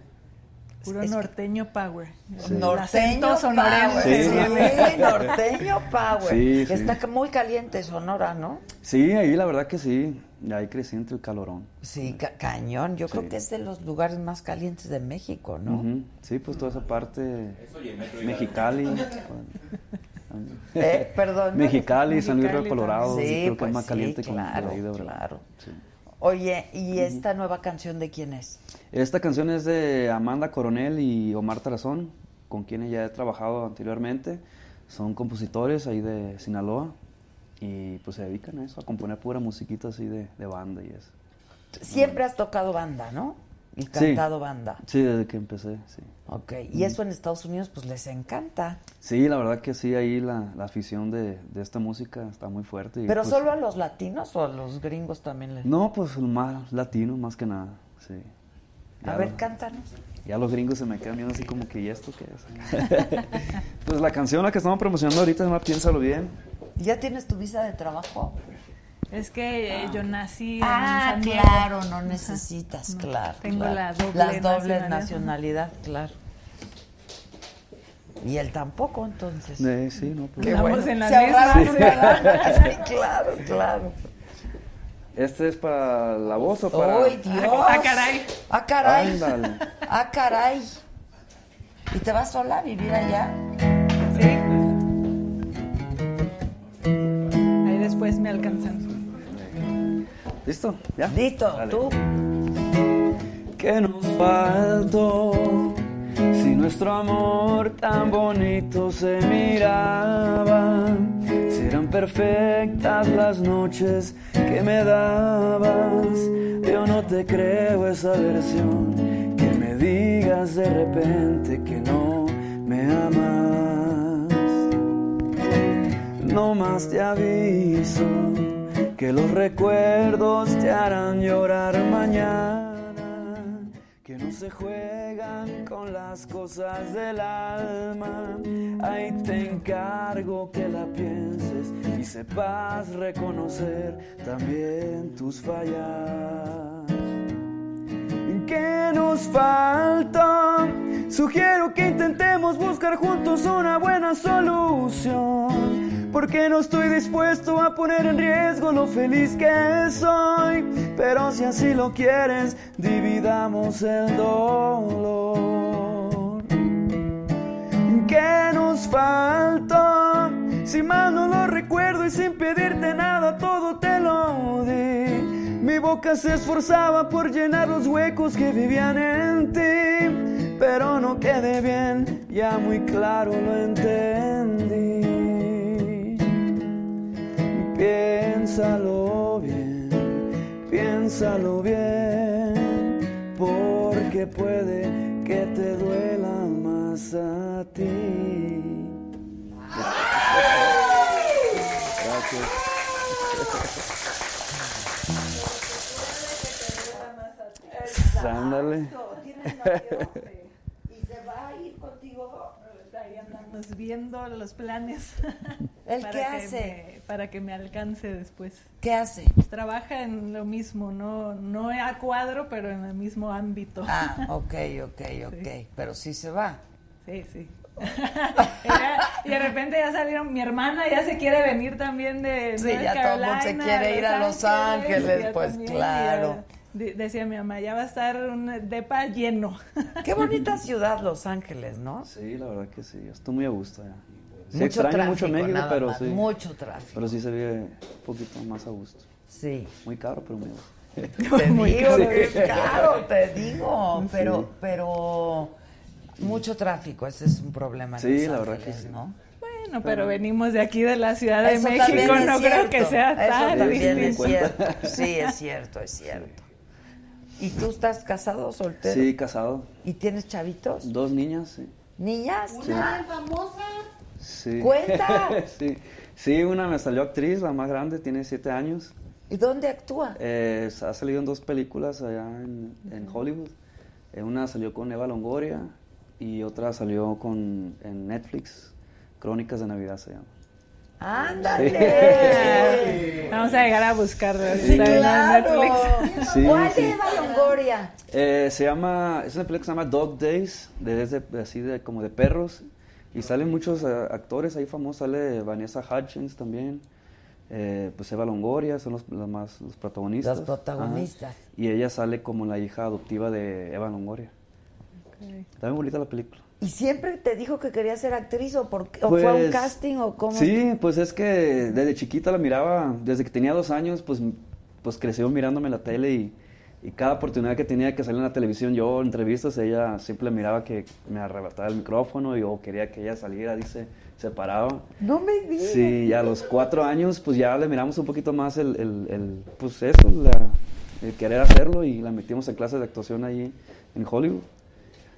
Puro Es que- norteño power. Norteño El acento sonorense. Power. Sí. Sí, norteño Power. Sí, sí. Está muy caliente Sonora, ¿no? Sí, ahí la verdad que sí. Y ahí crecí entre el calorón. Sí, ca- cañón. Yo creo Sí. que es de los lugares más calientes de México, ¿no? Ujú. Sí, pues toda esa parte. Eso y metro Mexicali. Eh, perdón. Mexicali, San Luis Mexicali Río Colorado. Sí, Sí, creo que pues es más sí, caliente que claro, de ahí de claro. Sí. Oye, ¿y esta nueva canción de quién es? Esta canción es de Amanda Coronel y Omar Tarazón, con quienes ya he trabajado anteriormente. Son compositores ahí de Sinaloa y pues se dedican a eso, a componer pura musiquita así de, de banda y eso. Siempre has tocado banda, ¿no? Y Sí. cantado banda. Sí, desde que empecé, sí. Ok, y eso en Estados Unidos pues les encanta. Sí, la verdad que sí, ahí la, la afición de, de esta música está muy fuerte. y, ¿Pero pues, solo a los latinos o a los gringos también les No, pues más latino, más que nada, sí. A ver, lo- cántanos. Ya los gringos se me quedan viendo así como que, ¿y esto qué es? pues la canción la que estamos promocionando ahorita se llama Piénsalo Bien. ¿Ya tienes tu visa de trabajo? Es que eh, yo nací en Ah, claro, no necesitas, No, claro. tengo claro. la doble Las doble nacionalidad. nacionalidad, claro. Y él tampoco, entonces. Eh, sí, no, pues. Qué bueno. en la Se misma. Sí, claro, claro. ¿Este es para la voz o para...? ¡Ay, Dios! Ah, caray. ¡Ah, caray! Ándale. ¡Ah, caray! ¿Y te vas sola a vivir allá? Sí. Ahí después me alcanzan. ¿Listo? ¿Ya? Listo, Dale. tú. ¿Qué nos faltó? Si nuestro amor tan bonito se miraba, si eran perfectas las noches que me dabas, yo no te creo esa versión, que me digas de repente que no me amas. No más te aviso que los recuerdos te harán llorar mañana, se juegan con las cosas del alma. Ahí te encargo que la pienses y sepas reconocer también tus fallas. ¿Qué nos falta? Sugiero que intentemos buscar juntos una buena solución. Porque no estoy dispuesto a poner en riesgo lo feliz que soy. Pero si así lo quieres, dividamos el dolor. ¿Qué nos falta? Si mal no lo recuerdo y sin pedirte nada, todo te lo di. Mi boca se esforzaba por llenar los huecos que vivían en ti, pero no quedé bien, ya muy claro lo entendí. Piénsalo bien, piénsalo bien, porque puede que te duela más a ti. Gracias. Ándale. ¿Y se va a ir contigo? Andamos viendo los planes. ¿El qué que hace? me- para que me alcance después. ¿Qué hace? Trabaja en lo mismo, no, no a cuadro, pero en el mismo ámbito. Ah, ok, ok, ok. Pero sí se va. Sí, sí. Y de repente ya salieron, mi hermana ya se quiere venir también de Sí, North ya todo el mundo se quiere ir a Los Ángeles, pues, también, claro. ya de- decía mi mamá, ya va a estar un depa lleno. Qué bonita ciudad Los Ángeles, ¿no? Sí, la verdad que sí, estoy muy a gusto ya. Sí, Mucho extraño tráfico, mucho México, nada pero más, sí. mucho tráfico. Pero sí se vive un poquito más a gusto. Sí. Muy caro, pero muy a gusto. Te Muy digo, caro. que es caro, te digo. Sí. Pero, pero mucho tráfico, ese es un problema. en Sí, Los la verdad Ángeles, que sí. ¿no? Bueno, pero venimos de aquí de la Ciudad de México, no creo que sea tan distinto. Sí, es cierto, es cierto. ¿Y tú estás casado o soltero? Sí, casado. ¿Y tienes chavitos? Dos niñas, sí. ¿Niñas? Sí. Una famosa. Sí. ¡Cuenta! sí. Sí, una me salió actriz, la más grande, tiene siete años. ¿Y dónde actúa? Eh, ha salido en dos películas allá en, en Hollywood. Eh, una salió con Eva Longoria y otra salió con en Netflix, Crónicas de Navidad se llama. ¡Ándale! Vamos a llegar a buscarlo. Sí, claro. Netflix. Sí, ¿Cuál sí. es Eva Longoria? Eh, se llama, es una película que se llama Dog Days, de, de- así de como de perros. Y salen muchos eh, actores ahí famosos, sale Vanessa Hudgens también, eh, pues Eva Longoria, son los, los más los protagonistas. Los protagonistas. Ajá. Y ella sale como la hija adoptiva de Eva Longoria. Está muy bonita la película. ¿Y siempre te dijo que quería ser actriz o, por, fue a un Pues, casting o cómo? Sí, pues es que desde chiquita la miraba, desde que tenía dos años, pues, pues creció mirándome la tele y, y cada oportunidad que tenía que salir en la televisión, yo en entrevistas, ella siempre miraba que me arrebataba el micrófono y yo quería que ella saliera, dice, se paraba. No me digas. Sí, y a los cuatro años, pues ya le miramos un poquito más el, el, el, pues eso, la- el querer hacerlo y la metimos en clases de actuación ahí en Hollywood.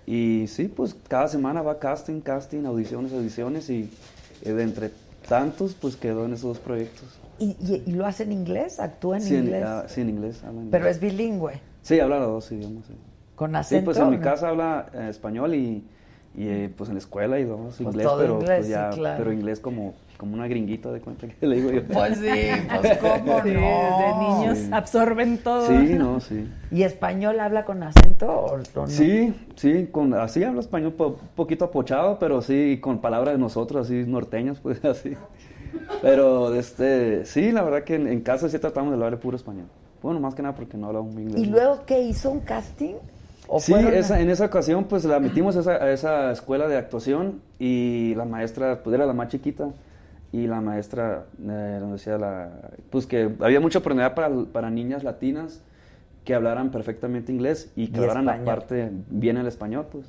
Y sí, pues cada semana va casting, casting, audiciones, audiciones y eh, de entre tantos, pues quedó en esos dos proyectos. ¿Y, y, y lo hace en inglés? ¿Actúa en sí, inglés? ah, sí, en inglés. habla inglés. Pero es bilingüe. Sí, habla los dos idiomas. Sí, ¿Con Sí, acento? pues en mi casa habla eh, español y, Y eh, pues en la escuela y dos inglés, Pues todo pero inglés, pues, ya, sí, claro. pero inglés como, como una gringuita de cuenta que le digo yo. Pues sí, pues cómo Sí, no. de niños Sí. absorben todo. Sí, no, sí. ¿Y español habla con acento o, no? Sí, sí, con, así hablo español un poquito apochado, pero sí con palabras de nosotros, así norteños, pues así. Pero este, sí, la verdad que en, en casa sí tratamos de hablar de puro español. Bueno, más que nada porque no hablamos inglés. ¿Y luego qué hizo un casting? ¿O Sí, esa, en esa ocasión pues la metimos a esa, a esa escuela de actuación y la maestra pues era la más chiquita y la maestra eh, nos decía la, pues que había mucha oportunidad para, para niñas latinas que hablaran perfectamente inglés y que Y hablaran español. aparte bien el español pues.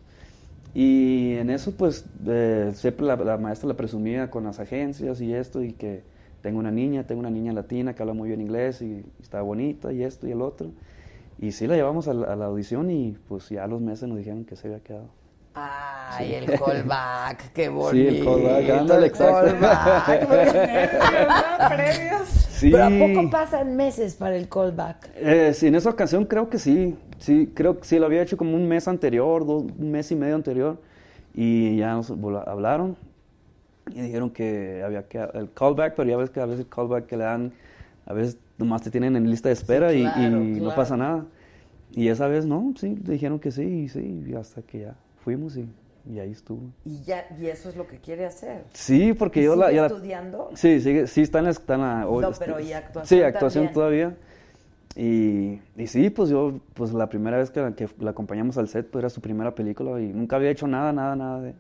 Y en eso pues eh, siempre la, la maestra la presumía con las agencias y esto y que tengo una niña, tengo una niña latina que habla muy bien inglés y, está bonita y esto y el otro. Y sí la llevamos a la, a la audición y pues ya a los meses nos dijeron que se había quedado. Ay, Sí. el callback, qué bonito. Sí, el callback, ándale, el exacto. callback. Sí. Pero ¿a poco pasan meses para el callback? Eh, sí, en esa ocasión creo que sí. Sí, creo que sí, lo había hecho como un mes anterior, dos- un mes y medio anterior. Y ya nos hablaron y dijeron que había que el callback, pero ya ves que a veces el callback que le dan, a veces nomás te tienen en lista de espera Sí, y- claro, y, no claro. pasa nada. Y esa vez no, sí, dijeron que sí, y sí, y hasta que ya fuimos y, y ahí estuvo. Y ya, y eso es lo que quiere hacer. Sí, porque ¿Y yo la... sigue la- estudiando? Sí, sigue, sí, está en la... Está en la No, este- pero ¿y actuación Sí, actuación también? todavía. Y, y sí, pues yo, pues la primera vez que, la- que la acompañamos al set, pues era su primera película y nunca había hecho nada, nada, nada de...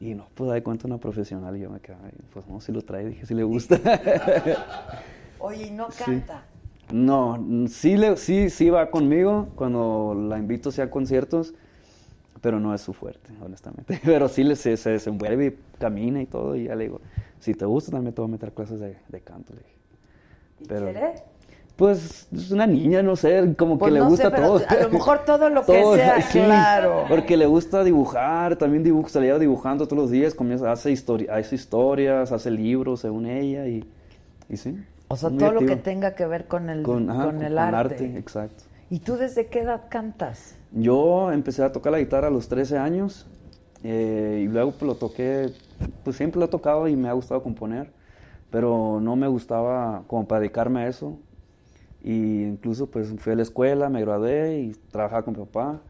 Y no, pues de cuenta una profesional y yo me quedé, "Ay, pues no, si lo trae, dije, si le gusta. Oye, ¿y no Sí. canta? No, mm, sí, le, sí, sí va conmigo cuando la invito hacia conciertos, pero no es su fuerte, honestamente. Pero sí le, se, se desenvuelve y camina y todo, y ya le digo, si te gusta también te voy a meter clases de, de canto, le dije. ¿Y Pero-? Pues es una niña, no sé, como Pues que le no sé, gusta pero todo. a lo mejor todo lo que sea, claro. Porque le gusta dibujar, también dibuja, se le lleva dibujando todos los días, comienza, hace, histori- hace historias, hace libros según ella y, y sí. O sea, todo lo que tenga que ver con el, con, con, ajá, el con arte. exacto. ¿Y tú desde qué edad cantas? Yo empecé a tocar la guitarra a los 13 años eh, y luego pues, lo toqué, pues siempre lo he tocado y me ha gustado componer, pero no me gustaba como para dedicarme a eso. Y incluso pues fui a la escuela, me gradué y trabajaba con mi papá.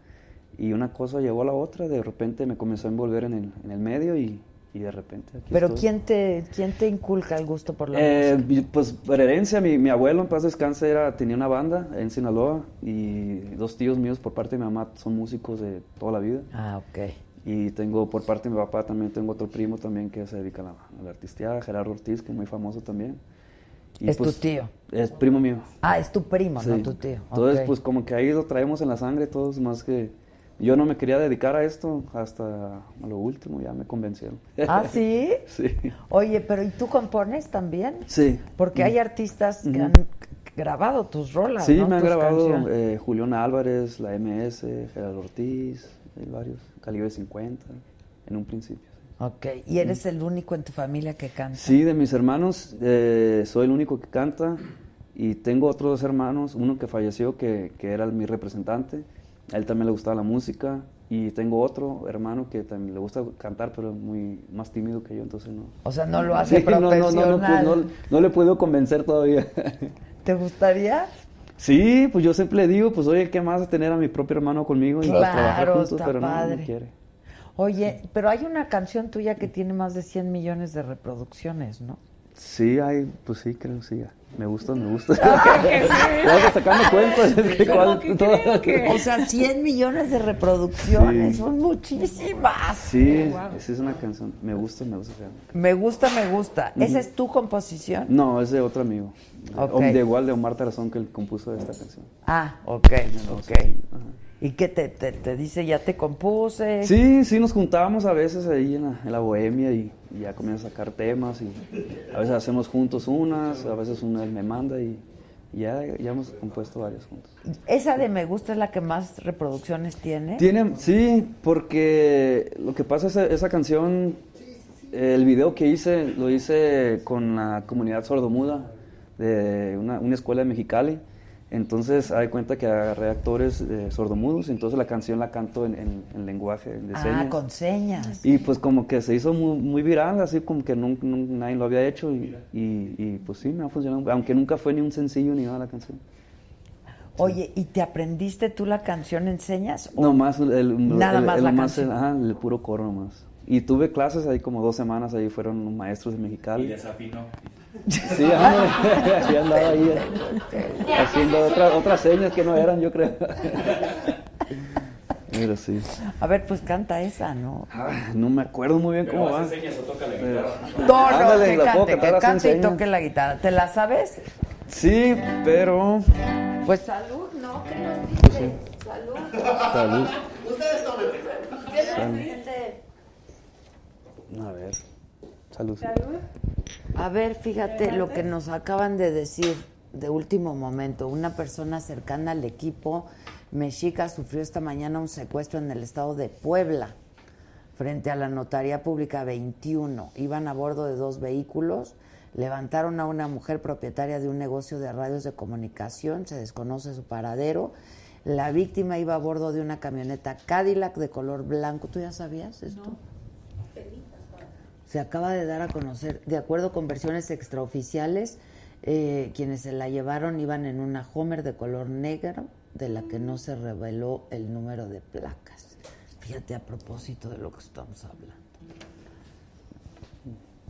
Y una cosa llevó a la otra, de repente me comenzó a envolver en el, en el medio y, y de repente aquí ¿Pero estoy. quién te, quién te inculca el gusto por la Eh, música? pues por herencia, mi, mi abuelo en paz descanse era, tenía una banda en Sinaloa y dos tíos míos por parte de mi mamá son músicos de toda la vida. Ah, ok. Y tengo por parte de mi papá también tengo otro primo también que se dedica a la, a la Gerardo Ortiz, que es muy famoso también. Y, ¿Es tu tío? Es primo mío. Ah, es tu primo, no tu tío. Entonces, pues como que ahí lo traemos en la sangre todos, más que yo no me quería dedicar a esto hasta a lo último, ya me convencieron. ¿Ah, sí? sí. Oye, pero ¿y tú compones también? Sí. Porque hay artistas que han grabado tus rolas, Sí, ¿no? me han grabado eh, Julián Álvarez, la MS, Gerardo Ortiz, hay varios, Calibre 50, en un principio. Ok, ¿y eres el único en tu familia que canta? Sí, de mis hermanos, eh, soy el único que canta y tengo otros dos hermanos, uno que falleció que, que era mi representante, a él también le gustaba la música y tengo otro hermano que también le gusta cantar pero es muy más tímido que yo, entonces no. O sea, no lo hace Sí, no, no, no, no, profesional. no, no le puedo convencer todavía. ¿Te gustaría? Sí, pues yo siempre le digo, pues oye, ¿qué más tener a mi propio hermano conmigo y pues, trabajar Claro, juntos? está pero no padre. quiere. Oye, pero hay una canción tuya que tiene más de 100 millones de reproducciones, ¿no? Sí, hay, pues sí, creo sí. Me gusta, me gusta. Luego sacando cuentas. es que cuál- todo- O sea, 100 millones de reproducciones, Sí. son muchísimas. Sí, sí es una canción. Me gusta, me gusta. Me gusta, me gusta. ¿Esa Ujú. es tu composición? No, es de otro amigo. Ok. O De igual de Omar Tarazón que él compuso esta canción. Ah, ok, ok. Ajá. ¿Y qué te, te, te dice? Ya te compuse. Sí, sí, nos juntábamos a veces ahí en la, en la bohemia y, y ya comienza a sacar temas y a veces hacemos juntos unas, a veces una él me manda y, y ya, ya hemos compuesto varias juntos. ¿Esa de Me Gusta es la que más reproducciones tiene? Tiene, sí, porque lo que pasa es esa canción, el video que hice, lo hice con la comunidad sordomuda de una, una escuela de Mexicali. Entonces, hay cuenta que agarré actores eh, sordomudos, entonces la canción la canto en, en- en lenguaje de Ah, señas. con señas. Y pues como que se hizo muy, muy viral, así como que nun- nun- nadie lo había hecho y, y- y, pues sí, me ha funcionado, aunque nunca fue ni un sencillo ni nada la canción. Oye, ¿y te aprendiste tú la canción en señas? o No más, el, el- Nada el- más la canción. el- ajá, el puro coro nomás. Y tuve clases ahí como dos semanas, ahí fueron maestros de Y Mexicali. desafinó. Sí, ándale, sí andaba ahí eh, haciendo otra- otras señas que no eran, yo creo. Pero sí. A ver, pues canta esa, ¿no? Ah, no me acuerdo muy bien cómo Pero va. hace señas o toca la guitarra. No, no, Ándale, que la cante, que cante y toque la guitarra. ¿Te la sabes? Sí, pero... Pues salud, ¿no? ¿Qué nos dice? Salud. Salud. Ustedes tomen. ¿Qué dice? A ver. Salud. A ver, fíjate lo que nos acaban de decir de último momento. Una persona cercana al equipo mexica sufrió esta mañana un secuestro en el estado de Puebla, frente a la Notaría Pública 21. Iban a bordo de dos vehículos, levantaron a una mujer propietaria de un negocio de radios de comunicación, se desconoce su paradero. La víctima iba a bordo de una camioneta Cadillac de color blanco. ¿Tú ya sabías esto? Se acaba de dar a conocer, de acuerdo con versiones extraoficiales, eh, quienes se la llevaron iban en una Homer de color negro, de la que no se reveló el número de placas. Fíjate a propósito de lo que estamos hablando.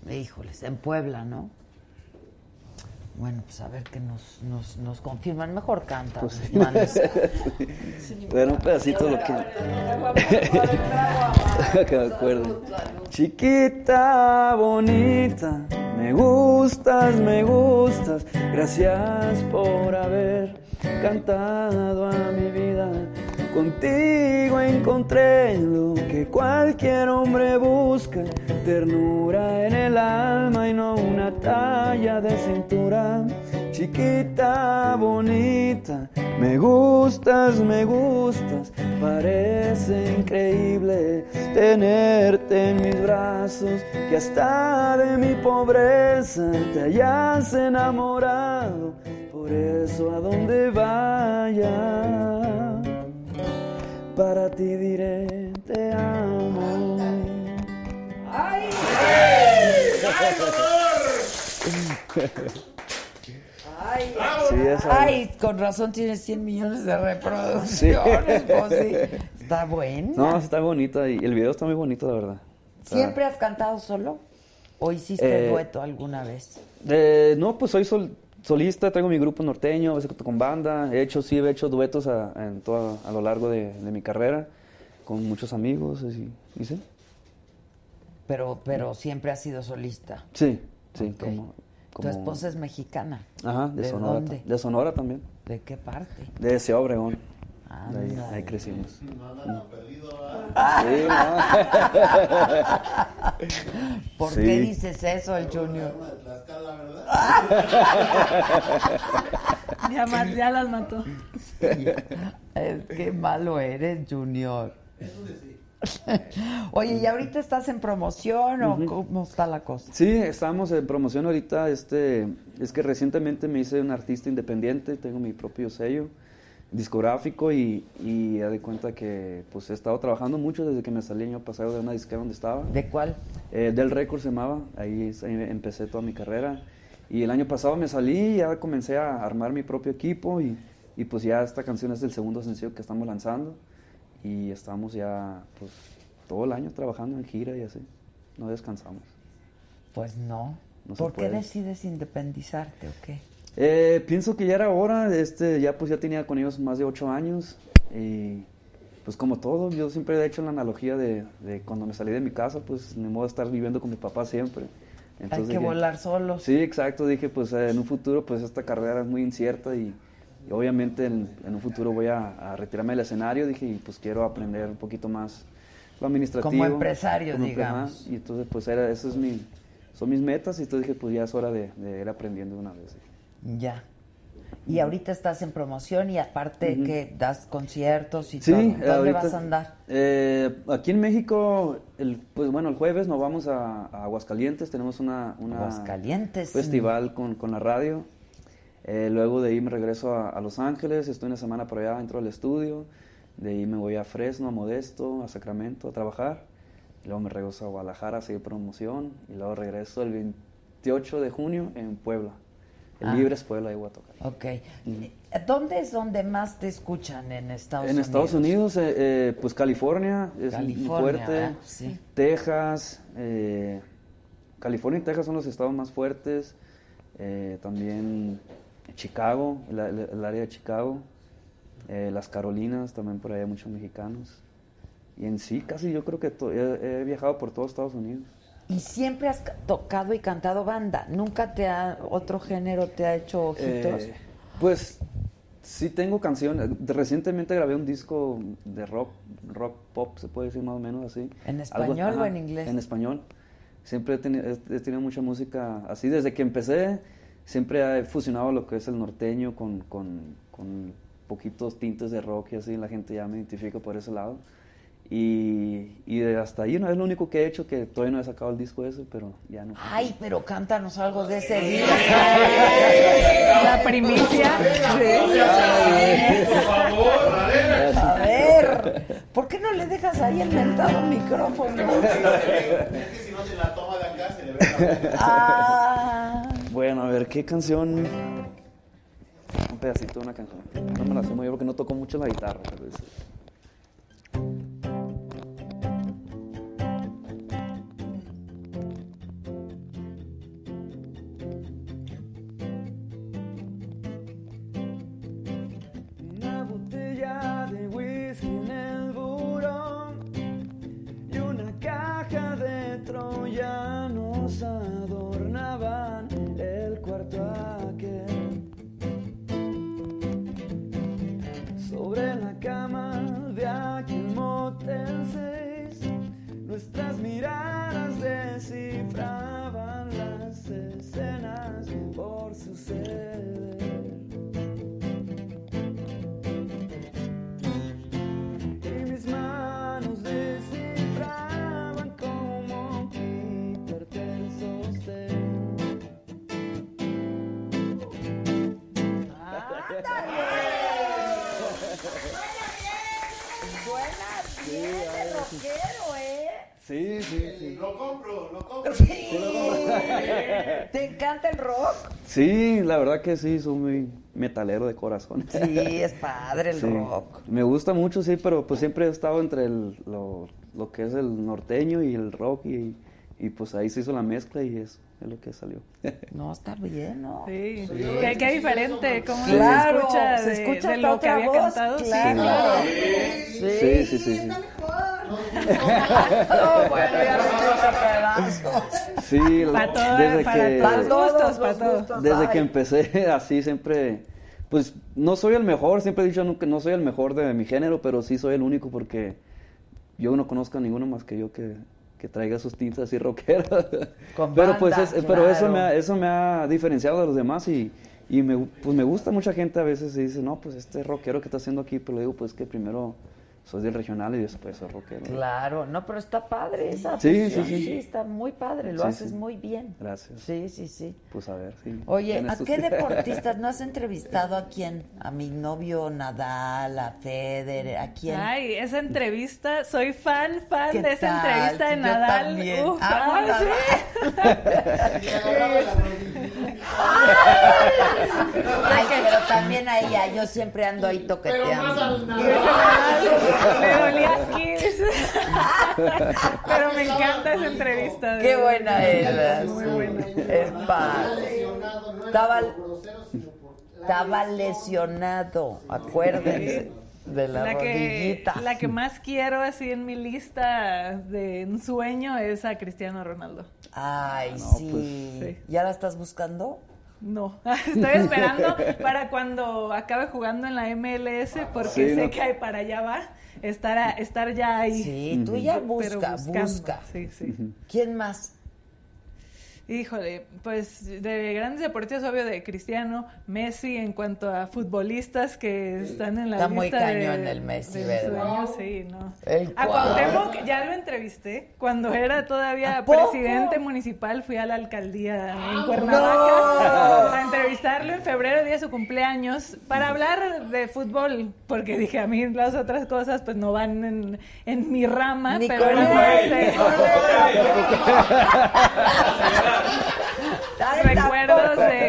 Híjoles, en Puebla, ¿no? Bueno, pues a ver qué nos, nos, nos confirman. Mejor canta. Pues sí. Manes. Bueno, un pedacito lo que... que me acuerdo. Chiquita, bonita, me gustas, me gustas. Gracias por haber cantado a mi vida. Contigo encontré lo que cualquier hombre busca. Ternura en el alma y no una talla de cintura. Chiquita, bonita, me gustas, me gustas. Parece increíble tenerte en mis brazos, que hasta de mi pobreza te hayas enamorado. Por eso a donde vaya, para ti diré te amo. Ay, Sí, esa- ay, con razón tienes 100 millones de reproducciones. pues sí. Está buena. No, está bonita y el video está muy bonito, la verdad. Está- ¿Siempre has cantado solo? ¿O hiciste Eh, dueto alguna vez? Eh, no, pues soy sol- solista, tengo mi grupo norteño, a veces con banda. He hecho, sí, he hecho duetos a, en toda- a lo largo de, de mi carrera con muchos amigos. Y, y sí. Pero, pero siempre has sido solista. Sí, sí. Como, Tu esposa es mexicana. Ajá, de, ¿De Sonora. dónde? De Sonora también. ¿De qué parte? De Ciudad Obregón. De ahí, ahí crecimos. ¿Por Sí. qué dices eso, el Junior? Ya, ma- ya las mató. Es que malo eres, Junior. Oye, ¿y ahorita estás en promoción o cómo está la cosa? Sí, estamos en promoción ahorita. Este, es que recientemente me hice un artista independiente, tengo mi propio sello discográfico y, y ya de cuenta que pues he estado trabajando mucho desde que me salí el año pasado de una disquera donde estaba. ¿De cuál? Eh, del Record se llamaba, ahí, ahí empecé toda mi carrera. Y el año pasado me salí y ya comencé a armar mi propio equipo y, y pues ya esta canción es el segundo sencillo que estamos lanzando y estamos ya pues todo el año trabajando en gira y así, no descansamos. Pues no. No ¿Por qué decides independizarte o qué? Eh, pienso que ya era hora, este, ya pues ya tenía con ellos más de ocho años y pues como todo, yo siempre he hecho la analogía de, de cuando me salí de mi casa, pues ni modo de estar viviendo con mi papá siempre. Hay que dije- volar solos. Sí, exacto, dije pues eh, en un futuro pues esta carrera es muy incierta y, y obviamente en, en un futuro voy a, a retirarme del escenario, dije y pues quiero aprender un poquito más lo administrativo. Como empresario, como- digamos. y entonces pues era, eso es mi, son mis metas y entonces dije pues ya es hora de, de ir aprendiendo una vez. Ya. Y ahorita estás en promoción y aparte que das conciertos y Sí, todo. ¿Dónde ahorita- vas a andar? Eh, aquí en México, el, pues bueno, el jueves nos vamos a, a Aguascalientes, tenemos una, una Aguascalientes. festival con, con la radio. Eh, luego de ahí me regreso a, a Los Ángeles, estoy una semana por allá dentro del estudio. De ahí me voy a Fresno, a Modesto, a Sacramento a trabajar. Luego me regreso a Guadalajara a seguir promoción. Y luego regreso el 28 de junio en Puebla. El Ah. Libres Puebla, ahí voy a tocar. Ok. ¿Dónde es donde más te escuchan en Estados en Unidos? Estados Unidos, eh, eh, pues California es California, fuerte. Sí. Texas, eh, California y Texas son los estados más fuertes. Eh, también Chicago, el, área de Chicago. Eh, las Carolinas, también por ahí hay muchos mexicanos. Y en sí, casi yo creo que he, he viajado por todo Estados Unidos. Y siempre has ca- tocado y cantado banda. ¿Nunca te ha, otro género te ha hecho ojitos? Eh, pues sí tengo canciones. Recientemente grabé un disco de rock, rock pop, se puede decir más o menos así. ¿En Algo- español o ajá, en inglés? En español. Siempre he tenido, he- he tenido mucha música así. Desde que empecé, siempre he fusionado lo que es el norteño con, con, con poquitos tintes de rock y así. La gente ya me identifica por ese lado. Y, y de hasta ahí no es lo único que he hecho, que todavía no he sacado el disco ese, pero ya no. Ay, pero cántanos algo de ese día. La primicia. Por favor, A ver, ¿por qué no le dejas ahí el mentado micrófono? Es que si no se la toma de acá, se le ve la Ah, Bueno, a ver, ¿qué canción? Un pedacito de una canción. No me la sé muy bien porque no toco mucho la guitarra. Pero es- rockero, ¿eh? Sí, sí, sí. Lo compro, lo compro. Sí. ¿Te encanta el rock? Sí, la verdad que sí, soy muy metalero de corazón. Sí, es padre el Sí. rock. Me gusta mucho, sí, pero pues siempre he estado entre el- lo, lo que es el norteño y el rock y, y pues ahí se hizo la mezcla y es, es lo que salió. No, está bien, ¿no? Sí, qué, qué diferente, cómo Claro, se escucha se de, escucha de lo que había voz, cantado. Sí, claro. claro. Sí, sí, sí. sí. No, bueno, ya me quita pedazos. Sí, Pa' la- todo- desde para que, todos gustos, para todos. desde que empecé así siempre, pues no soy el mejor, siempre he dicho nunca- no soy el mejor de mi género, pero sí soy el único porque yo no conozco a ninguno más que yo que, que traiga sus tintas así rockeras. Con pero pues es- pero eso me ha, eso me ha diferenciado de los demás y, y me, pues me gusta mucha gente a veces y dice, no, pues este rockero que está haciendo aquí, pero le digo, pues que primero soy del regional y después soy rockero. Claro, no, pero está padre esa. Sí, fusión, sí, sí. está muy padre, lo Sí, haces sí. muy bien. Gracias. Sí, sí, sí. Pues a ver, sí. Oye, ¿a qué días. deportistas no has entrevistado a quién? A mi novio Nadal, a Federer, ¿a quién? Ay, esa entrevista, soy fan, fan ¿Qué de esa tal? entrevista de Yo Nadal. también. Uf, Amo ay, sí. Ay, pero también a ella, yo siempre ando ahí toqueteando. Me dolía aquí. Pero me encanta esa entrevista. de Qué buena es. Muy buena. Es padre. Estaba, estaba lesionado, acuérdense de la, La que, rodillita. la que más quiero así en mi lista de ensueño es a Cristiano Ronaldo. Ay, No, sí. pues, sí. ¿Ya la estás buscando? No, estoy esperando para cuando acabe jugando en la MLS porque Sí, sé no. que para allá va estar, a- estar ya ahí. Sí, tú ya Pero busca, busca. Sí, sí. ¿Quién más? Híjole, pues de grandes deportistas, obvio, de Cristiano, Messi, en cuanto a futbolistas que están en la Está lista muy cañón de, el Messi, de ¿verdad? sueños, sí, ¿no? El a. Cuauhtémoc ya lo entrevisté cuando era todavía presidente municipal, fui a la alcaldía en Cuernavaca a entrevistarlo en febrero, día de su cumpleaños, para hablar de fútbol, porque dije, a mí las otras cosas pues no van en, en mi rama, Ni pero era recuerdos de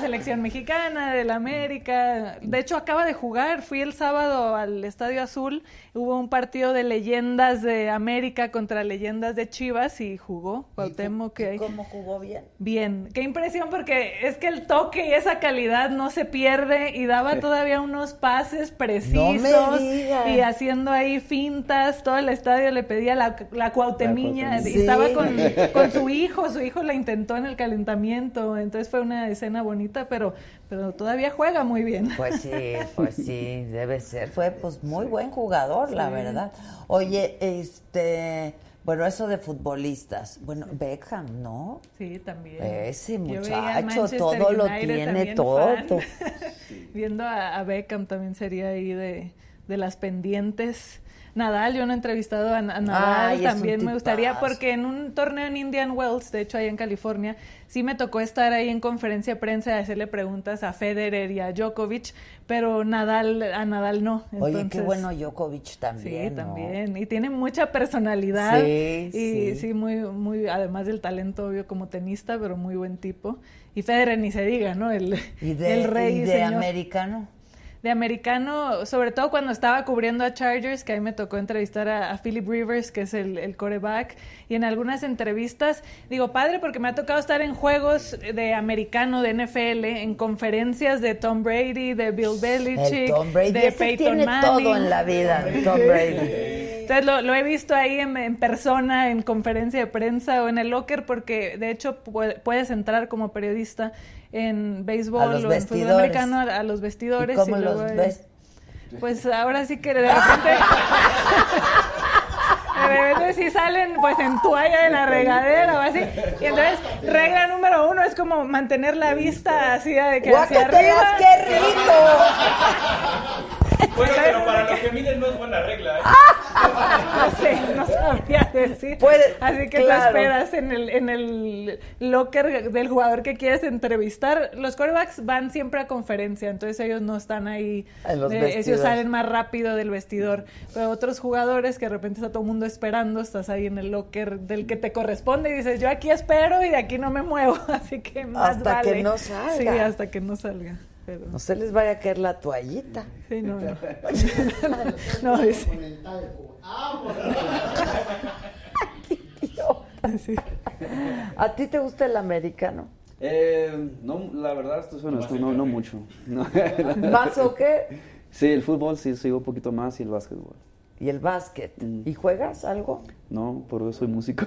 la selección mexicana, del América. De hecho, acaba de jugar. Fui el sábado al Estadio Azul. Hubo un partido de leyendas de América contra leyendas de Chivas y jugó Cuauhtémoc. que- ¿Cómo jugó bien? Bien, qué impresión porque es que el toque y esa calidad no se pierde y daba todavía unos pases precisos y haciendo ahí fintas, todo el estadio le pedía la, la cuauhtemiña La y estaba con, con su hijo, su hijo la intentó en el calentamiento, entonces fue una escena bonita, pero, pero todavía juega muy bien. Pues sí, pues sí, debe ser. Fue pues muy buen jugador, la verdad. Oye, este, bueno, eso de futbolistas. Bueno, Beckham, ¿no? Sí, también. Ese muchacho todo lo tiene todo. Viendo a, a Beckham también sería ahí de, de las pendientes. Nadal, yo no he entrevistado a, a Nadal, Ay, también me gustaría, porque en un torneo en Indian Wells, de hecho ahí en California, sí me tocó estar ahí en conferencia de prensa y hacerle preguntas a Federer y a Djokovic, pero Nadal, a Nadal no. Oye, qué bueno Djokovic también, Sí, ¿no? también. Y tiene mucha personalidad. Sí, y sí. sí, muy, muy, además del talento obvio como tenista, pero muy buen tipo. Y Federer ni se diga, ¿no? El, ¿Y de, el rey y de señor. americano? De americano, sobre todo cuando estaba cubriendo a Chargers, que ahí me tocó entrevistar a, a Philip Rivers, que es el, el coreback, y en algunas entrevistas, digo, padre, porque me ha tocado estar en juegos de americano, de NFL, en conferencias de Tom Brady, de Bill Belichick, El Tom Brady, de Peyton tiene Manning. todo en la vida, Tom Brady. Entonces lo, lo he visto ahí en, en persona, en conferencia de prensa o en el locker, porque de hecho pu- puedes entrar como periodista en béisbol o en fútbol americano a, los vestidores. ¿Y cómo luego los ves? Pues ahora sí que de repente... De repente sí salen pues en toalla de la regadera o así. Y entonces, regla número uno es como mantener la vista así de que hacia ¡Guácatelas, arriba. qué rico! Bueno, pero para los que miden no es buena regla, ¿eh? No sé, no sabría decir. Puede- Así que claro. te esperas en el, en el locker del jugador que quieres entrevistar. Los quarterbacks van siempre a conferencia, entonces ellos no están ahí. En los eh, vestidores. ellos salen más rápido del vestidor. Pero otros jugadores que de repente está todo el mundo esperando, estás ahí en el locker del que te corresponde y dices, yo aquí espero y de aquí no me muevo. Así que más Hasta que vale. no salga. Sí, hasta que no salga. Pero... No se les vaya a caer la toallita. Sí, no, no. no, dice. Con el talco. ¡Vámonos! Sí. ¿A ti te gusta el americano? Eh, no, la verdad, esto suena, esto no, no mucho. No. ¿Más o qué? Sí, el fútbol sí sigo un poquito más y el básquetbol. ¿Y el básquet? Mm. ¿Y juegas algo? No, por eso soy músico.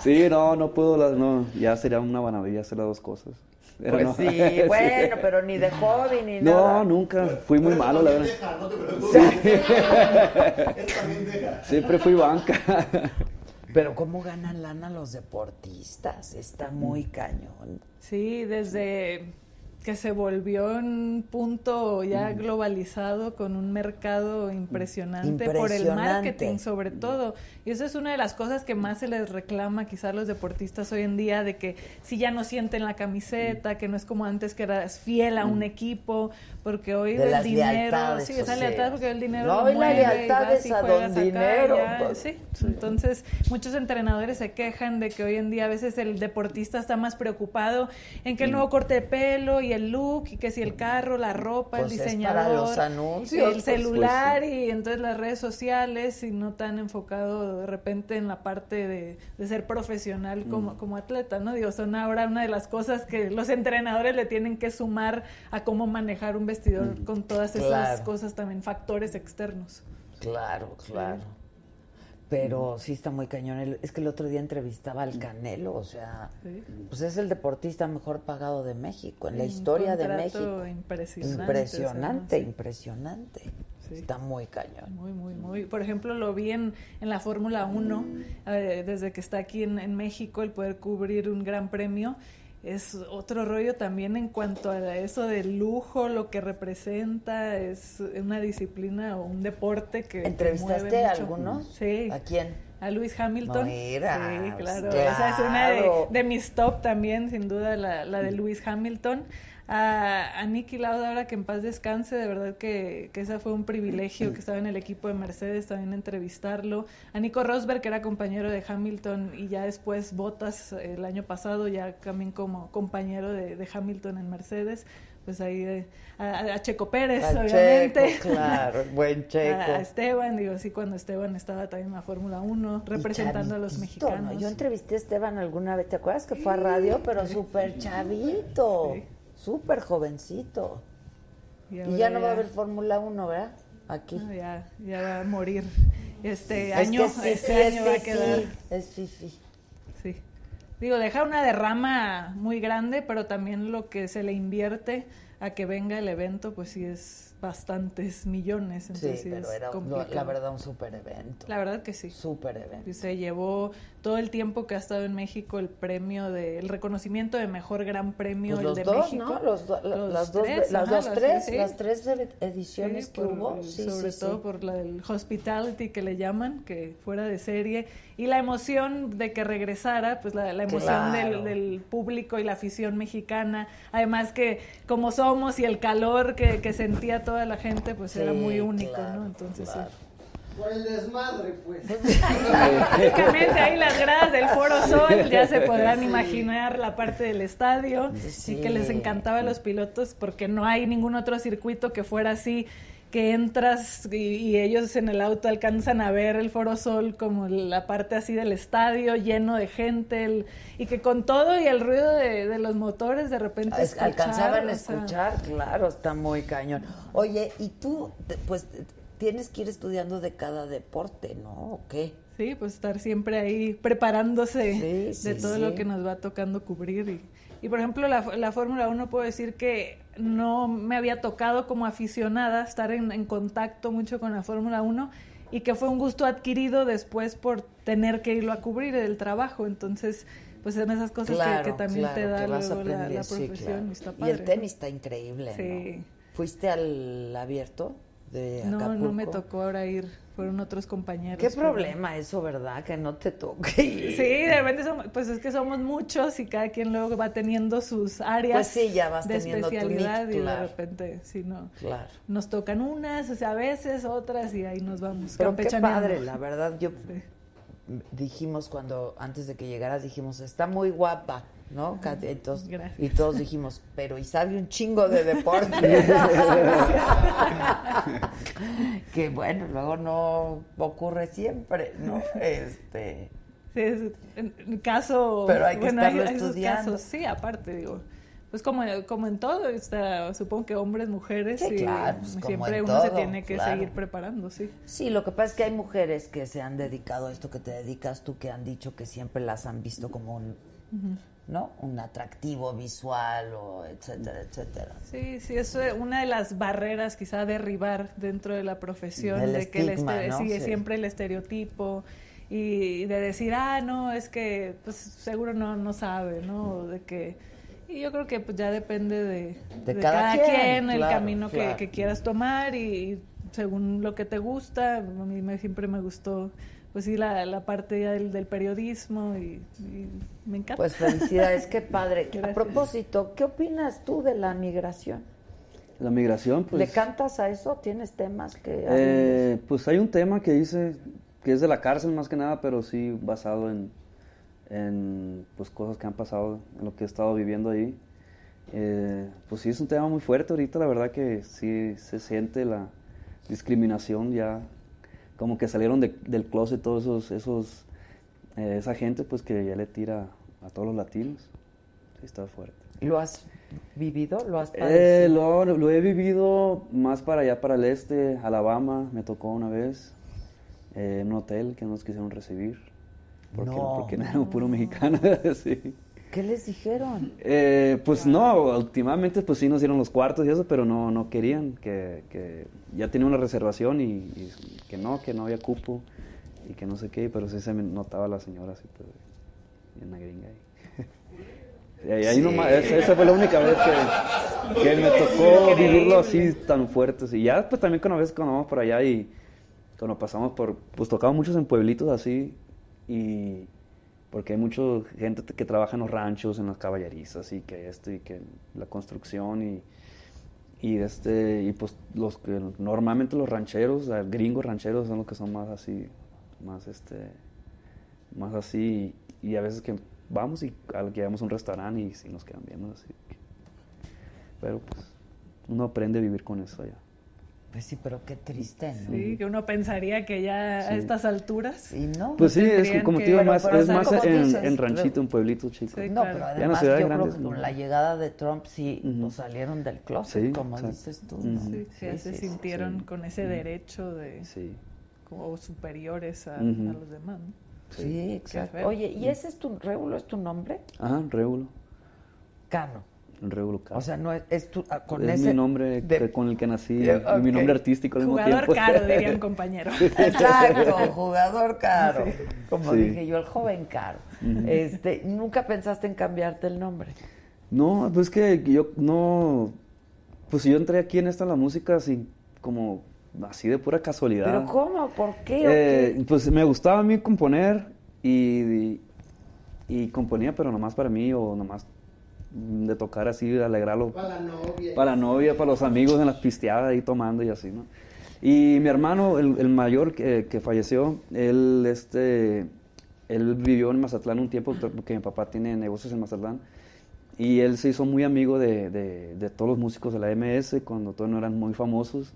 sí, no, no puedo, las, no, ya sería una banalidad hacer las dos cosas. Pero Pues no. sí, bueno, pero ni de hobby ni nada. No, nunca, fui muy malo, la verdad. Deja, no te preocupes. Deja. Siempre fui banca. Pero ¿cómo ganan lana los deportistas? Está muy cañón. Sí, desde que se volvió un punto ya globalizado con un mercado impresionante, por el marketing sobre todo. Y eso es una de las cosas que más se les reclama quizá a los deportistas hoy en día, de que si ya no sienten la camiseta, que no es como antes que eras fiel a un equipo, porque hoy De el dinero, sí, esa lealtad porque el dinero No, lo y la mueve, lealtad vas es y a don dinero, ya, pues. sí. Entonces, muchos entrenadores se quejan de que hoy en día a veces el deportista está más preocupado en que el nuevo corte de pelo y el look y que si el carro, la ropa, Pues el es diseñador, para los anuncios, el pues. celular y entonces las redes sociales y no tan enfocado de repente en la parte de, de ser profesional Mm. como, como atleta, ¿no? Digo, son ahora una de las cosas que los entrenadores le tienen que sumar a cómo manejar un vestidor con todas esas Claro. cosas también, factores externos. Claro, claro. Pero sí está muy cañón. Es que el otro día entrevistaba al Canelo, o sea, Sí. pues es el deportista mejor pagado de México, en la Un historia de México. impresionante, Impresionante, sí. impresionante. Está muy cañón. Muy, muy, muy. Por ejemplo, lo vi en, en la Fórmula 1, eh, desde que está aquí en, en México, el poder cubrir un gran premio es otro rollo también en cuanto a eso del lujo, lo que representa, es una disciplina o un deporte que... ¿Entrevistaste mueve a mucho. algunos? Sí. ¿A quién? A Luis Hamilton. Mira, sí, claro. claro. Esa es una de, de mis top también, sin duda, la, la de Luis Hamilton. A, a Nicky Lauda, ahora que en paz descanse, de verdad que, que esa fue un privilegio que estaba en el equipo de Mercedes, también entrevistarlo. A Nico Rosberg, que era compañero de Hamilton, y ya después Bottas el año pasado, ya también como compañero de, de Hamilton en Mercedes. Pues ahí eh, a, a Checo Pérez, obviamente. Checo, claro, buen Checo. A, Esteban, digo, sí, cuando Esteban estaba también en la Fórmula 1, representando a los mexicanos. ¿no? Yo entrevisté a Esteban alguna vez, ¿te acuerdas que fue a radio? Pero súper chavito, súper jovencito. Y ya no va a haber Fórmula 1, ¿verdad? Aquí. No, ya, ya va a morir. Este Es año, que es este es año va a quedar. Es fifi. Sí. Digo, deja una derrama muy grande, pero también lo que se le invierte a que venga el evento, pues sí es bastantes millones. Entonces sí, pero es era, complicado. la verdad, un súper evento. La verdad que sí. Súper evento. Y se llevó todo el tiempo que ha estado en México el premio de, el reconocimiento de mejor gran premio Pues el los de dos, México. ¿no? Los, do- la- Los las dos, tres, las ajá, dos las- tres, sí. las tres ed- ediciones Sí, que por- hubo. Sí, sobre todo por la, el hospitality que le llaman, que fuera de serie, y la emoción de que regresara, pues la, la emoción Claro. del, del público y la afición mexicana, además que como somos y el calor que, que sentía toda la gente, pues era muy único, claro, ¿no? Entonces sí. claro. Por el desmadre, pues. Básicamente ahí las gradas del Foro Sol ya se podrán imaginar la parte del estadio Sí. y que les encantaba a los pilotos porque no hay ningún otro circuito que fuera así que entras y, y ellos en el auto alcanzan a ver el Foro Sol como la parte así del estadio lleno de gente el- y que con todo y el ruido de, de los motores de repente Es- escuchar, alcanzaban a o sea, escuchar, claro, está muy cañón. Oye, y tú, pues, tienes que ir estudiando de cada deporte, ¿no? ¿O qué? Sí, pues estar siempre ahí preparándose Sí, de todo sí. lo que nos va tocando cubrir. Y, y, por ejemplo, la, la Fórmula 1 puedo decir que no me había tocado como aficionada estar en, en contacto mucho con la Fórmula 1 y que fue un gusto adquirido después por tener que irlo a cubrir el trabajo. Entonces, pues en esas cosas que- Claro, que, también claro, te da luego la, la aprendiendo, sí, profesión. claro. y está Y padre, el ¿no? tenis está increíble, Sí. ¿no? ¿Fuiste al abierto de No, Acapulco? no me tocó ahora ir, fueron otros compañeros. Qué pero- problema eso, ¿verdad? Que no te toque. Sí, de repente somos, pues es que somos muchos y cada quien luego va teniendo sus áreas Pues sí, ya vas de teniendo tu especialidad y de repente, sí, no, Claro. nos tocan unas, o sea, a veces otras y ahí nos vamos Pero qué padre, la verdad, yo Sí. Dijimos cuando, antes de que llegaras, dijimos, está muy guapa, ¿no? Entonces, Gracias. y todos dijimos, pero y sabe un chingo de deporte. que bueno, luego no ocurre siempre, ¿no? Este, Sí, es, en, en caso... Pero hay que bueno, estarlo esos estudiando. casos, sí, aparte, digo, pues como, como en todo, está, supongo que hombres, mujeres, Sí, y claro, pues, siempre uno se tiene que claro. seguir preparando, sí. Sí, lo que pasa es que hay mujeres que se han dedicado a esto que te dedicas tú, que han dicho que siempre las han visto como un, ¿no? Un atractivo visual o etcétera, etcétera. Sí, sí, eso es una de las barreras quizá a derribar dentro de la profesión, Del de que el estigma, ¿no? sigue Sí. siempre el estereotipo y de decir, ah, no, es que pues seguro no, no sabe, ¿no? De que... Y yo creo que pues ya depende de, De de cada quien, el claro, camino que- claro. que, quieras tomar y, según lo que te gusta. A mí me, siempre me gustó, pues sí, la, la parte ya del, del periodismo y, y me encanta. Pues felicidades, qué padre. A propósito, ¿qué opinas tú de la migración? La migración, pues... ¿Le cantas a eso? ¿Tienes temas que... Eh, pues hay un tema que dice que es de la cárcel más que nada, pero sí basado en, en pues cosas que han pasado, en lo que he estado viviendo ahí. Eh, pues sí es un tema muy fuerte ahorita, la verdad que sí se siente la discriminación ya, como que salieron de- del closet todos esos, esos eh, esa gente pues que ya le tira a todos los latinos. Sí está fuerte. ¿Lo has vivido? ¿Lo has Eh, lo, lo he vivido más para allá, para el este, Alabama, me tocó una vez, en un hotel que nos quisieron recibir, porque, No. porque no era puro mexicano, sí. ¿Qué les dijeron? Eh, pues no, últimamente pues sí nos dieron los cuartos y eso, pero no, no querían, que, que ya tenía una reservación y, y que no, que no había cupo y que no sé qué, pero sí se me notaba la señora así, pues, en la gringa ahí. Y ahí Sí. nomás, esa, esa fue la única vez que, que me tocó vivirlo así tan fuerte. Y ya pues también cuando a veces cuando vamos por allá y cuando pasamos por, pues tocamos muchos en pueblitos así y porque hay mucha gente que trabaja en los ranchos, en las caballerizas y que esto y que la construcción y, y este y pues los que normalmente los rancheros, gringos rancheros son los que son más así, más este, más así y a veces que vamos y al- llegamos a un restaurante y, sí nos quedan viendo así. Pero pues uno aprende a vivir con eso ya. Pues sí, pero qué triste, ¿no? Sí, que uno pensaría que ya a estas alturas. Y no. Pues sí, es como te digo, más, es más como en, dices, en ranchito, en pueblito chico. Sí, No, claro. pero además yo creo que no. con la llegada de Trump sí Ujú. nos salieron del closet, Sí, como exacto. dices tú. ¿no? Sí, sí, se sí, sintieron sí. con ese derecho de Sí. como superiores a, los demás. ¿no? Sí, exacto. Oye, ¿y ese es tu, Rébulo es tu nombre? Ajá, Rébulo. Cano. O sea, no es, es tu, ah, con es ese... mi nombre de- que- con el que nací de- y mi nombre artístico al mismo Jugador caro, diría un compañero. Exacto, jugador caro. Como Sí. dije yo, el joven caro. Este, ¿Nunca pensaste en cambiarte el nombre? No, pues que yo no. Pues yo entré aquí en esta la música así como así de pura casualidad. ¿Pero cómo? ¿Por qué? ¿O Eh, qué? pues me gustaba a mí componer y, y, componía, pero nomás para mí o nomás de tocar así, de alegrarlo. Para la novia. Para la novia, para los amigos en las pisteadas ahí tomando y así, ¿no? Y mi hermano, el, el mayor que, que falleció, él, este, él vivió en Mazatlán un tiempo porque mi papá tiene negocios en Mazatlán. Y él se hizo muy amigo de, de- de todos los músicos de la MS cuando todos no eran muy famosos.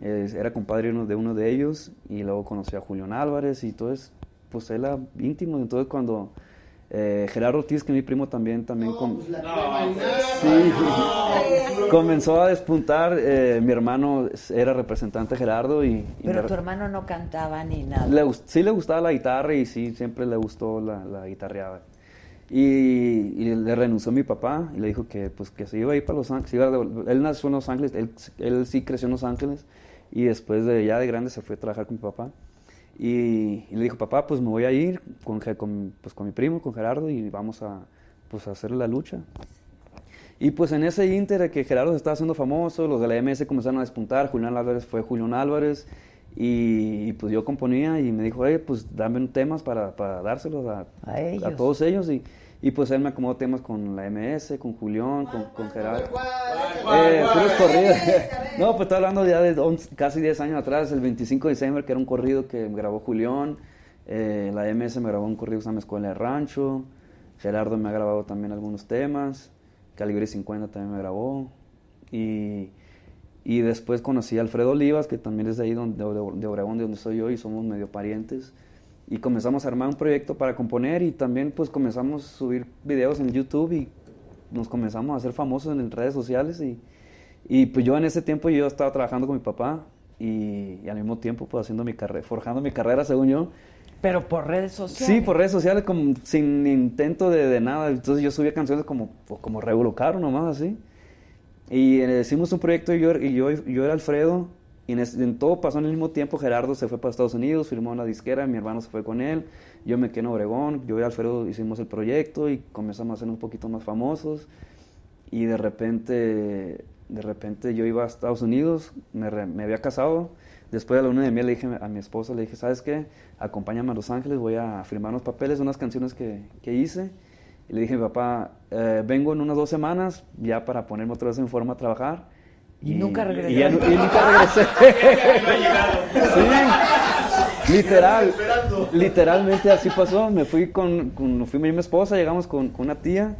Eh, era compadre uno de uno de ellos y luego conoció a Julián Álvarez y todo es, pues él era íntimo. Entonces cuando eh, Gerardo Ortiz, que es mi primo también, también Pues la. Sí. comenzó a despuntar. eh, mi hermano era representante de Gerardo y, y Pero tu hermano no cantaba ni nada. le sí le gustaba la guitarra y sí, siempre le gustó la, la guitarreada. Y, y le renunció mi papá y le dijo que, pues, que se iba a ir para Los Ángeles. él nació en Los Ángeles, él, él sí creció en Los Ángeles y después de ya de grande se fue a trabajar con mi papá. Y, y le dijo, papá, pues me voy a ir con, con, pues, con mi primo, con Gerardo, y vamos a, pues, a hacer la lucha. Y pues en ese inter de que Gerardo se estaba haciendo famoso, los de la MS comenzaron a despuntar, Julián Álvarez fue Julián Álvarez, y, y, pues yo componía y me dijo, hey, pues dame temas para, para dárselos a, A ellos. todos ellos. Y, y pues él me acomodó temas con la MS, con Julián, con, con Gerardo. Eh, puros corridos. no, pues estoy hablando ya de 11 casi 10 años atrás, el 25 de diciembre, que era un corrido que me grabó Julián. Eh, la MS me grabó un corrido que se llama Escuela de Rancho. Gerardo me ha grabado también algunos temas. Calibre 50 también me grabó. Y, y después conocí a Alfredo Olivas, que también es de ahí, donde, de, de Obregón, de donde soy yo, y somos medio parientes. Y comenzamos a armar un proyecto para componer y también pues comenzamos a subir videos en YouTube y nos comenzamos a hacer famosos en redes sociales y, y pues yo en ese tiempo yo estaba trabajando con mi papá y, y al mismo tiempo pues haciendo mi carrera, forjando mi carrera según yo. Pero por redes sociales. Sí, por redes sociales como sin intento de, de nada. Entonces yo subía canciones como, pues, como Regulo Caro nomás así. Y eh, hicimos un proyecto y yo, y yo, yo era Alfredo. Y en, todo pasó en el mismo tiempo. Gerardo se fue para Estados Unidos, firmó una disquera, mi hermano se fue con él. Yo me quedé en Obregón. Yo y Alfredo hicimos el proyecto y comenzamos a ser un poquito más famosos. Y de repente, de repente yo iba a Estados Unidos, me, me había casado. Después de la luna de miel le dije a mi esposa, le dije, ¿sabes qué? Acompáñame a Los Ángeles, voy a firmar unos papeles, unas canciones que, que hice. Y le dije papá, "Eh, vengo en unas dos semanas ya para ponerme otra vez en forma a trabajar. Y nunca regresé. Y, nunca regresé. sí, literal. Literalmente así pasó. Me fui con, con fui mi esposa, llegamos con, con una tía.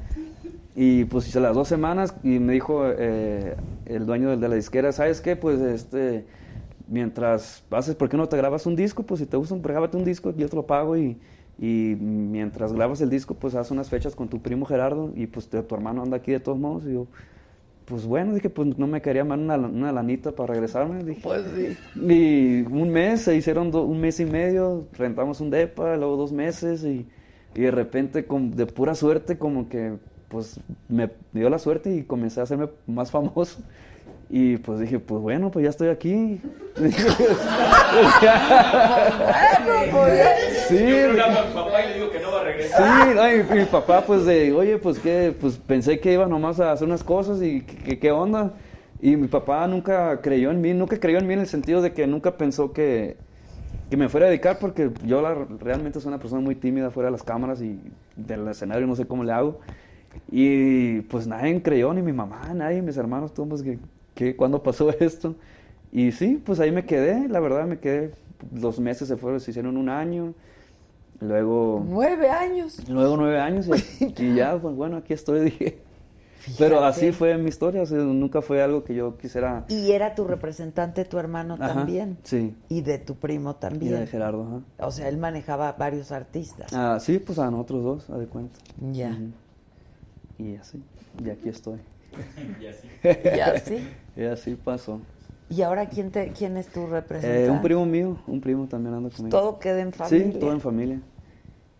Y pues hice las dos semanas y me dijo eh, el dueño de la disquera, ¿sabes qué? Pues este, mientras haces, ¿por qué no te grabas un disco? Pues si te gusta, grábate un disco, yo te lo pago y, y mientras grabas el disco, pues haz unas fechas con tu primo Gerardo y pues te- tu hermano anda aquí de todos modos. Y yo, pues bueno, dije, pues no me quería más una, una lanita para regresarme. Dije, Pues sí. y un mes, se hicieron do- un mes y medio, rentamos un depa, luego dos meses y Y de repente, com- de pura suerte, como que pues me dio la suerte y comencé a hacerme más famoso. Y pues dije, pues bueno, pues ya estoy aquí. sí, papá y le digo que no va a regresar. Sí, no, y mi papá pues de, oye, pues que, pues pensé que iba nomás a hacer unas cosas y que- qué onda. Y mi papá nunca creyó en mí, nunca creyó en mí en el sentido de que nunca pensó que, que me fuera a dedicar porque yo la- realmente soy una persona muy tímida fuera de las cámaras y del escenario no sé cómo le hago. Y pues nadie creyó, ni mi mamá, nadie, mis hermanos, todos, que, que cuando pasó esto. Y sí, pues ahí me quedé, la verdad me quedé, los meses se fueron, se hicieron un año. Luego... Nueve años. Luego nueve años y, y ya, pues bueno, aquí estoy, dije. Pero así fue mi historia, o sea, nunca fue algo que yo quisiera... Y era tu representante tu hermano Ajá, también. sí. Y de tu primo Y también. de Gerardo, ajá. O sea, él manejaba varios artistas. Ah, sí, pues a nosotros dos, a de cuenta. Ya. Ujú. Y así, y aquí estoy. Y así. Y así. Y así pasó. ¿Y ahora quién, te, quién es tu representante? Eh, un primo mío, un primo también anda conmigo. Todo queda en familia. Sí, todo en familia.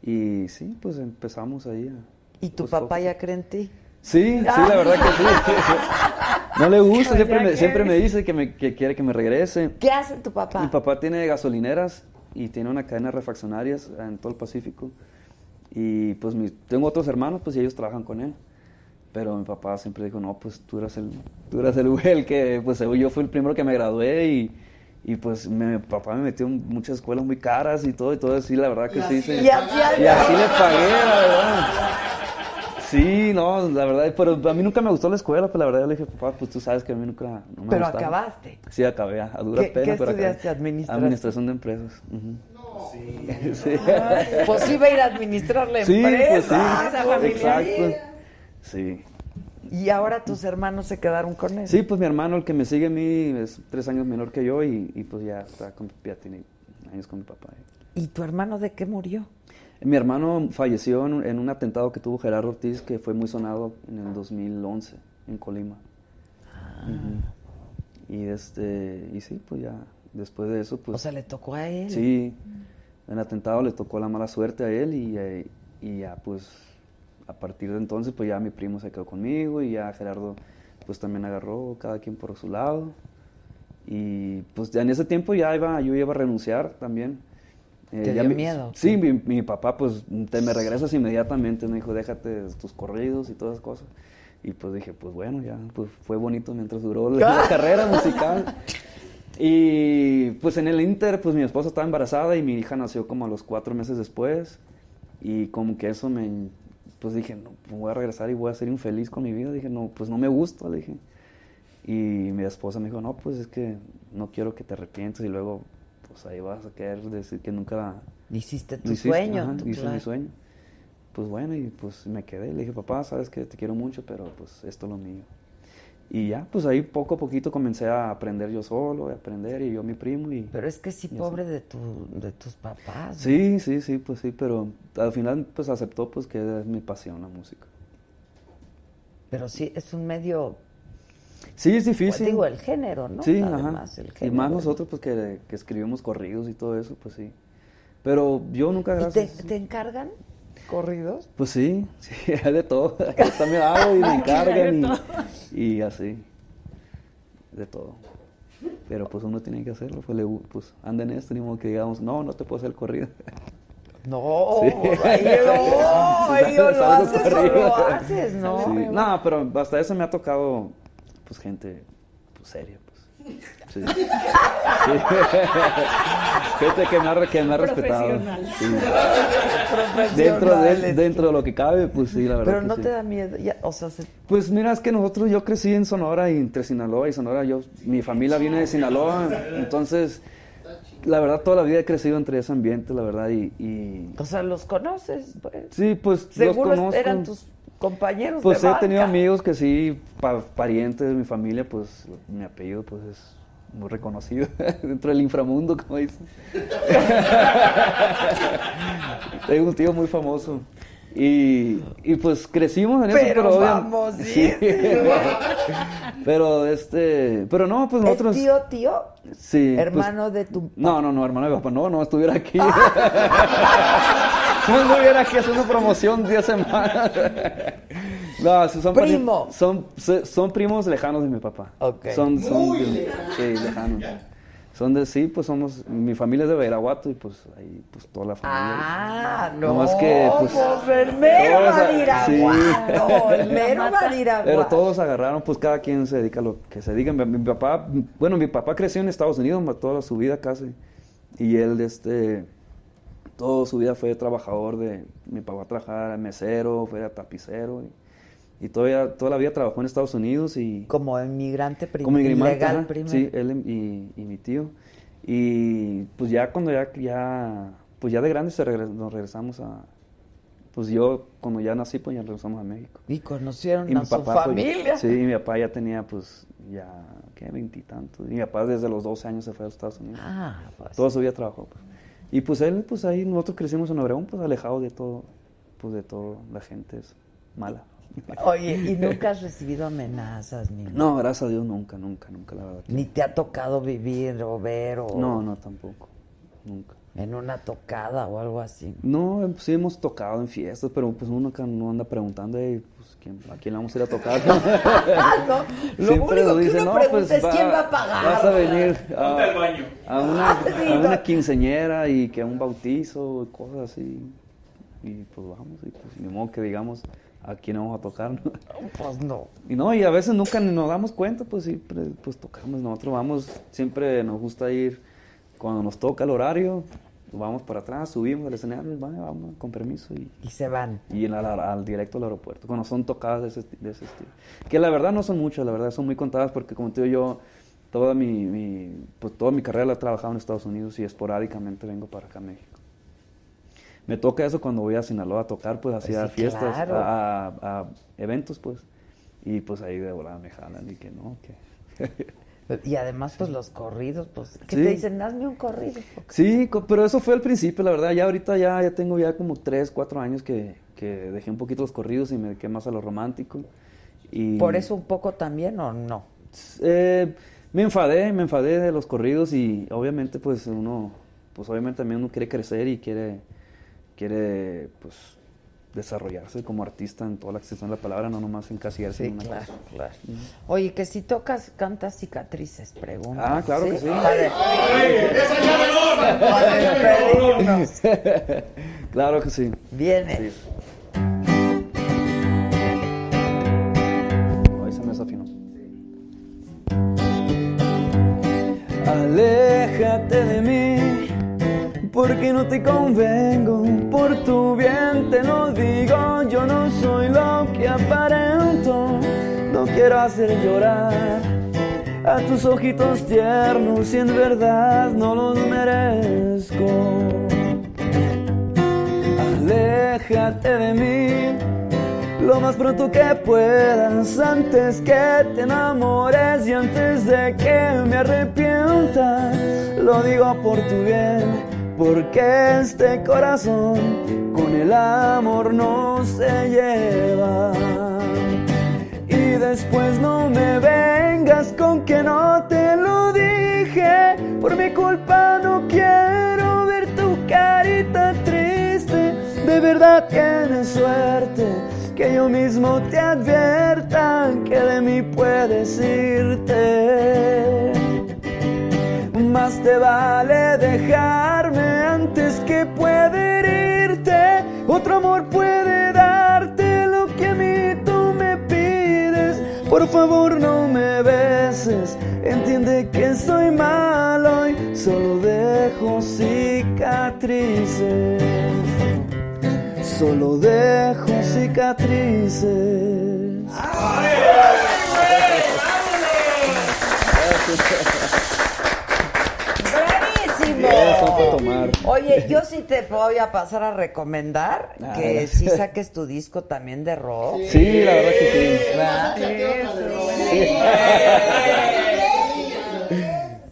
Y sí, pues empezamos ahí a... ¿Y tu pues, papá ya cree en ti? Sí, sí, la verdad que sí. No le gusta, Pues siempre me, siempre me dice que, me, que quiere que me regrese. ¿Qué hace tu papá? Mi papá tiene gasolineras y tiene una cadena de refaccionarias en todo el Pacífico. Y pues mi- tengo otros hermanos, pues y ellos trabajan con él. Pero mi papá siempre dijo, no, pues tú eras el, tú eras el güey, el que, pues yo fui el primero que me gradué y, y pues me- mi papá me metió en muchas escuelas muy caras y todo, y todo así, la verdad que sí. sí. Y así Y así le pagué, la verdad. Sí, no, la verdad, pero a mí nunca me gustó la escuela, pues la verdad yo le dije, papá, pues tú sabes que a mí nunca no me Pero gustaba". acabaste. Sí, acabé, a a dura ¿Qué- pena, qué pero estudiaste? ¿Administración? Administración de empresas. ujú. Sí. Pues iba a ir a administrar la Sí, empresa. pues sí, esa familia. exacto. Sí. Y ahora tus hermanos se quedaron con él. Sí, pues mi hermano, el que me sigue a mí, es tres años menor que yo y, y, pues ya, está con- ya tiene años con mi papá. ¿Y tu hermano de qué murió? Mi hermano falleció en un, en un atentado que tuvo Gerardo Ortiz, que fue muy sonado en el 2011 en Colima. Ujú. Y este, y sí, pues ya, después de eso, pues... O sea, le tocó a él. Sí, el atentado le tocó la mala suerte a él y, eh, y ya pues a partir de entonces pues ya mi primo se quedó conmigo y ya Gerardo pues también agarró cada quien por su lado y pues ya en ese tiempo ya iba, yo iba a renunciar también. Eh, ¿Te ya dio mi- miedo? Sí, mi, mi papá pues te me regresas inmediatamente, me dijo déjate tus corridos y todas esas cosas. Y pues dije, pues bueno, ya, pues fue bonito mientras duró la, la carrera musical. Y pues en el Inter, pues mi esposa estaba embarazada y mi hija nació como a los cuatro meses después. Y como que eso me, pues dije, no, pues voy a regresar y voy a ser infeliz con mi vida. Dije, no, pues no me gusta, le dije. Y mi esposa me dijo, no, pues es que no quiero que te arrepientes y luego, pues ahí vas a querer decir que nunca... Hiciste tu lo hiciste". sueño, Ajá, tu hice plan. mi sueño. Pues bueno, y pues me quedé. Le dije, papá, sabes que te quiero mucho, pero pues esto es lo mío. Y ya, pues ahí poco a poquito comencé a aprender yo solo, a aprender y yo mi primo y... Pero es que sí, así. pobre de, tu, de tus papás. ¿no? Sí, sí, sí, pues sí, pero al final pues aceptó pues que es mi pasión la música. Pero sí, es un medio... Sí, es Pues difícil. digo, el género, ¿no? Sí, Además, ajá. el Y más nosotros pues que, que escribimos corridos y todo eso, pues sí. Pero yo nunca, ¿Y te, gracias... te encargan corridos? Pues sí, sí, hay de todo. También hago y me de y, y así. De todo. Pero pues uno tiene que hacerlo. Pues, le, pues anda en esto, ni modo que digamos, no, no te puedo hacer el corrido. No, Sí. no, ahí o lo haces o corrido. lo haces, ¿no? Sí, No, pero hasta eso me ha tocado, pues, gente pues, seria. Sí. Sí. gente que me ha, que me ha respetado. Sí. Dentro de, dentro de lo que cabe, pues sí, la verdad. Pero que no sí. te da miedo, ya, o sea, se- Pues mira, es que nosotros, yo crecí en Sonora y entre Sinaloa y Sonora, yo, mi familia viene de Sinaloa, entonces, la verdad, toda la vida he crecido entre ese ambiente, la verdad, y... y- o sea, los conoces, pues. sí, pues los Seguro conozco. eran tus compañeros Pues de he tenido amigos que sí, pa- parientes de mi familia, pues mi apellido pues es muy reconocido dentro del inframundo, como dicen. Tengo un tío muy famoso. Y, y pues crecimos en eso, Pero. Sí. pero este, pero no, pues nosotros ¿Es tío, tío? sí, pues- Hermano de tu... no, no, no, hermano de papá, no, no estuviera aquí. No estuviera aquí haciendo promoción 10 semanas. No, son Primo. Son, son, son primos lejanos de mi papá. Ok. Son, son Muy de- sí, lejanos. Son de, sí, pues somos, mi familia es de Veragaguato y pues ahí, pues toda la familia. Ah, no. Nomás que, pues, el mero todos a- Badiraguato, el mero Pero Badiraguato. todos agarraron, pues cada quien se dedica a lo que se dedica. Mi, mi papá, bueno, mi papá creció en Estados Unidos toda su vida casi. Y él, este, toda su vida fue trabajador de, mi papá trabajaba mesero, fue tapicero. Y, y todavía, toda la vida trabajó en Estados Unidos y... Como inmigrante prim- Como inmigrante, ilegal primero. Sí, él y, y mi tío. Y pues ya cuando ya, ya, pues ya de se regres- nos regresamos a... Pues yo, cuando ya nací, pues ya regresamos a México. Y conocieron Y a mi su pues, familia. sí, mi papá ya tenía, pues, ya, ¿qué? Veintitantos. Y mi papá desde los 12 años se fue a los Estados Unidos. Ah, pues. Toda su vida trabajó, pues. Y pues él, pues ahí nosotros crecimos en Obregón, pues alejado de todo, pues de todo, la gente es mala. Oye, ¿y nunca has recibido amenazas ni No, gracias a Dios nunca, nunca, nunca, la verdad. ni te ha tocado vivir o ver o No, no, tampoco, nunca. en una tocada o algo así? No, pues, sí hemos tocado en fiestas, pero pues uno acá no anda preguntando, "Ey, pues, ¿quién- ¿a quién le vamos a ir a tocar? No, lo Siempre único que uno "No, pregunta pues, es quién va a pagar. Vas a venir al baño. a una, Ah, sí, a no. una quinceñera y que a un bautizo y cosas así. Y pues vamos, y pues ni modo que digamos a quién vamos a tocar, ¿no? Pues no. Y no, y a veces nunca ni nos damos cuenta, pues siempre pues tocamos. Nosotros vamos, siempre nos gusta ir cuando nos toca el horario, vamos para atrás, subimos al escenario, vamos, vamos, con permiso y, Y se van. y en la- al directo al aeropuerto, cuando son tocadas de ese, de ese estilo. Que la verdad no son muchas, la verdad son muy contadas porque como te digo yo, toda mi, mi- pues toda mi carrera la he trabajado en Estados Unidos y esporádicamente vengo para acá a México. Me toca eso cuando voy a Sinaloa a tocar, pues hacía sí, fiestas, claro. a, a- a eventos, pues. Y pues ahí de volada me jalan y que no, que... Y además, pues los corridos, pues, ¿qué Sí. te dicen? Hazme un corrido. Sí, pero eso fue al principio, la verdad. Ya ahorita ya, ya tengo ya como 3, 4 años que, que dejé un poquito los corridos y me dediqué más a lo romántico. Y, ¿Por eso un poco también o no? Eh, me enfadé, me enfadé de los corridos y obviamente pues uno, pues obviamente también uno quiere crecer y quiere, quiere pues desarrollarse como artista en toda la extensión de la palabra, no nomás encasillarse Sí, en una claro, cosa. claro. Oye, que si tocas, cantas cicatrices, pregunta. Ah, claro que sí. Para despedirnos. claro que sí. Viene. Sí. Ahí se me desafinó. Aléjate de mí, porque no te convengo. Por tu bien te lo digo, yo no soy lo que aparento. No quiero hacer llorar a tus ojitos tiernos y en verdad no los merezco. Aléjate de mí lo más pronto que puedas antes que te enamores y antes de que me arrepienta. Lo digo por tu bien, porque este corazón con el amor no se lleva. Y después no me vengas con que no te lo dije. Por mi culpa no quiero ver tu carita triste. De verdad tienes suerte que yo mismo te advierta que de mí puedes irte. Más te vale dejarme antes que puede herirte. Otro amor puede darte lo que a mí tú me pides. Por favor no me beses, entiende que soy malo y solo dejo cicatrices. Solo dejo cicatrices. Eso para tomar. Oye, yo sí te voy a pasar a recomendar Ah, que sí saques tu disco también de rock. Sí, la verdad que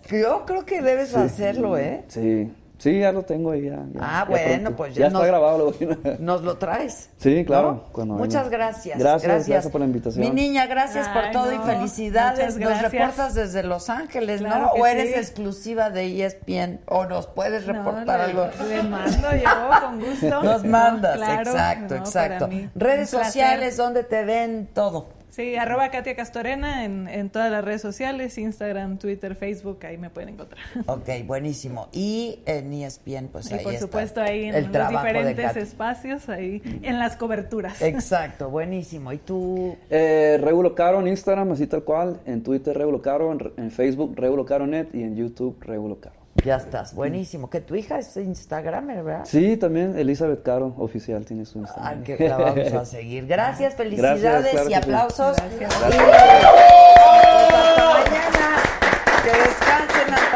sí. Yo creo que debes hacerlo, ¿eh? Sí, Sí, ya lo tengo ahí. Ya, ya- Ah, ya bueno, pronto. pues ya, ya está grabado. Lo Nos lo traes. Sí, claro. Muchas gracias. Gracias, gracias por la invitación. Mi niña, gracias por todo y felicidades. Nos reportas desde Los Ángeles, Claro ¿no? ¿O eres sí. exclusiva de ESPN? ¿O nos puedes No, reportar le- algo? Le mando yo con gusto. Nos No, mandas, claro, exacto, no, exacto. Redes sociales, donde te ven todo. Sí, arroba Katia Castorena en, en todas las redes sociales, Instagram, Twitter, Facebook, ahí me pueden encontrar. Ok, buenísimo. Y en ESPN, pues y ahí por está supuesto ahí en el los diferentes espacios, ahí en las coberturas. Exacto, buenísimo. ¿Y tú? Eh, Regulo Caro en Instagram, así tal cual. En Twitter, Regulo Caro. En, en Facebook, Regulo Caro Net. Y en YouTube, Regulo Caro. Ya estás, buenísimo. Que tu hija es Instagramer, ¿verdad? Sí, también Elizabeth Caro, oficial, tiene su Instagram. Ah, que la vamos a seguir. Gracias, felicidades Gracias, claro y sí. aplausos. Gracias. Y, pues, hasta mañana. Que descansen hasta